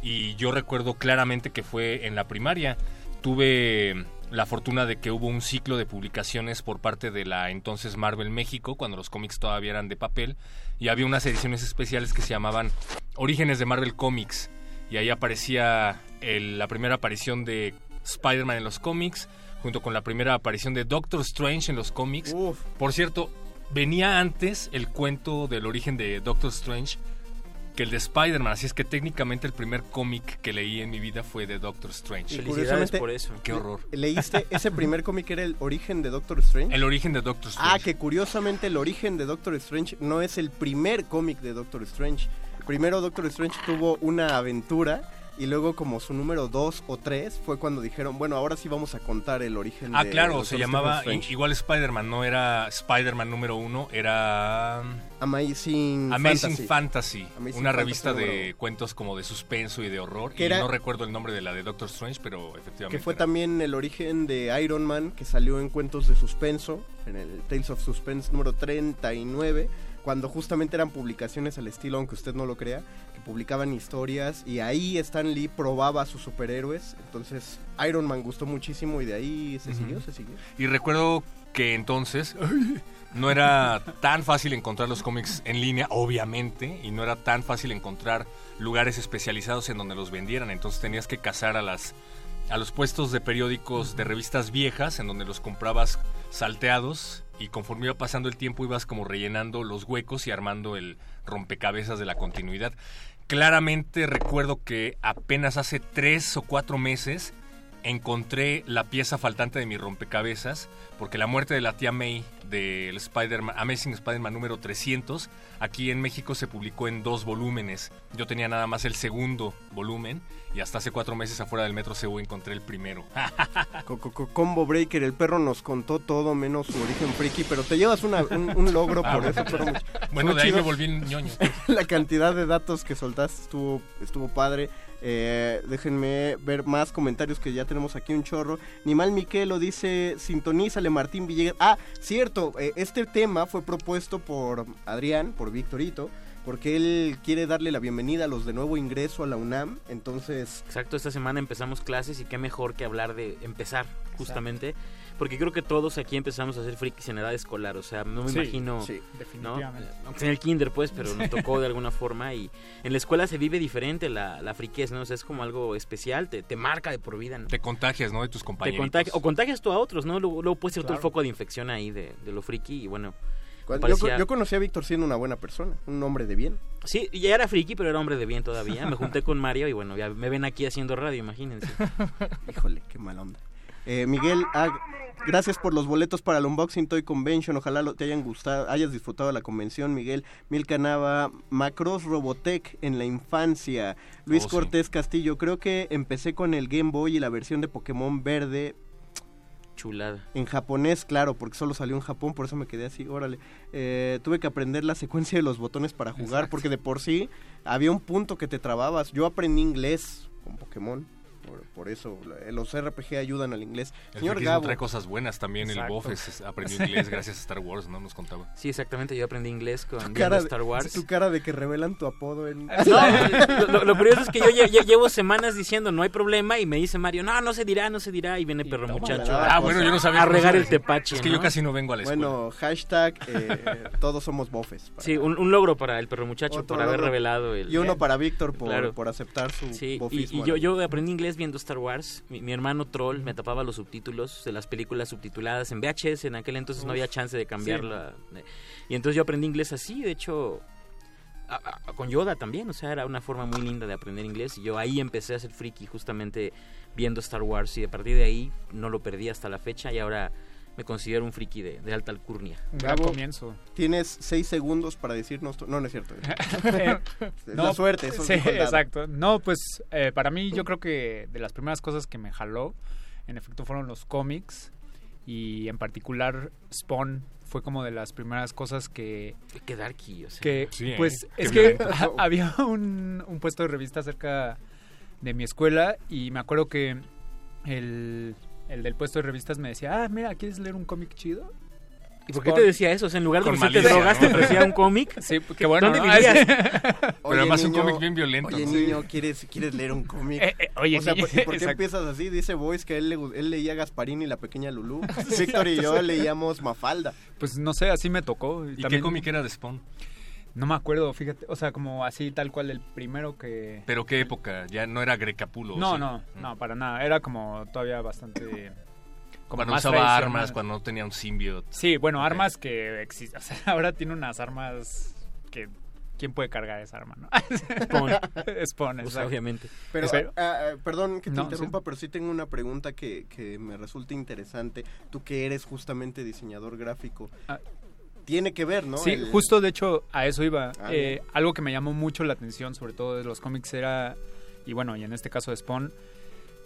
y yo recuerdo claramente que fue en la primaria. Tuve la fortuna de que hubo un ciclo de publicaciones por parte de la entonces Marvel México, cuando los cómics todavía eran de papel, y había unas ediciones especiales que se llamaban Orígenes de Marvel Comics, y ahí aparecía el- la primera aparición de Spider-Man en los cómics, junto con la primera aparición de Doctor Strange en los cómics. Por cierto, venía antes el cuento del origen de Doctor Strange que el de Spider-Man. Así es que técnicamente el primer cómic que leí en mi vida fue de Doctor Strange. Y curiosamente, Qué horror. ¿Leíste ese primer cómic era el origen de Doctor Strange? El origen de Doctor Strange. Ah, que curiosamente el origen de Doctor Strange no es el primer cómic de Doctor Strange. Primero Doctor Strange tuvo una aventura y luego como su número 2 o 3 fue cuando dijeron, bueno, ahora sí vamos a contar el origen Ah, de claro, se llamaba igual Spider-Man, no era Spider-Man número uno, era Amazing, Amazing Fantasy. Fantasy, Amazing una Fantasy revista de cuentos como de suspenso y de horror. Que y era- no recuerdo el nombre de la de Doctor Strange, pero efectivamente. Que fue era. también el origen de Iron Man, que salió en cuentos de suspenso, en el Tales of Suspense número 39, cuando justamente eran publicaciones al estilo, aunque usted no lo crea, que publicaban historias y ahí Stan Lee probaba a sus superhéroes. Entonces Iron Man gustó muchísimo y de ahí se siguió, se siguió. Y recuerdo que entonces no era tan fácil encontrar los cómics en línea, obviamente, y no era tan fácil encontrar lugares especializados en donde los vendieran. Entonces tenías que cazar a las a los puestos de periódicos de revistas viejas en donde los comprabas salteados y conforme iba pasando el tiempo ibas como rellenando los huecos y armando el rompecabezas de la continuidad. Claramente recuerdo que apenas hace tres o cuatro meses encontré la pieza faltante de mi rompecabezas porque la muerte de la tía May del Spider-Man, Amazing Spider-Man número 300 aquí en México se publicó en dos volúmenes. Yo tenía nada más el segundo volumen y hasta hace cuatro meses afuera del Metro CU encontré el primero. Co- co- co- Combo Breaker, el perro nos contó todo menos su origen friki, pero te llevas una- un, un logro Ah, por bueno. eso. pero Bueno, de ahí me volví ñoño. La cantidad de datos que soltaste estuvo, estuvo padre. Eh, déjenme ver más comentarios que ya tenemos aquí un chorro. Nimal Miquelo dice, sintonízale Martín Villegas. Ah, cierto, eh, este tema fue propuesto por Adrián, por Victorito, porque él quiere darle la bienvenida a los de nuevo ingreso a la UNAM. Entonces, Exacto, esta semana empezamos clases y qué mejor que hablar de empezar, justamente. Porque creo que todos aquí empezamos a hacer frikis en edad escolar, o sea, no me Sí, imagino... sí, ¿no? definitivamente. Aunque en el kinder, pues, pero nos tocó de alguna forma y en la escuela se vive diferente la, la friquez, ¿no? O sea, es como algo especial, te, te marca de por vida, ¿no? Te contagias, ¿no? De tus compañeros. contagi- o contagias tú a otros, ¿no? Luego, luego puede ser tú el Claro. foco de infección ahí de, de lo friki y bueno... yo, yo conocí a Víctor siendo una buena persona, un hombre de bien. Sí, ya era friki, pero era hombre de bien todavía. Me junté con Mario y bueno, ya me ven aquí haciendo radio, imagínense. Híjole, qué mal onda. Eh, Miguel, ah, gracias por los boletos para el Unboxing Toy Convention. Ojalá lo- te hayan gustado, hayas disfrutado de la convención, Miguel. Milka Nava, Macross Robotech en la infancia. Luis Oh, sí. Cortés Castillo, creo que empecé con el Game Boy y la versión de Pokémon verde. Chulada. En japonés, claro, porque solo salió en Japón, por eso me quedé así, órale. Eh, tuve que aprender la secuencia de los botones para jugar, Exacto. porque de por sí había un punto que te trababas. Yo aprendí inglés con Pokémon, por, por eso los RPG ayudan al inglés. El Señor Gabo, trae cosas buenas también. Exacto. El Bofes aprendió inglés gracias a Star Wars, ¿no? Nos contaba. Sí, exactamente, yo aprendí inglés con Star Wars. de, tu cara de que revelan tu apodo en... No, lo, lo curioso es que yo lle- lle- llevo semanas diciendo no hay problema y me dice Mario, no, no se dirá, no se dirá y viene perro muchacho Ah, a, bueno, yo no sabía a regar el tepache. Es que yo casi no vengo a la escuela. Bueno, hashtag eh, todos somos bofes. Sí, un, un logro para el perro muchacho Otro por haber logro. revelado el... Y uno para Víctor por, Claro. por aceptar su Sí, y, bofismo. y yo, yo aprendí inglés viendo Star Wars. Mi, mi hermano Troll me tapaba los subtítulos de las películas subtituladas en VHS. En aquel entonces no había chance de sí. cambiarla. Y entonces yo aprendí inglés así. De hecho, a- a- con Yoda también. O sea, era una forma muy linda de aprender inglés. Y yo ahí empecé a ser friki justamente viendo Star Wars. Y a partir de ahí no lo perdí hasta la fecha. Y ahora me considero un friki de, de alta alcurnia. Un gran Gabo, comienzo. Tienes seis segundos para decirnos... No, no es cierto. Eh, Es no, la suerte. eso sí, exacto. No, pues eh, para mí yo creo que de las primeras cosas que me jaló, en efecto, fueron los cómics y en particular Spawn fue como de las primeras cosas que... Qué darky, o sea. Que, Sí, ¿eh? pues Qué es que había un, un puesto de revista cerca de mi escuela y me acuerdo que el, el del puesto de revistas me decía, ah, mira, ¿quieres leer un cómic chido? ¿Y por qué te decía eso? O sea, en lugar de ofrecerte malicia, drogas, ¿no? te ofrecía un cómic. Sí, qué bueno. ¿Dónde ¿no? vivías? Oye, además un cómic bien violento, Oye, ¿no? niño, ¿quieres, ¿quieres leer un cómic? Eh, eh, oye, o sea, niño, ¿por, por qué empiezas así? Dice Boyce que él, le gu- él leía Gasparín y la pequeña Lulú. Víctor y yo leíamos Mafalda. Pues no sé, así me tocó. ¿Y qué cómic era de Spawn? No me acuerdo, fíjate. O sea, como así tal cual el primero que... ¿Pero qué época? Ya no era Grecapulo. No, ¿sí? no, no, para nada. Era como todavía bastante... Como Cuando más usaba armas, cuando no tenía un symbiote. Sí, bueno, armas que existen. O sea, ahora tiene unas armas que ¿quién puede cargar esa arma, no? Spawn. Spawn, Pues, exacto. obviamente. Pero, Pero- ah, ah, perdón que te No, interrumpa, pero sí tengo una pregunta que, que me resulta interesante. Tú que eres justamente diseñador gráfico. Tiene que ver, ¿no? Sí, El- justo de hecho a eso iba. Ah, Eh, algo que me llamó mucho la atención, sobre todo de los cómics, era, y bueno, y en este caso de Spawn,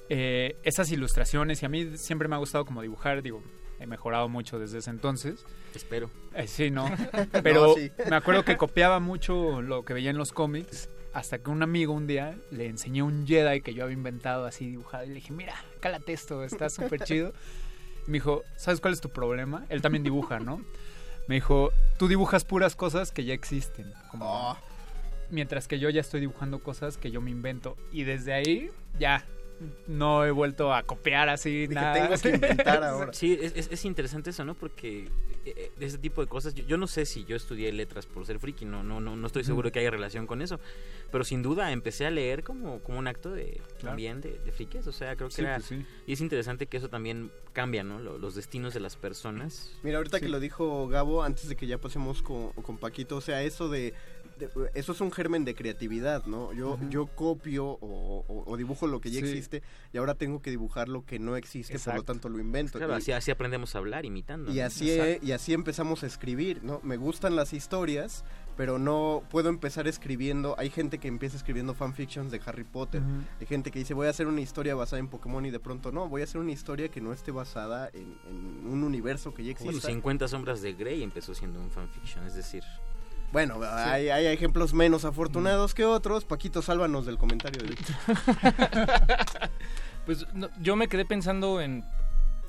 eh, esas ilustraciones. Y a mí siempre me ha gustado como dibujar, digo, he mejorado mucho desde ese entonces. Espero. Eh, sí, ¿no? Pero No, sí. me acuerdo que copiaba mucho lo que veía en los cómics. Hasta que un amigo un día le enseñó un Jedi que yo había inventado así dibujado. Y le dije, mira, cálate esto, está súper chido. Y me dijo, ¿sabes cuál es tu problema? Él también dibuja, ¿no? Me dijo, tú dibujas puras cosas que ya existen. Como, Mientras que yo ya estoy dibujando cosas que yo me invento. Y desde ahí, ya, no he vuelto a copiar así nada. Sí, es, es- es interesante eso, ¿no? Porque eh, ese tipo de cosas, yo, yo no sé si yo estudié letras por ser friki, no, no, no, no estoy seguro que haya relación con eso, pero sin duda empecé a leer como, como un acto de también de, de frikis, o sea, creo que Sí, era... pues sí. Y es interesante que eso también cambia, ¿no? Lo- los destinos de las personas. Mira, ahorita que lo dijo Gabo, antes de que ya pasemos con, con Paquito, o sea, eso de, de- Eso es un germen de creatividad, ¿no? Yo, yo copio o, o- o dibujo lo que ya Sí. existe y ahora tengo que dibujar lo que no existe, por lo tanto lo invento. Claro, Y- así, así aprendemos a hablar, imitando. y ¿no? así, y así empezamos a escribir, ¿no? Me gustan las historias, pero no puedo empezar escribiendo. Hay gente que empieza escribiendo fanfictions de Harry Potter. Hay gente que dice, voy a hacer una historia basada en Pokémon y de pronto no, voy a hacer una historia que no esté basada en, en un universo que ya Bueno, existe. 50 sombras de Grey empezó siendo un fanfiction, es decir... Bueno, hay, hay ejemplos menos afortunados que otros. Paquito, sálvanos del comentario. de- Pues no, yo me quedé pensando en,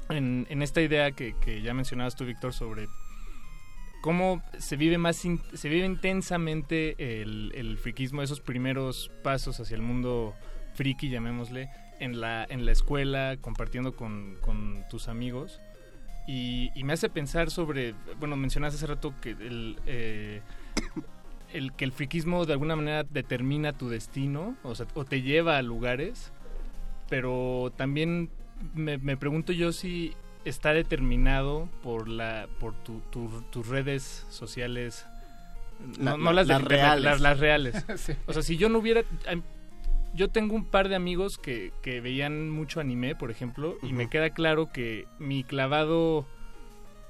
en, en esta idea que, que ya mencionabas tú, Víctor, sobre cómo se vive más in- se vive intensamente el, el friquismo, esos primeros pasos hacia el mundo friki, llamémosle, en la, en la escuela, compartiendo con, con tus amigos. Y, y me hace pensar sobre, bueno, mencionaste hace rato que el, eh, el que el friquismo de alguna manera determina tu destino, o sea, o te lleva a lugares, pero también me, me pregunto yo si está determinado por la por tu- tu- tus redes sociales La- no, no la- las, las reales. las, las reales Sí. o sea si yo no hubiera yo tengo un par de amigos que, que veían mucho anime por ejemplo y me queda claro que mi clavado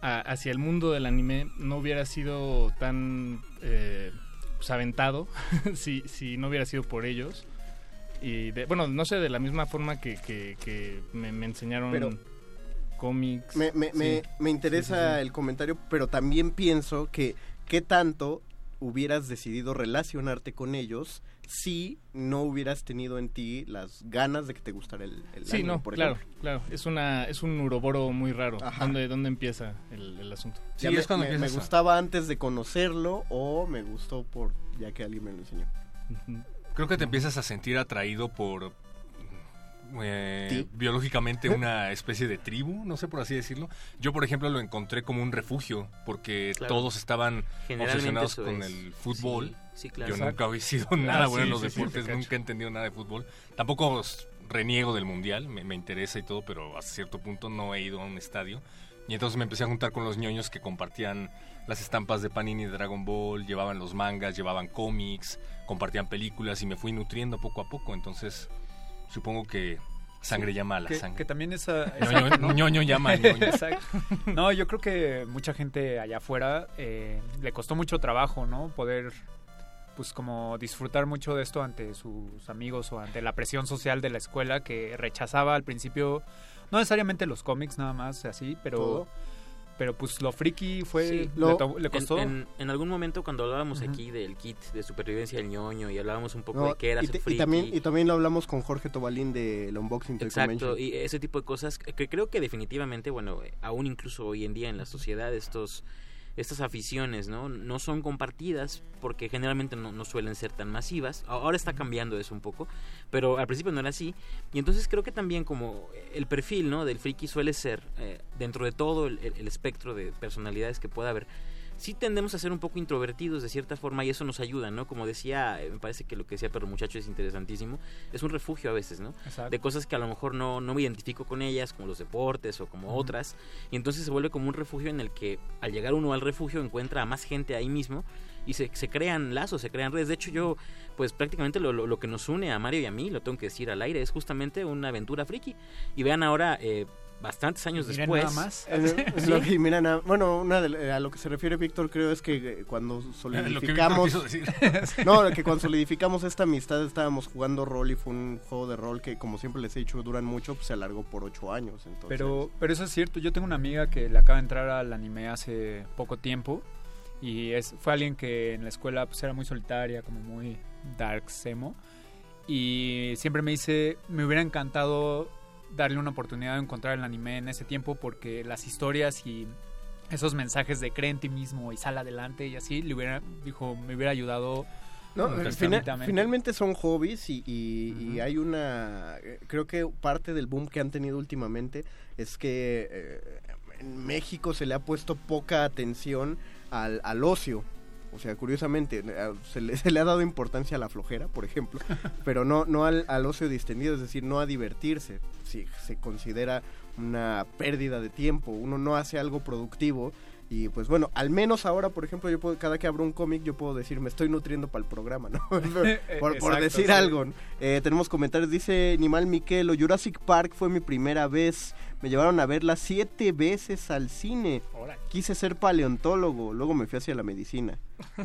a- hacia el mundo del anime no hubiera sido tan eh, pues, aventado si, si no hubiera sido por ellos y de- bueno no sé de la misma forma que, que, que me, me enseñaron Pero- cómics Me, me, me, Sí. me interesa Sí, sí, sí. el comentario, pero también pienso que qué tanto hubieras decidido relacionarte con ellos si no hubieras tenido en ti las ganas de que te gustara el, el Sí, anime, no, por claro, ejemplo. claro. Es una es un uroboro muy raro. Ajá. ¿Dónde, ¿Dónde empieza el, el asunto? Ya me, me- me gustaba antes de conocerlo o me gustó por ya que alguien me lo enseñó. Creo que te empiezas a sentir atraído por eh, ¿Ti? biológicamente una especie de tribu, no sé por así decirlo. Yo, por ejemplo, lo encontré como un refugio porque Claro. todos estaban obsesionados con es. el fútbol. Sí, sí, claro. Yo Exacto. nunca he sido Ah, nada bueno en los sí, deportes, nunca he entendido nada de fútbol. Tampoco reniego del mundial, me, me interesa y todo, pero hasta cierto punto no he ido a un estadio. Y entonces me empecé a juntar con los ñoños que compartían las estampas de Panini de Dragon Ball, llevaban los mangas, llevaban cómics, compartían películas y me fui nutriendo poco a poco. Entonces, supongo que sangre llama a la que, sangre. que también esa... Ñoño, exacto, ¿no? ñoño llama a ñoño. Exacto. No, yo creo que mucha gente allá afuera eh, le costó mucho trabajo, ¿no? Poder, pues como disfrutar mucho de esto ante sus amigos o ante la presión social de la escuela que rechazaba al principio, no necesariamente los cómics nada más, así, pero... Todo. Pero pues lo friki fue... Sí. le, costó. En, en algún momento cuando hablábamos Ujú. aquí del kit de supervivencia del ñoño y hablábamos un poco No, de qué era y, ser te- y friki. también, y también lo hablamos con Jorge Tobalín del Unboxing Toy Exacto, Convention. y ese tipo de cosas que creo que definitivamente, bueno, aún incluso hoy en día en la sociedad estos estas aficiones, ¿no? No son compartidas porque generalmente no, no suelen ser tan masivas. Ahora está cambiando eso un poco, pero al principio no era así. Y entonces creo que también como el perfil, ¿no? Del friki suele ser, eh, dentro de todo el- el espectro de personalidades que pueda haber, sí tendemos a ser un poco introvertidos de cierta forma y eso nos ayuda, ¿no? Como decía, eh, me parece que lo que decía Perro Muchacho es interesantísimo, es un refugio a veces, ¿no? Exacto. De cosas que a lo mejor no, no me identifico con ellas, como los deportes o como otras, y entonces se vuelve como un refugio en el que al llegar uno al refugio encuentra a más gente ahí mismo y se, se crean lazos, se crean redes. De hecho, yo, pues prácticamente lo, lo, lo que nos une a Mario y a mí, lo tengo que decir al aire, es justamente una aventura friki. Y vean ahora, eh, bastantes años Miren después. nada más. Eh, Sí. lo que- mira, bueno, una de- a lo que se refiere Víctor creo es que eh, cuando solidificamos no, que cuando solidificamos esta amistad estábamos jugando rol y fue un juego de rol que como siempre les he dicho duran mucho, pues se alargó por ocho años. Entonces, Pero, pero eso es cierto. Yo tengo una amiga que le acaba de entrar al anime hace poco tiempo. Y es, fue alguien que en la escuela pues, era muy solitaria, como muy dark emo. Y siempre me dice, me hubiera encantado darle una oportunidad de encontrar el anime en ese tiempo porque las historias y esos mensajes de cree en ti mismo y sal adelante y así, le hubiera, dijo, me hubiera ayudado. No, finalmente son hobbies y, y- y hay una... eh, Creo que parte del boom que han tenido últimamente es que eh, en México se le ha puesto poca atención al, al ocio. O sea, curiosamente, eh, se le, se le ha dado importancia a la flojera, por ejemplo, pero no, no al, al ocio distendido, es decir, no a divertirse. Si se considera una pérdida de tiempo, uno no hace algo productivo y pues bueno, al menos ahora, por ejemplo, yo puedo, cada que abro un cómic, yo puedo decir, me estoy nutriendo para el programa, ¿no? por, por Exacto, decir sí. algo. Eh, tenemos comentarios, dice Nimal Miquelo, Jurassic Park fue mi primera vez, me llevaron a verla siete veces al cine. Quise ser paleontólogo, luego me fui hacia la medicina.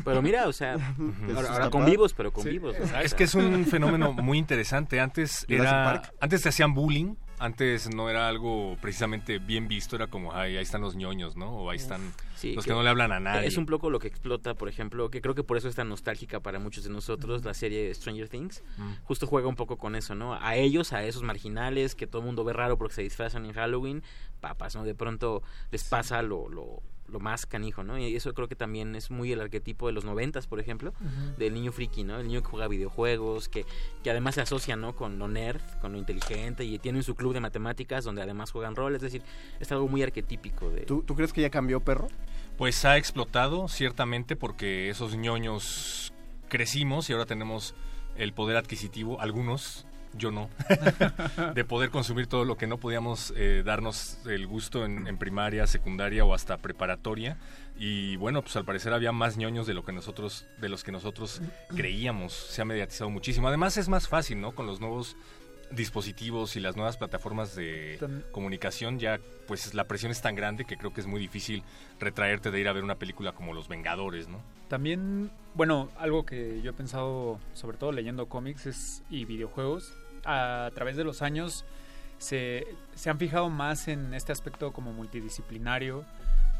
Pero mira, o sea, ahora, con vivos, pero con vivos. ¿no? Es que es un fenómeno muy interesante. Antes era, antes te hacían bullying. Antes no era algo precisamente bien visto. Era como, ay, ahí están los ñoños, ¿no? O ahí están Sí, los que, no le hablan a nadie. Es un poco lo que explota, por ejemplo, que creo que por eso es tan nostálgica para muchos de nosotros, la serie Stranger Things. Mm. Justo juega un poco con eso, ¿no? A ellos, a esos marginales que todo el mundo ve raro porque se disfrazan en Halloween, papas, ¿no? De pronto les pasa lo, lo, lo más canijo, ¿no? Y eso creo que también es muy el arquetipo de los noventas, por ejemplo, del niño friki, ¿no? El niño que juega videojuegos, que, que además se asocia, ¿no? Con lo nerd, con lo inteligente y tienen su club de matemáticas donde además juegan rol, es decir, es algo muy arquetípico de... ¿Tú, tú crees que ya cambió, perro? Pues ha explotado, ciertamente, porque esos ñoños crecimos y ahora tenemos el poder adquisitivo, algunos, yo no, de poder consumir todo lo que no podíamos eh, darnos el gusto en, en primaria, secundaria o hasta preparatoria. Y bueno, pues al parecer había más ñoños de lo que nosotros, de los que nosotros creíamos. Se ha mediatizado muchísimo. Además es más fácil, ¿no? Con los nuevos dispositivos y las nuevas plataformas de comunicación ya pues la presión es tan grande que creo que es muy difícil retraerte de ir a ver una película como Los Vengadores, ¿no? También, bueno, algo que yo he pensado, sobre todo leyendo cómics es, y videojuegos, a través de los años se, se han fijado más en este aspecto como multidisciplinario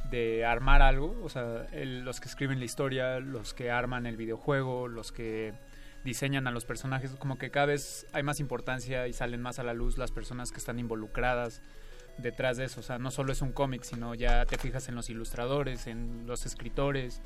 de armar algo, o sea, los que escriben la historia, los que arman el videojuego, los que diseñan a los personajes, como que cada vez hay más importancia y salen más a la luz las personas que están involucradas detrás de eso, o sea, no solo es un cómic, sino ya te fijas en los ilustradores, en los escritores,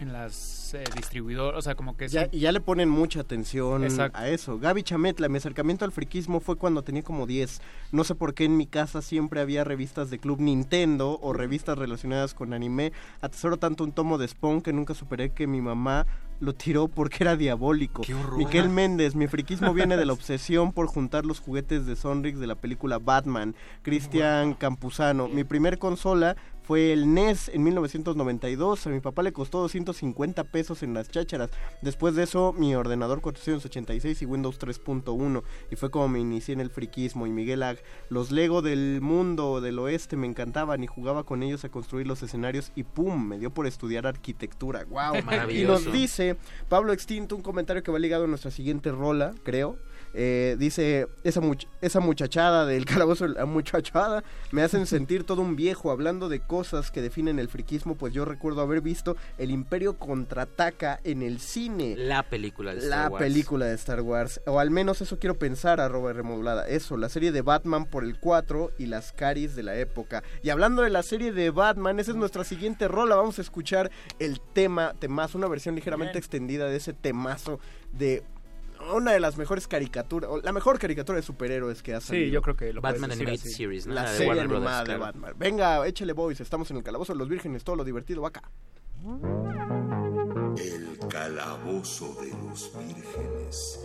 en las eh, distribuidoras, o sea, como que es Ya, y ya le ponen mucha atención Exacto. a eso. Gaby Chametla, mi acercamiento al friquismo fue cuando tenía como 10. No sé por qué en mi casa siempre había revistas de Club Nintendo o revistas relacionadas con anime. Atesoro tanto un tomo de Spawn que nunca superé que mi mamá lo tiró porque era diabólico. Miquel Méndez, mi friquismo viene de la obsesión por juntar los juguetes de Sonrix de la película Batman. Cristian Campuzano, mi primer consola fue el NES en 1992. A mi papá le costó 250 pesos en las chácharas. Después de eso, mi ordenador 486 y Windows 3.1. Y fue como me inicié en el friquismo. Y Miguel Ag, los Lego del mundo del oeste me encantaban y jugaba con ellos a construir los escenarios. Y pum, me dio por estudiar arquitectura. ¡Wow! Y Maravilloso. nos dice Pablo Extinto un comentario que va ligado a nuestra siguiente rola, creo. Eh, dice, esa, much- esa muchachada del calabozo, la muchachada, me hacen sentir todo un viejo hablando de cosas que definen el friquismo, pues yo recuerdo haber visto El Imperio contraataca en el cine. La película de Star La Wars. película de Star Wars, o al menos eso quiero pensar, arroba remodulada. Eso, la serie de Batman por el 4 y las caris de la época. Y hablando de la serie de Batman, esa es nuestra siguiente rola. Vamos a escuchar el tema, temazo, una versión ligeramente extendida de ese temazo de una de las mejores caricaturas, o la mejor caricatura de superhéroes que ha Sí, salido. yo creo que lo Batman Animated así. Series, ¿no? La La de serie Warner Brothers, animada de claro. Batman. Venga, échale boys, estamos en el calabozo de los vírgenes, todo lo divertido va acá. El calabozo de los vírgenes.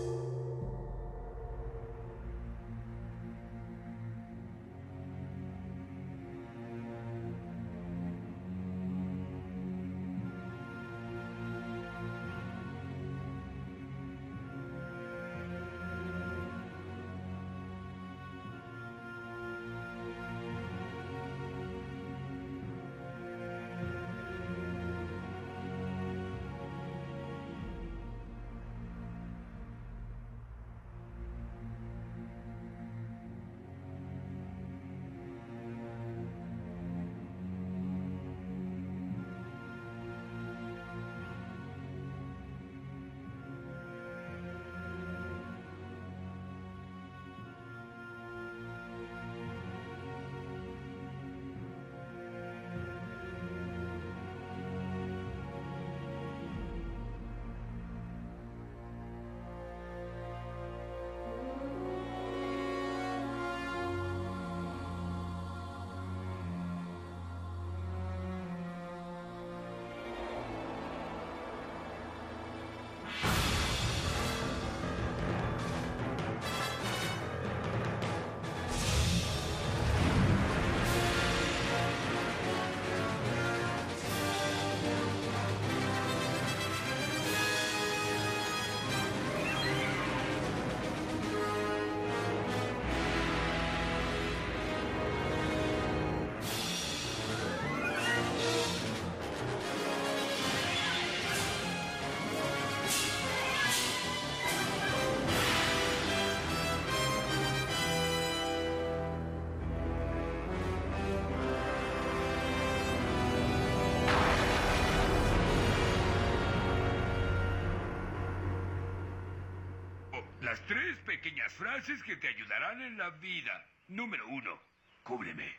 Frases que te ayudarán en la vida. Número uno, cúbreme.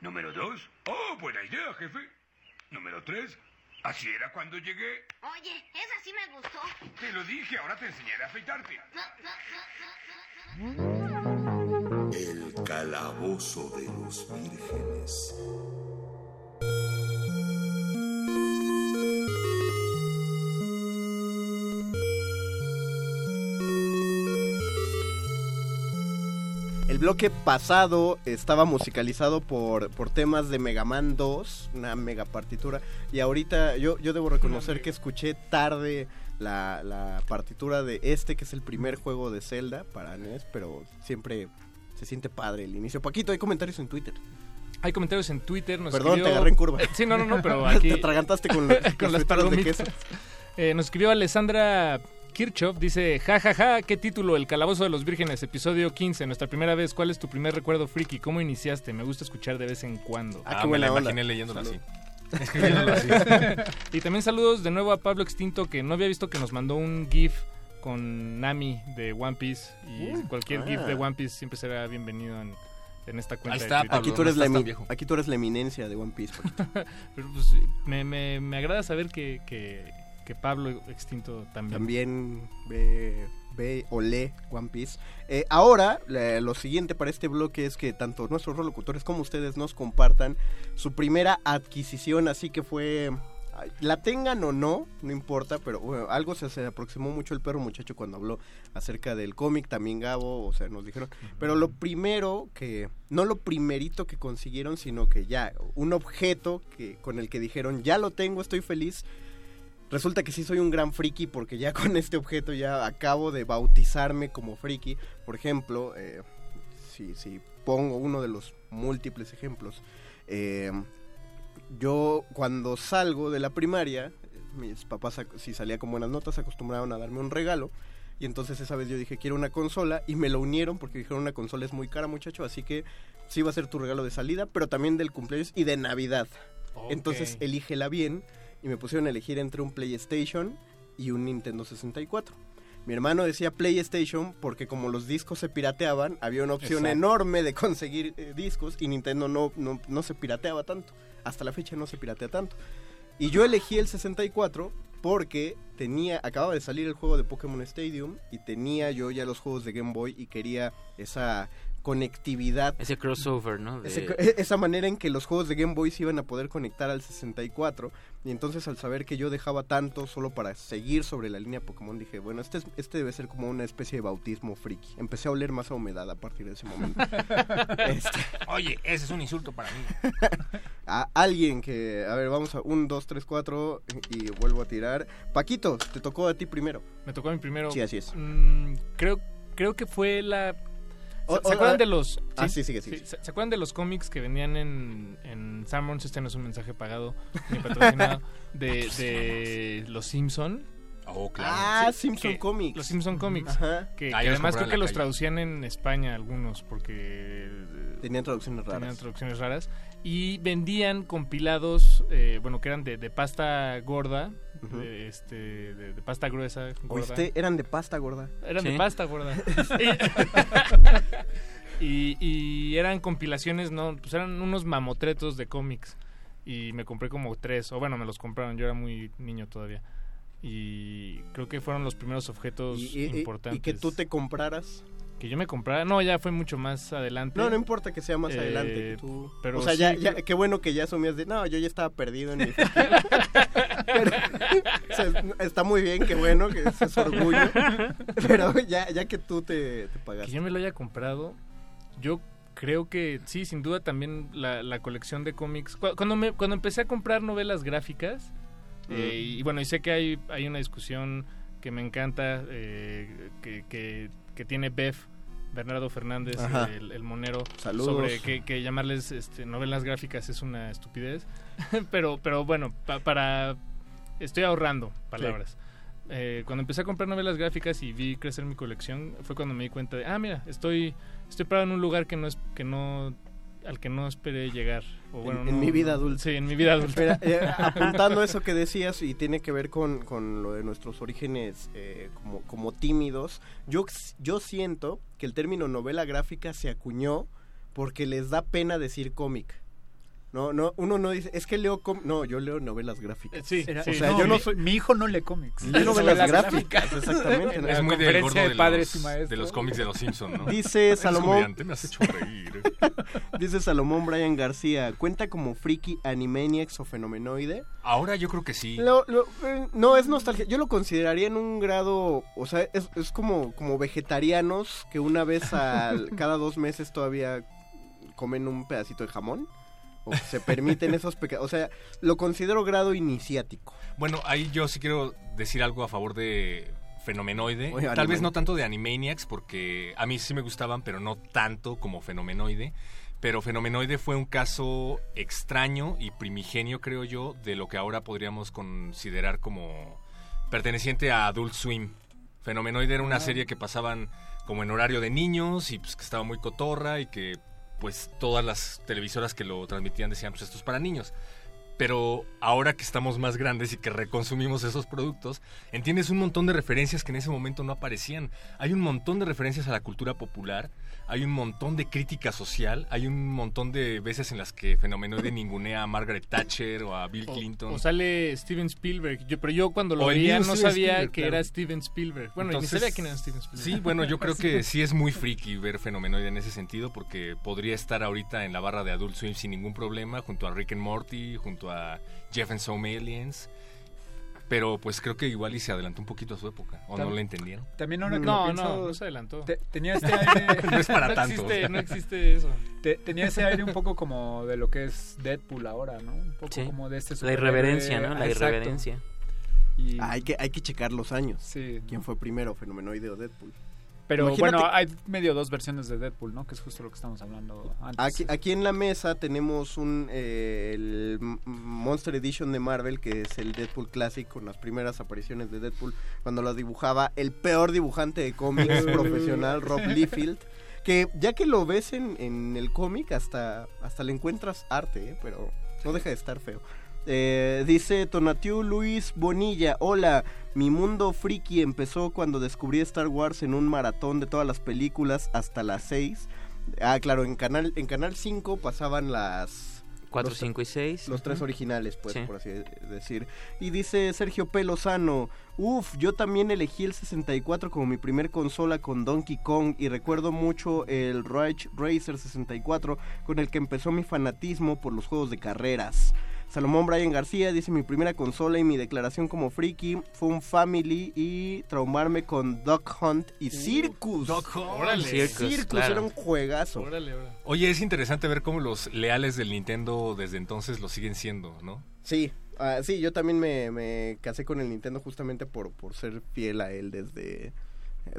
Número dos, oh, buena idea, jefe. Número tres, así era cuando llegué. Oye, esa sí me gustó. Te lo dije, ahora te enseñaré a afeitarte. El calabozo de los vírgenes. El bloque pasado estaba musicalizado por, por temas de Mega Man 2, una mega partitura. Y ahorita yo, yo debo reconocer que escuché tarde la, la partitura de este, que es el primer juego de Zelda para NES, pero siempre se siente padre el inicio. Paquito, hay comentarios en Twitter. Hay comentarios en Twitter. Nos Perdón, escribió- te agarré en curva. Sí, no, no, no, pero aquí... Te atragantaste con, con con las frituras de palomitas. queso. Eh, nos escribió Alessandra Kirchhoff, dice, ja, ja, ja, ¿qué título? El Calabozo de los Vírgenes, episodio 15, nuestra primera vez. ¿Cuál es tu primer recuerdo friki? ¿Cómo iniciaste? Me gusta escuchar de vez en cuando. Ah, qué me buena la onda. imaginé leyéndolo así. Escribiéndolo así. y también saludos de nuevo a Pablo Extinto, que no había visto que nos mandó un GIF con Nami de One Piece. Y Uh, cualquier ah. GIF de One Piece siempre será bienvenido en, en esta cuenta. Ahí de está, Twitter. aquí, tú eres la aquí tú eres la eminencia de One Piece. Pero pues, me, me, me agrada saber que, que, que Pablo Extinto también. También ve, ve o lee One Piece. Eh, ahora, lo siguiente para este bloque es que tanto nuestros locutores como ustedes nos compartan su primera adquisición, así que fue... La tengan o no, no importa, pero bueno, algo se, se aproximó mucho el perro muchacho cuando habló acerca del cómic, también Gabo, o sea, nos dijeron. Pero lo primero que, no lo primerito que consiguieron, sino que ya, un objeto que, con el que dijeron, ya lo tengo, estoy feliz, Resulta que sí soy un gran friki porque ya con este objeto ya acabo de bautizarme como friki. Por ejemplo, eh, si, si pongo uno de los múltiples ejemplos, eh, yo cuando salgo de la primaria, eh, mis papás si salía con buenas notas acostumbraron a darme un regalo. Y entonces esa vez yo dije quiero una consola y me lo unieron porque dijeron una consola es muy cara muchacho, así que sí va a ser tu regalo de salida, pero también del cumpleaños y de Navidad. Entonces elígela bien y me pusieron a elegir entre un PlayStation y un Nintendo 64. Mi hermano decía PlayStation porque como los discos se pirateaban, había una opción Exacto. enorme de conseguir eh, discos y Nintendo no, no, no se pirateaba tanto. Hasta la fecha no se piratea tanto. Y yo elegí el 64 porque tenía, acababa de salir el juego de Pokémon Stadium y tenía yo ya los juegos de Game Boy y quería esa conectividad. Ese crossover, ¿no? De- Ese- e- esa manera en que los juegos de Game Boy se iban a poder conectar al 64 y entonces al saber que yo dejaba tanto solo para seguir sobre la línea Pokémon dije, bueno, este, es- este debe ser como una especie de bautismo friki. Empecé a oler más a humedad a partir de ese momento. Este, Oye, ese es un insulto para mí. a alguien que, a ver, vamos a un, dos, tres, cuatro y vuelvo a tirar. Paquito, te tocó a ti primero. Me tocó a mí primero. Sí, así es. Mm, creo, creo que fue la... ¿Se, acuerdan ah, de los... ah, sí, sigue, sigue. ¿se, se acuerdan de los cómics que venían en, en Sanborns? Este no es un mensaje pagado ni patrocinado. de, de Los Simpson. Oh, Ah, Sí, Simpson que- Comics. Los Simpson Comics. Ajá. Que, que Ah, además creo en que los calle. traducían en España algunos porque... Tenían traducciones raras. Tenían traducciones raras. Y vendían compilados, eh, bueno, que eran de, de pasta gorda, De, este, de, de pasta gruesa. Eran de pasta gorda. Eran Sí. de pasta gorda. y, y eran compilaciones, no, pues eran unos mamotretos de cómics. Y me compré como tres, o bueno, me los compraron, yo era muy niño todavía. Y creo que fueron los primeros objetos Y, y- y- importantes. y que tú te compraras. Que yo me comprara, no, ya fue mucho más adelante. No, no importa que sea más Eh, adelante. que tú- Pero o sea, ya, sí, ya- qué bueno que ya asumías de, no, yo ya estaba perdido en mi... Pero, o sea, está muy bien, qué bueno, que ese es orgullo. Pero ya, ya que tú te, te que pagaste. yo me lo haya comprado, yo creo que sí, sin duda también la, la colección de cómics. Cu- Cuando, me, cuando empecé a comprar novelas gráficas, eh, y bueno, y sé que hay, hay una discusión que me encanta, eh, que, que, que tiene Bev. Bernardo Fernández, el, el monero, Saludos. sobre que, que llamarles este, novelas gráficas es una estupidez. pero, pero bueno, pa- para... Estoy ahorrando palabras. Eh, cuando empecé a comprar novelas gráficas y vi crecer mi colección, fue cuando me di cuenta de, ah, mira, estoy, estoy parado en un lugar que no es, que no, al que no esperé llegar. O, bueno, en, mi vida adulta. Sí, en mi vida adulta. Mira, eh, apuntando a eso que decías y tiene que ver con, con lo de nuestros orígenes eh, como, como tímidos, yo, yo siento que el término novela gráfica se acuñó porque les da pena decir cómic. No, no, uno no dice, es que leo com no, yo leo novelas gráficas. Sí, Era- o sea, no, yo no mi- soy Mi hijo no lee cómics. Lee novelas gráficas, exactamente. En Es muy del gordo de de, padres y los, maestros. de los cómics de los Simpsons, ¿no? Dice Salomón. me has hecho reír. Dice Salomón Brian García, ¿cuenta como friki Animaniacs o fenomenoide? Ahora yo creo que sí. Lo- lo- eh, no, es nostalgia. Yo lo consideraría en un grado, o sea, es, es como, como vegetarianos que una vez al, cada dos meses todavía comen un pedacito de jamón. O se permiten esos pecados. O sea, lo considero grado iniciático. Bueno, ahí yo sí quiero decir algo a favor de Fenomenoide. Oye, Tal vez no tanto de Animaniacs, porque a mí sí me gustaban, pero no tanto como Fenomenoide. Pero Fenomenoide fue un caso extraño y primigenio, creo yo, de lo que ahora podríamos considerar como perteneciente a Adult Swim. Fenomenoide era una Ah. serie que pasaban como en horario de niños y pues que estaba muy cotorra y que pues todas las televisoras que lo transmitían decían pues esto es para niños. Pero ahora que estamos más grandes y que reconsumimos esos productos, entiendes un montón de referencias que en ese momento no aparecían. Hay un montón de referencias a la cultura popular, hay un montón de crítica social, hay un montón de veces en las que Fenomenoide ningunea a Margaret Thatcher o a Bill Clinton. O sale Steven Spielberg. Yo, pero yo cuando lo O veía no Steven sabía Spielberg, que claro. era Steven Spielberg. Bueno, Entonces, ni sabía quién era Steven Spielberg. Sí, bueno, yo creo que sí es muy friki ver Fenomenoide en ese sentido porque podría estar ahorita en la barra de Adult Swim sin ningún problema junto a Rick and Morty, junto a Jeff and Some Aliens. Pero pues creo que igual y se adelantó un poquito a su época. ¿O no le entendieron? También ahora que No, lo no, pienso, no se adelantó. te- tenía este aire... No es para no tanto. Existe, no existe eso. te- tenía ese aire un poco como de lo que es Deadpool ahora, ¿no? Un poco Sí. como de este La irreverencia, ¿no? La exacto. irreverencia. Y- Hay que, hay que checar los años. Sí. ¿Quién fue primero, Fenomenoide o Deadpool? Pero Imagínate- bueno, hay medio dos versiones de Deadpool, ¿no? Que es justo lo que estamos hablando antes. Aquí, aquí en la mesa tenemos un eh, el Monster Edition de Marvel, que es el Deadpool Classic, con las primeras apariciones de Deadpool, cuando lo dibujaba el peor dibujante de cómics profesional, Rob Liefeld. Que ya que lo ves en, en el cómic, hasta, hasta le encuentras arte, ¿eh? pero no deja de estar feo. Eh, dice Tonatiu Luis Bonilla, hola, mi mundo friki empezó cuando descubrí Star Wars en un maratón de todas las películas hasta las 6. Ah, claro, en canal en canal 5 pasaban las 4, Los- 5 y 6. Los tres originales, pues, Sí. por así decir. Y dice Sergio P. Lozano, uff, yo también elegí el 64 como mi primer consola con Donkey Kong y recuerdo mucho el Ridge Racer 64 con el que empezó mi fanatismo por los juegos de carreras. Salomón Brian García dice mi primera consola y mi declaración como friki fue un Family y traumarme con Duck Hunt y Circus. Órale. Circus, Circus, claro. era un juegazo. Oye, es interesante ver cómo los leales del Nintendo desde entonces lo siguen siendo, ¿no? Sí, ah, sí, yo también me, me casé con el Nintendo justamente por, por ser fiel a él desde,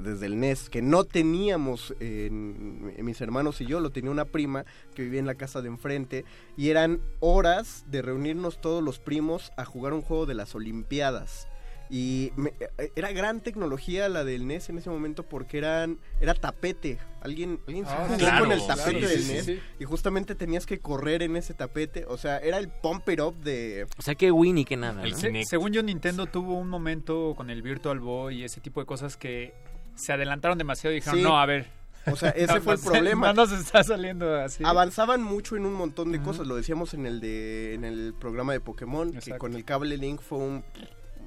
desde el NES, que no teníamos en- en mis hermanos y yo, lo tenía una prima que vivía en la casa de enfrente y eran horas de reunirnos todos los primos a jugar un juego de las Olimpiadas. Y me- era gran tecnología la del NES en ese momento porque eran era tapete. Alguien, alguien se Ah, jugó claro, con el tapete claro, del sí, sí, NES sí. y justamente tenías que correr en ese tapete. O sea, era el pump it up de... O sea, que Winnie que nada. ¿no? Se- según yo, Nintendo tuvo un momento con el Virtual Boy y ese tipo de cosas que se adelantaron demasiado y dijeron, Sí. no, a ver. O sea, ese fue el problema. No nos está saliendo así. Avanzaban mucho en un montón de cosas, lo decíamos en el de en el programa de Pokémon, que con el cable Link fue un,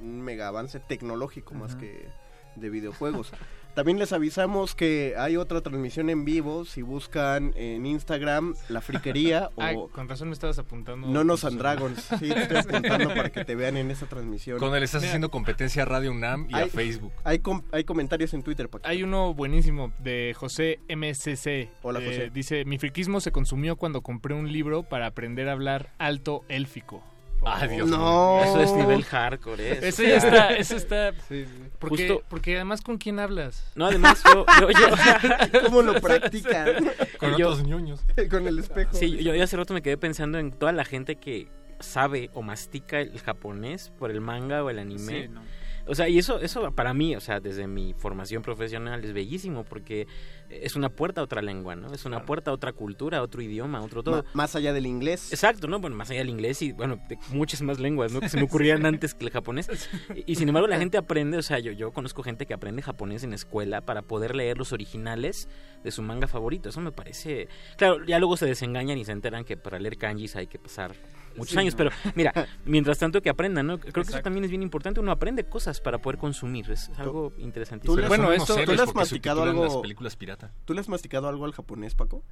un mega avance tecnológico más que de videojuegos. También les avisamos que hay otra transmisión en vivo, si buscan en Instagram La Friquería Ah, o con razón me estabas apuntando. Nonos and Dragons. Sí, te estoy apuntando para que te vean en esa transmisión. Cuando le estás Mira. haciendo competencia a Radio UNAM y a Facebook. Hay, com- hay comentarios en Twitter. Hay uno buenísimo de José MCC. Hola, Eh, José. dice, mi friquismo se consumió cuando compré un libro para aprender a hablar alto élfico. Ah, Dios No. Eso es nivel hardcore. ¿eh? Eso ya está, eso está... Sí, sí. Porque, Justo- porque además, ¿con quién hablas? No, además yo... yo, yo- ¿Cómo lo practican? Con Yo- otros ñoños. con el espejo. Sí, yo, yo hace rato me quedé pensando en toda la gente que sabe o mastica el japonés por el manga o el anime. Sí, no. O sea, y eso, eso para mí, o sea, desde mi formación profesional es bellísimo porque es una puerta a otra lengua, ¿no? Es una puerta a otra cultura, a otro idioma, a otro todo. Más allá del inglés. Exacto, ¿no? Bueno, más allá del inglés y, bueno, de muchas más lenguas, ¿no? Que se me ocurrían antes que el japonés. Y, y sin embargo, la gente aprende, o sea, yo, yo conozco gente que aprende japonés en escuela para poder leer los originales de su manga favorito. Eso me parece... Claro, ya luego se desengañan y se enteran que para leer kanjis hay que pasar muchos Sí, años, no. pero mira, mientras tanto que aprendan, ¿no? Creo que eso también es bien importante. Uno aprende cosas para poder consumir. Es algo interesantísimo. tú le- Bueno, esto- ¿tú le has masticado algo? las películas pirata. ¿Tú le has masticado algo al japonés, Paco?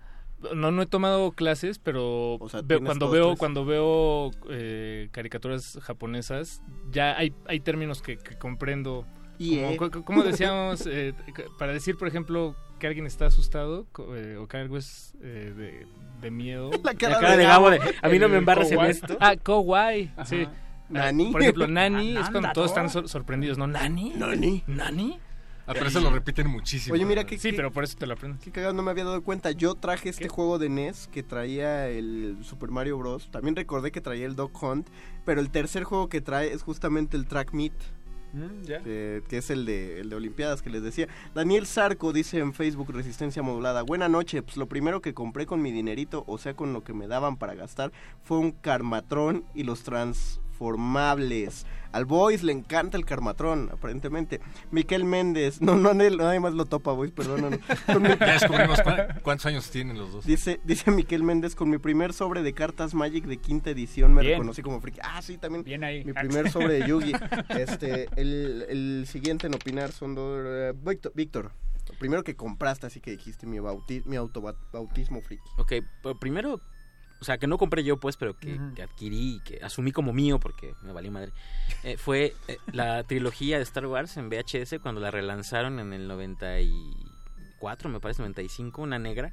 No, no he tomado clases, pero O sea, veo- cuando veo tres. cuando veo eh, caricaturas japonesas, ya hay, hay términos que, que comprendo. Y, Como, eh, co- co- como decíamos, eh, para decir, por ejemplo, que alguien está asustado eh, o que algo es eh, de, de miedo. La cara, La cara de Gabo de, a mí no me embarres en esto. Ah, Ajá. sí. Nani. Por ejemplo, Nani es cuando todos están sor- sorprendidos, ¿no? ¿Nani? Nani. ¿Nani? Ah, pero eso lo repiten muchísimo. Oye, mira que Sí, pero por eso te lo aprendes. Qué cagado, no me había dado cuenta. Yo traje este juego de NES que traía el Super Mario Bros. También recordé que traía el Dog Hunt. Pero el tercer juego que trae es justamente el Track Meet, Mm, que, es el de, el de Olimpiadas que les decía. Daniel Zarco dice en Facebook Resistencia Modulada. Buena noche. Pues lo primero que compré con mi dinerito, o sea, con lo que me daban para gastar, fue un Carmatrón y los transformables. Al Boys le encanta el Carmatrón, aparentemente. Miquel Méndez. No, no, nadie más lo topa, Boys, perdón. Con mi- Ya descubrimos cuán- cuántos años tienen los dos. Dice, dice Miquel Méndez, con mi primer sobre de cartas Magic de quinta edición me Bien. reconocí como friki. Ah, sí, también. Bien ahí. Mi primer sobre de Yugi. Este, el, el siguiente en opinar son dos... eh, Víctor, Víctor, lo primero que compraste, así que dijiste mi, bauti mi autobautismo friki. Ok, pero primero, o sea, que no compré yo, pues, pero que, adquirí, que asumí como mío porque me valió madre, eh, fue eh, la trilogía de Star Wars en VHS cuando la relanzaron en el 94, me parece, 95, una negra.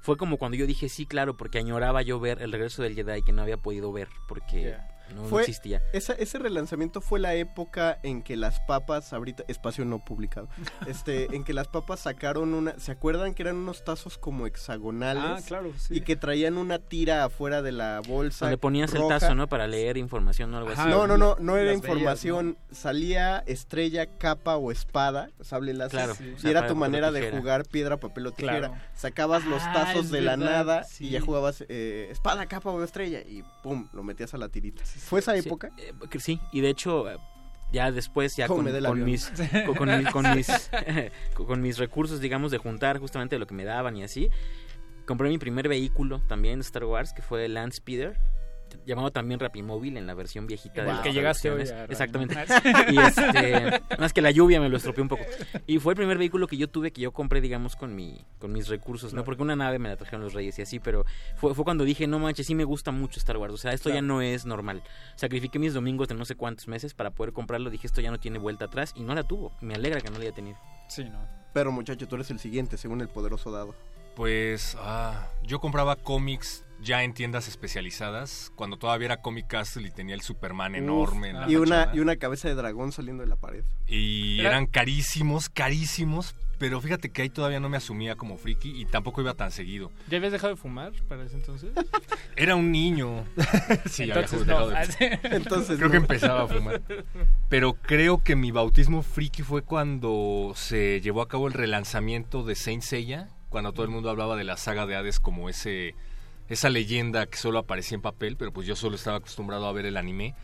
Fue como cuando yo dije sí, claro, porque añoraba yo ver el regreso del Jedi que no había podido ver porque. No, existía. Esa, ese relanzamiento fue la época en que las papas, ahorita, espacio no publicado, este, en que las papas sacaron una, ¿se acuerdan que eran unos tazos como hexagonales? Ah, claro, sí. Y que traían una tira afuera de la bolsa. Donde ponías el tazo, ¿no? Para leer información o algo Ajá. así. No, no, no, no era información. Salía estrella, capa o espada, sable láser. Claro. Y Sí. era tu manera de jugar piedra, papel o tijera. Claro. Sacabas los Ah, tazos de la nada sí. y ya jugabas eh, espada, capa o estrella y pum, lo metías a la tirita. ¿Fue esa Sí, época? eh, sí, y de hecho, eh, ya después, ya ¿Cómo con, mis, con, con mis, con mis, con mis recursos, digamos, de juntar justamente lo que me daban y así, compré mi primer vehículo también de Star Wars, que fue el Land Speeder llamado también Rapimóvil en la versión viejita de las que llegaste hoy traducciones. a Exactamente. Y este, más que la lluvia me lo estropeó un poco. Y fue el primer vehículo que yo tuve que yo compré, digamos, con mi con mis recursos, ¿no? Porque una nave me la trajeron los Reyes y así, pero fue, fue cuando dije, no manches, sí me gusta mucho Star Wars. O sea, esto ya no es normal. Sacrifiqué mis domingos de no sé cuántos meses para poder comprarlo. Dije, esto ya no tiene vuelta atrás y no la tuvo. Me alegra que no la haya tenido. Sí, no. Pero muchacho, tú eres el siguiente, según el poderoso dado. Pues ah, yo compraba cómics ya en tiendas especializadas, cuando todavía era Comic Castle y tenía el Superman enorme en la y una y una cabeza de dragón saliendo de la pared. Y Era- eran carísimos, carísimos, pero fíjate que ahí todavía no me asumía como friki y tampoco iba tan seguido. ¿Ya habías dejado de fumar para ese entonces? Era un niño. sí, ya había Entonces dejado no. de- Entonces creo no. que empezaba a fumar. Pero creo que mi bautismo friki fue cuando se llevó a cabo el relanzamiento de Saint Seiya, cuando todo el mundo hablaba de la saga de Hades como ese esa leyenda que solo aparecía en papel, pero pues yo solo estaba acostumbrado a ver el anime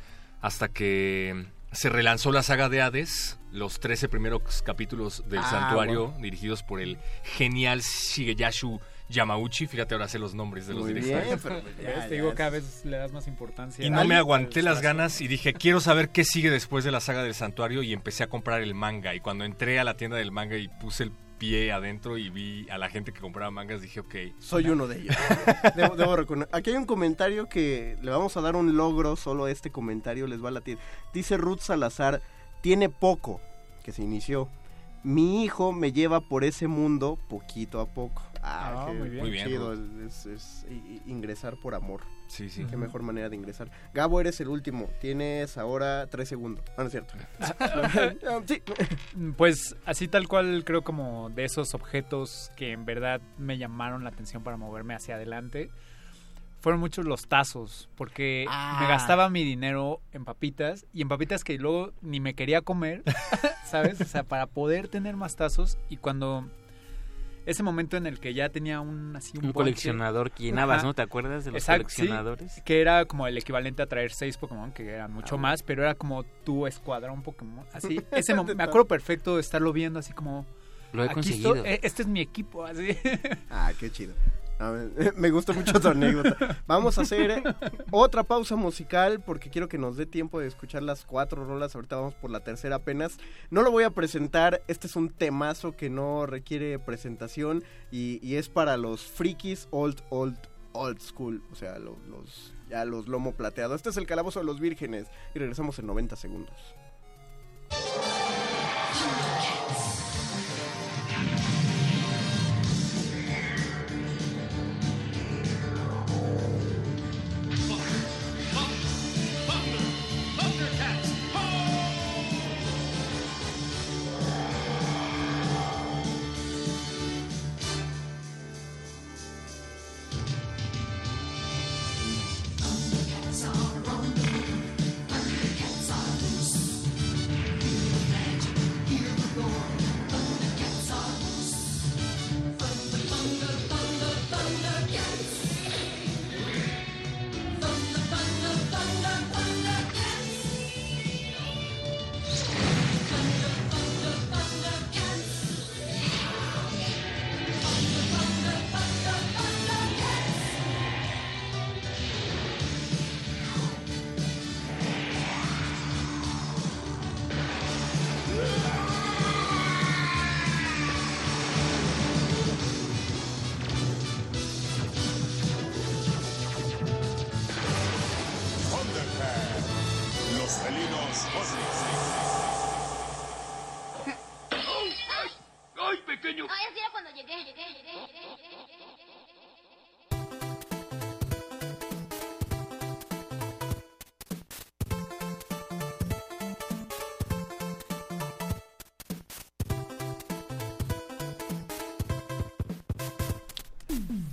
hasta que se relanzó la saga de Hades, los 13 primeros capítulos del Ah, santuario bueno. dirigidos por el genial Shigeyashu Yamauchi, fíjate ahora sé los nombres de los Muy directores. bien, pero ya, Te digo, cada vez le das más importancia. Y no me aguanté las ganas y dije, quiero saber qué sigue después de la saga del santuario y empecé a comprar el manga. Y cuando entré a la tienda del manga y puse el pie adentro y vi a la gente que compraba mangas, dije, ok. Soy uno de ellos. debo, debo recono- Aquí hay un comentario que le vamos a dar un logro, solo a este comentario les va a latir. Dice Ruth Salazar, tiene poco que se inició. Mi hijo me lleva por ese mundo poquito a poco. Ah, Ah, qué, muy bien. Muy bien, es, ingresar por amor. Sí, sí. Qué mejor manera de ingresar. Gabo, eres el último. Tienes ahora tres segundos. Ah, no es cierto. sí. Pues así tal cual creo como de esos objetos que en verdad me llamaron la atención para moverme hacia adelante. Fueron muchos los tazos, porque Ah. me gastaba mi dinero en papitas y en papitas que luego ni me quería comer, ¿sabes? O sea, para poder tener más tazos y cuando ese momento en el que ya tenía un así un, Un coleccionador que llenabas, Ajá. ¿no? ¿Te acuerdas de los Exacto, sí, coleccionadores? que era como el equivalente a traer seis Pokémon, que eran mucho Ah, más, pero era como tu escuadrón Pokémon. Así, ese me acuerdo perfecto de estarlo viendo así como... Lo he "Aquí conseguido". estoy, eh, este es mi equipo, así. Ah, qué chido. Me gusta mucho tu anécdota. Vamos a hacer eh, otra pausa musical porque quiero que nos dé tiempo de escuchar las cuatro rolas. Ahorita vamos por la tercera apenas. No lo voy a presentar. Este es un temazo que no requiere presentación y, es para los frikis old, old, old school. O sea, lo- los, ya los lomo plateado. Este es el calabozo de los vírgenes y regresamos en 90 segundos.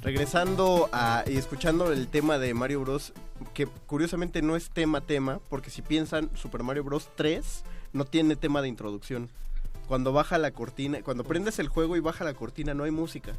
Regresando a, y escuchando el tema de Mario Bros, que curiosamente no es tema tema, porque si piensan, Super Mario Bros 3 no tiene tema de introducción. Cuando baja la cortina, cuando prendes el juego y baja la cortina, no hay música.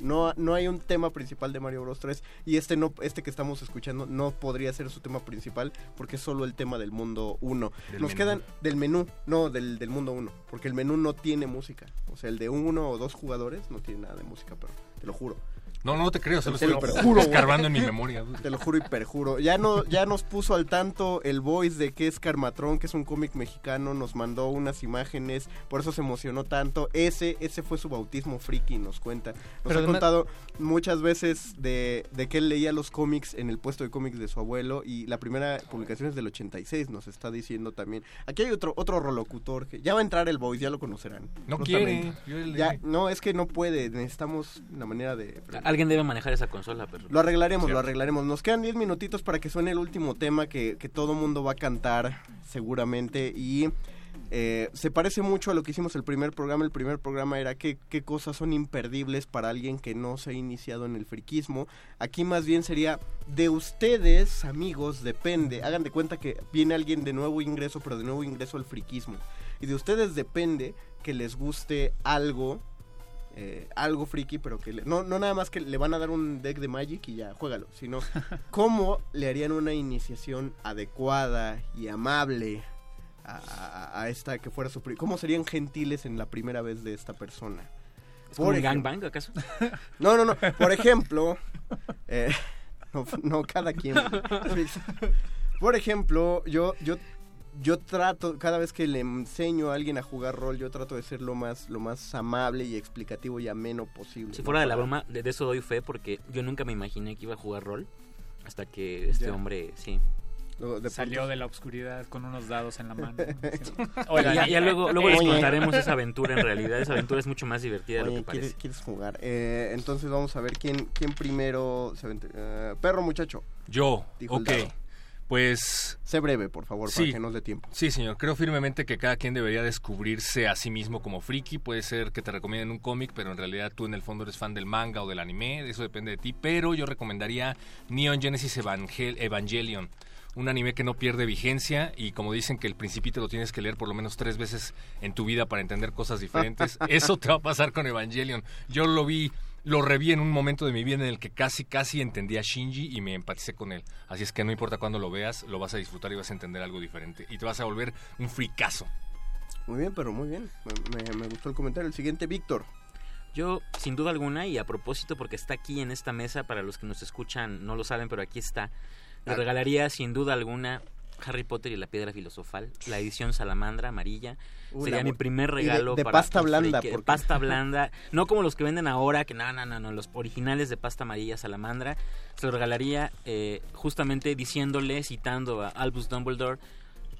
No, no hay un tema principal de Mario Bros 3 y este no este que estamos escuchando no podría ser su tema principal porque es solo el tema del mundo 1. Del Nos menú. quedan del menú, no del, del mundo 1, porque el menú no tiene música. O sea, el de uno o dos jugadores no tiene nada de música, pero te lo juro. No, no te creo, se lo Te estoy lo juro, escarbando en mi memoria. Te lo juro y perjuro. Ya, no, ya nos puso al tanto el voice de que es Carmatrón, que es un cómic mexicano. Nos mandó unas imágenes, por eso se emocionó tanto. Ese, ese fue su bautismo friki, nos cuenta. Nos Pero ha contado muchas veces de, de que él leía los cómics en el puesto de cómics de su abuelo. Y la primera publicación es del 86, nos está diciendo también. Aquí hay otro, otro rolocutor que ya va a entrar el voice, ya lo conocerán. No Justamente. quiere, yo le- Ya, no, es que no puede. Necesitamos una manera de. Alguien debe manejar esa consola, pero... Lo arreglaremos, Cierto. lo arreglaremos. Nos quedan 10 minutitos para que suene el último tema que, que todo mundo va a cantar seguramente. Y eh, se parece mucho a lo que hicimos el primer programa. El primer programa era qué, qué cosas son imperdibles para alguien que no se ha iniciado en el friquismo. Aquí más bien sería de ustedes, amigos, depende. Hagan de cuenta que viene alguien de nuevo ingreso, pero de nuevo ingreso al friquismo. Y de ustedes depende que les guste algo eh, algo friki, pero que le- no, no nada más que le van a dar un deck de Magic y ya, juégalo, sino cómo le harían una iniciación adecuada y amable a, a- a esta que fuera su... ¿Cómo serían gentiles en la primera vez de esta persona? ¿Es como un ejem- gangbang, acaso? No, no, no. Por ejemplo, eh, no, no, cada quien. Por ejemplo, yo, yo, yo trato, cada vez que le enseño a alguien a jugar rol, yo trato de ser lo más, lo más amable y explicativo y ameno posible. Si ¿no? fuera de la broma, de, de eso doy fe porque yo nunca me imaginé que iba a jugar rol hasta que este Ya. hombre, sí. Salió de la oscuridad con unos dados en la mano. Oigan, ya, ya luego, luego les contaremos esa aventura en realidad. Esa aventura es mucho más divertida de lo que parece. ¿quieres, quieres jugar? Eh, entonces vamos a ver quién, quién primero se eh, perro, muchacho. Yo, Dijo el ok. dado. Pues... Sé breve, por favor, para que nos dé tiempo. Sí, señor. Creo firmemente que cada quien debería descubrirse a sí mismo como friki. Puede ser que te recomienden un cómic, pero en realidad tú en el fondo eres fan del manga o del anime. Eso depende de ti. Pero yo recomendaría Neon Genesis Evangel- Evangelion. Un anime que no pierde vigencia y como dicen que el principito lo tienes que leer por lo menos tres veces en tu vida para entender cosas diferentes, eso te va a pasar con Evangelion. Yo lo vi, lo reví en un momento de mi vida en el que casi, casi entendí a Shinji y me empaticé con él. Así es que no importa cuándo lo veas, lo vas a disfrutar y vas a entender algo diferente. Y te vas a volver un fricazo. Muy bien, pero muy bien. Me, me- me gustó el comentario. El siguiente, Víctor. Yo, sin duda alguna, y a propósito, porque está aquí en esta mesa, para los que nos escuchan no lo saben, pero aquí está, le Ah. regalaría sin duda alguna Harry Potter y la Piedra Filosofal, la edición salamandra amarilla. Uy, Sería mi primer de- regalo de para pasta blanda, de porque- pasta blanda, no como los que venden ahora, que no, no, no, no, los originales de pasta amarilla salamandra. Se lo regalaría eh, justamente diciéndole, citando a Albus Dumbledore,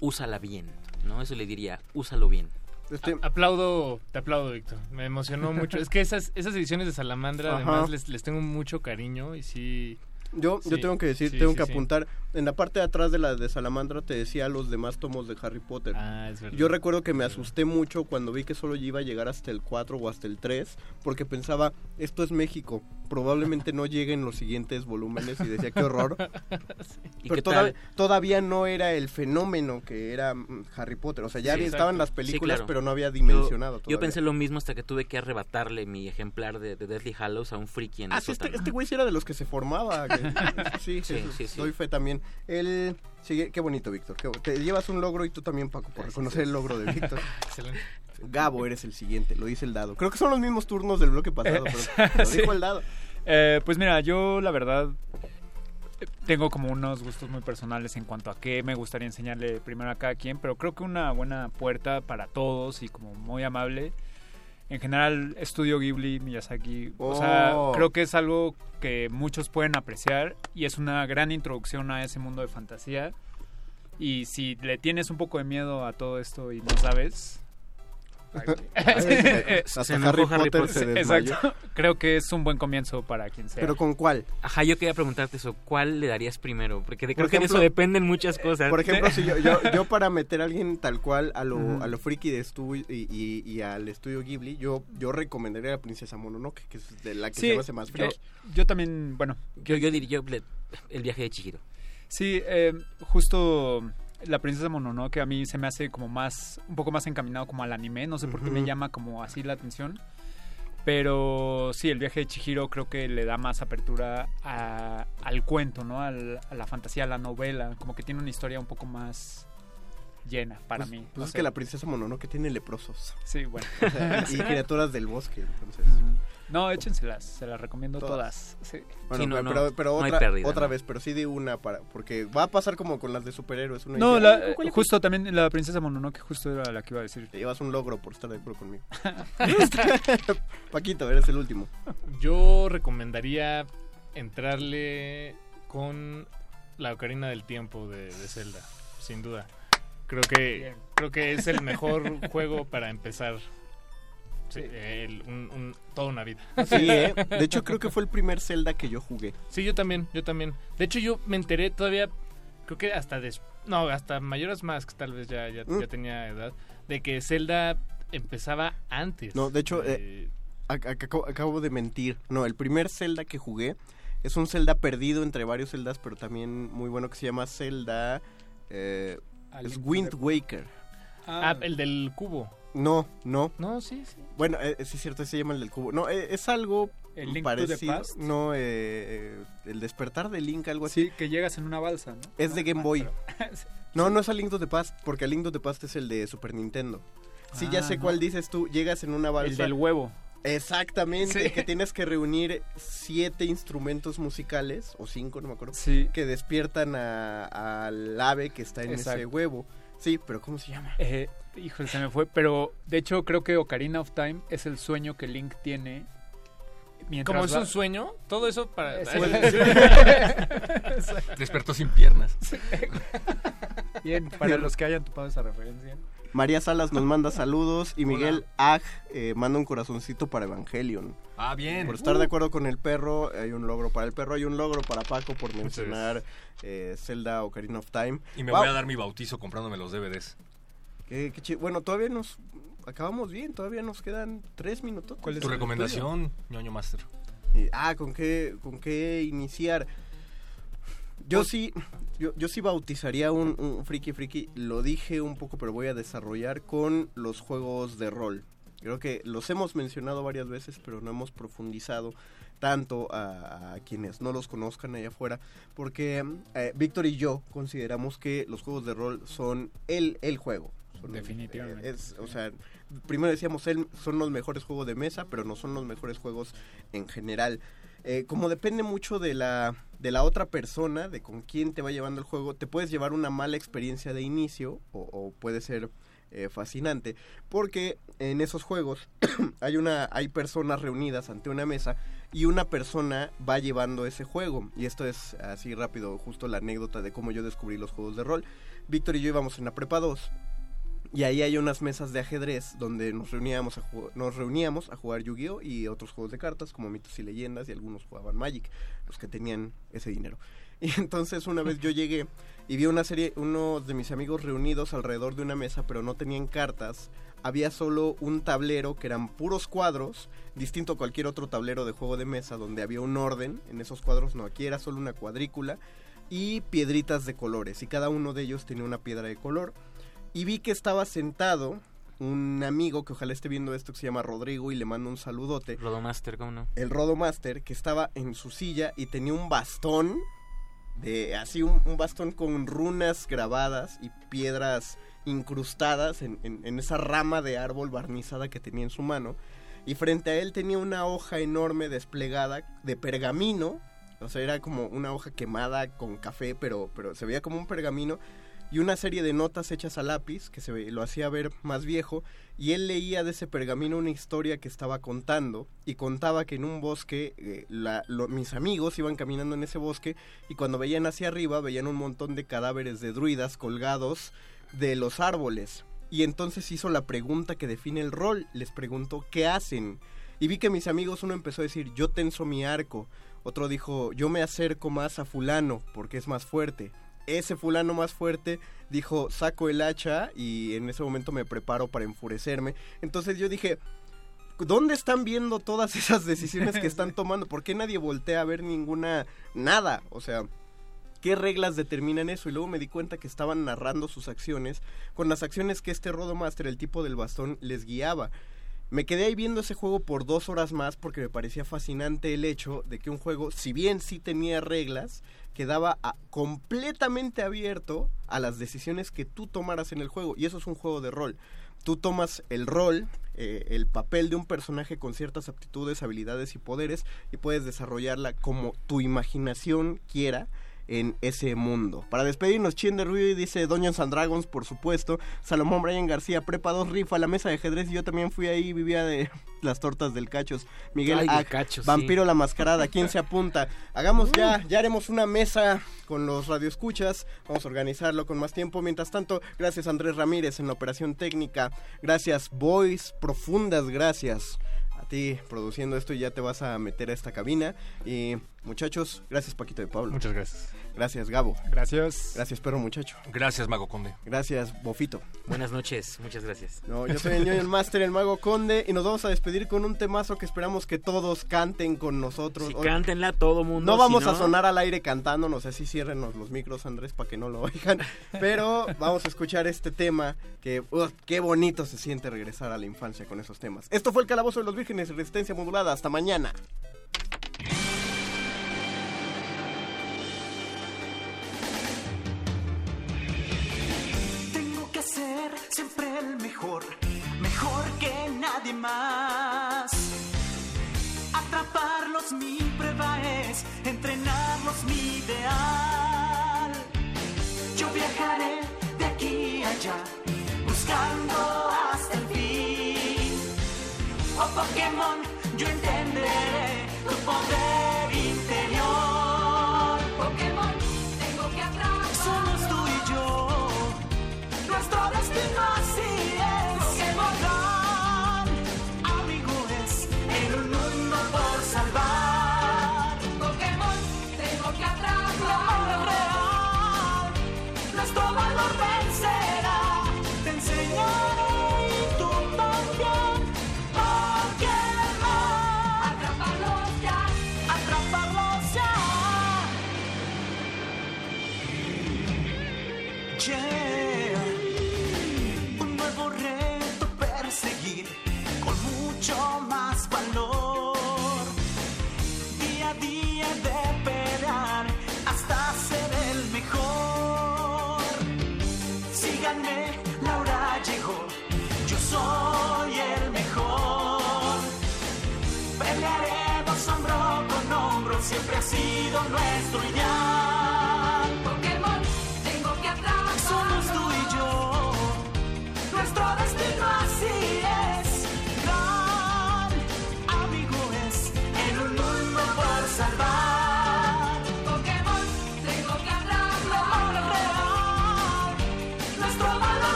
úsala bien, ¿no? Eso le diría, úsalo bien. Este aplaudo, te aplaudo, Víctor. Me emocionó mucho. Es que esas, esas ediciones de Salamandra, Ajá. además, les, les tengo mucho cariño y sí. Yo, yo tengo que decir, sí, tengo sí, que apuntar. En la parte de atrás de la de Salamandra te decía los demás tomos de Harry Potter. Ah, es verdad. Yo recuerdo que me asusté mucho cuando vi que solo iba a llegar hasta el 4 o hasta el 3, porque pensaba, esto es México, probablemente no lleguen los siguientes volúmenes y decía, qué horror. ¿Y Pero qué todav- tal? todavía no era el fenómeno que era mm, Harry Potter. O sea, ya Sí, estaban exacto. las Sí, películas, claro. pero no había Yo- dimensionado Yo, todavía. pensé lo mismo hasta que tuve que arrebatarle mi ejemplar de, de Deathly Hallows a un friki en el Ah, sí, este, este güey sí era de los que se formaba. que- sí, Sí, sí, sí, sí. doy fe también. El, sigue, qué bonito, Víctor. te llevas un logro y tú también, Paco, por reconocer el logro de Víctor. Excelente. Gabo, eres el siguiente, lo dice el dado. Creo que son los mismos turnos del bloque pasado, pero lo Sí. dijo el dado. Eh, pues mira, yo la verdad eh, tengo como unos gustos muy personales en cuanto a qué me gustaría enseñarle primero a cada quien, pero creo que una buena puerta para todos y como muy amable. En general, estudio Ghibli, Miyazaki. O sea, Oh. creo que es algo que muchos pueden apreciar y es una gran introducción a ese mundo de fantasía. Y si le tienes un poco de miedo a todo esto y no sabes. Hasta Se Harry, Potter, Potter. se desmayó. Exacto. Creo que es un buen comienzo para quien sea. Pero ¿con cuál? Ajá, yo quería preguntarte eso. ¿Cuál le darías primero? Porque de, Por creo que de eso dependen muchas cosas. Por ejemplo, si yo, yo, yo para meter a alguien tal cual a lo, a lo friki de estudio y, y- y al estudio Ghibli, yo, yo recomendaría a la princesa Mononoke, que es de la que Sí, se hace más friki. yo también, bueno, Yo, yo diría yo, el viaje de Chihiro. Sí, eh, justo la princesa Mononoke a mí se me hace como más, un poco más encaminado como al anime, no sé por qué me llama como así la atención. Pero sí, el viaje de Chihiro creo que le da más apertura a- al cuento, ¿no? Al- a la fantasía, a la novela, como que tiene una historia un poco más llena para Pues- mí. Pues es que la princesa Mononoke tiene leprosos. Sí, bueno. O sea, y criaturas del bosque, entonces. No, échenselas, se las recomiendo Todas. todas. Sí. Bueno, pero, pero, pero no hay otra, pérdida, otra ¿no? vez, pero sí di una para, porque va a pasar como con las de superhéroes. Una No, la- justo también la princesa Mononoke justo era la que iba a decir. Te llevas un logro por estar de acuerdo conmigo. Paquito, eres el último. Yo recomendaría entrarle con la Ocarina del Tiempo de, de Zelda, sin duda. Creo que creo que es el mejor juego para empezar sí, el- un- un- toda una vida. Sí, ¿eh? De hecho, creo que fue el primer Zelda que yo jugué. Sí, yo también, yo también. De hecho, yo me enteré todavía, creo que hasta des- no, hasta Mayoras Mask tal vez ya, ya, Mm. ya tenía edad, de que Zelda empezaba antes. No, de hecho, de- eh, ac- ac- acabo, acabo de mentir. No, el primer Zelda que jugué es un Zelda perdido entre varios Zeldas, pero también muy bueno que se llama Zelda. eh, es Wind Waker. Ah, el del cubo. No, no. No, sí, sí. Bueno, eh, sí es cierto, se llama el del cubo. No, eh, es algo ¿El Link to the parecido. Past? No, eh, eh, el despertar de Link, algo así. Sí, que llegas en una balsa, ¿no? Es de Game Boy. No, no es a Link to the Past, porque a Link to the Past es el de Super Nintendo. Sí, ya Ah, sé no. cuál dices tú. Llegas en una balsa. El del huevo. Exactamente, Sí. que tienes que reunir siete instrumentos musicales, o cinco, no me acuerdo, Sí. que despiertan a- al ave que está en ese huevo. Sí, pero ¿cómo se llama? Eh, híjole, se me fue. Pero de hecho, creo que Ocarina of Time es el sueño que Link tiene. Mientras Como es va- un sueño, todo eso para... Sí. Despertó sin piernas. Bien, para los que hayan topado esa referencia. María Salas nos manda saludos y Miguel Ag eh, manda un corazoncito para Evangelion. Ah, bien. Por estar de Uh. acuerdo con el perro, hay un logro para el perro, hay un logro para Paco por mencionar eh, Zelda Ocarina of Time. Y me Wow, voy a dar mi bautizo comprándome los DVDs. qué- qué bueno, todavía nos acabamos bien, todavía nos quedan tres minutos. Tu recomendación, ñoño master. Ah, ¿con qué, ¿con qué iniciar? Yo sí, yo, yo sí bautizaría un, un friki friki, lo dije un poco, pero voy a desarrollar con los juegos de rol. Creo que los hemos mencionado varias veces, pero no hemos profundizado tanto a, a quienes no los conozcan allá afuera, porque eh, Víctor y yo consideramos que los juegos de rol son el, el juego. Son, Definitivamente. eh, es, o sea, primero decíamos, el- son los mejores juegos de mesa, pero no son los mejores juegos en general. Eh, como depende mucho de la, de la otra persona, de con quién te va llevando el juego, te puedes llevar una mala experiencia de inicio o, o puede ser eh, fascinante, porque en esos juegos hay, una, hay personas reunidas ante una mesa y una persona va llevando ese juego. Y esto es así rápido, justo la anécdota de cómo yo descubrí los juegos de rol. Víctor y yo íbamos en la prepa 2 y ahí hay unas mesas de ajedrez donde nos reuníamos a, nos reuníamos a jugar Yu-Gi-Oh! y otros juegos de cartas como mitos y leyendas y algunos jugaban Magic, los que tenían ese dinero. Y entonces una vez yo llegué y vi una serie, unos de mis amigos reunidos alrededor de una mesa, pero no tenían cartas. Había solo un tablero que eran puros cuadros, distinto a cualquier otro tablero de juego de mesa donde había un orden en esos cuadros. No, aquí era solo una cuadrícula y piedritas de colores y cada uno de ellos tenía una piedra de color y vi que estaba sentado un amigo que ojalá esté viendo esto que se llama Rodrigo y le mando un saludote. Rodomaster, ¿cómo no? El Rodomaster que estaba en su silla y tenía un bastón de así un, un bastón con runas grabadas y piedras incrustadas en, en- en esa rama de árbol barnizada que tenía en su mano. Y frente a él tenía una hoja enorme desplegada de pergamino. O sea, era como una hoja quemada con café, pero, pero se veía como un pergamino. Y una serie de notas hechas a lápiz, que se lo hacía ver más viejo. Y él leía de ese pergamino una historia que estaba contando. Y contaba que en un bosque, eh, mis amigos iban caminando en ese bosque. Y cuando veían hacia arriba, veían un montón de cadáveres de druidas colgados de los árboles. Y entonces hizo la pregunta que define el rol. Les preguntó, ¿qué hacen? Y vi que mis amigos, uno empezó a decir, yo tenso mi arco. Otro dijo, yo me acerco más a fulano porque es más fuerte. Ese fulano más fuerte dijo, saco el hacha y en ese momento me preparo para enfurecerme. Entonces yo dije, ¿dónde están viendo todas esas decisiones que están tomando? ¿Por qué nadie voltea a ver ninguna, nada? O sea, ¿Qué reglas determinan eso? Y luego me di cuenta que estaban narrando sus acciones con las acciones que este Rodomaster, el tipo del bastón, les guiaba. Me quedé ahí viendo ese juego por dos horas más porque me parecía fascinante el hecho de que un juego, si bien sí tenía reglas, quedaba completamente abierto a las decisiones que tú tomaras en el juego. Y eso es un juego de rol. Tú tomas el rol, eh, el papel de un personaje con ciertas aptitudes, habilidades y poderes y puedes desarrollarla como tu imaginación quiera en ese mundo. Para despedirnos, Chien de Ruiz dice Dungeons and Dragons, por supuesto. Salomón Brian García, Prepa 2 Rifa, la mesa de ajedrez. y Yo también fui ahí, vivía de las tortas del Cachos. Miguel Ay, del Ac, Cachos, Vampiro sí. la Mascarada, ¿quién se apunta? Hagamos ya, ya haremos una mesa con los radioescuchas. Vamos a organizarlo con más tiempo. Mientras tanto, gracias Andrés Ramírez en la operación técnica. Gracias, Boys, profundas gracias a ti produciendo esto y ya te vas a meter a esta cabina. Y muchachos, gracias Paquito de Pablo. Muchas gracias. Gracias Gabo. Gracias. Gracias perro muchacho. Gracias, Mago Conde. Gracias Bofito. Buenas noches, muchas gracias. No, yo soy el ñoño el máster, el mago conde y nos vamos a despedir con un temazo que esperamos que todos canten con nosotros. Sí, cántenla todo mundo. No vamos si a sonar al aire cantando, no sé si ciérrenos los micros Andrés para que no lo oigan, pero vamos a escuchar este tema que ¡uh! qué bonito se siente regresar a la infancia con esos temas. Esto fue el Calabozo de los Vírgenes, resistencia modulada, hasta mañana. Más. Atraparlos mi prueba es, entrenarlos mi ideal. Yo viajaré de aquí allá, buscando hasta el fin. Oh Pokémon, yo entenderé tu poder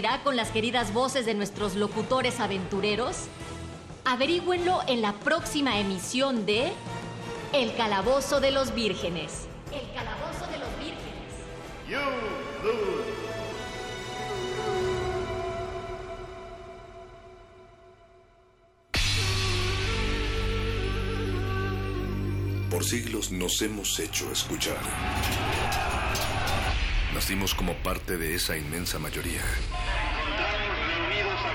ocurrirá con las queridas voces de nuestros locutores aventureros? Averígüenlo en la próxima emisión de El Calabozo de los Vírgenes. El Calabozo de los Vírgenes. Por siglos nos hemos hecho escuchar. Nacimos como parte de esa inmensa mayoría.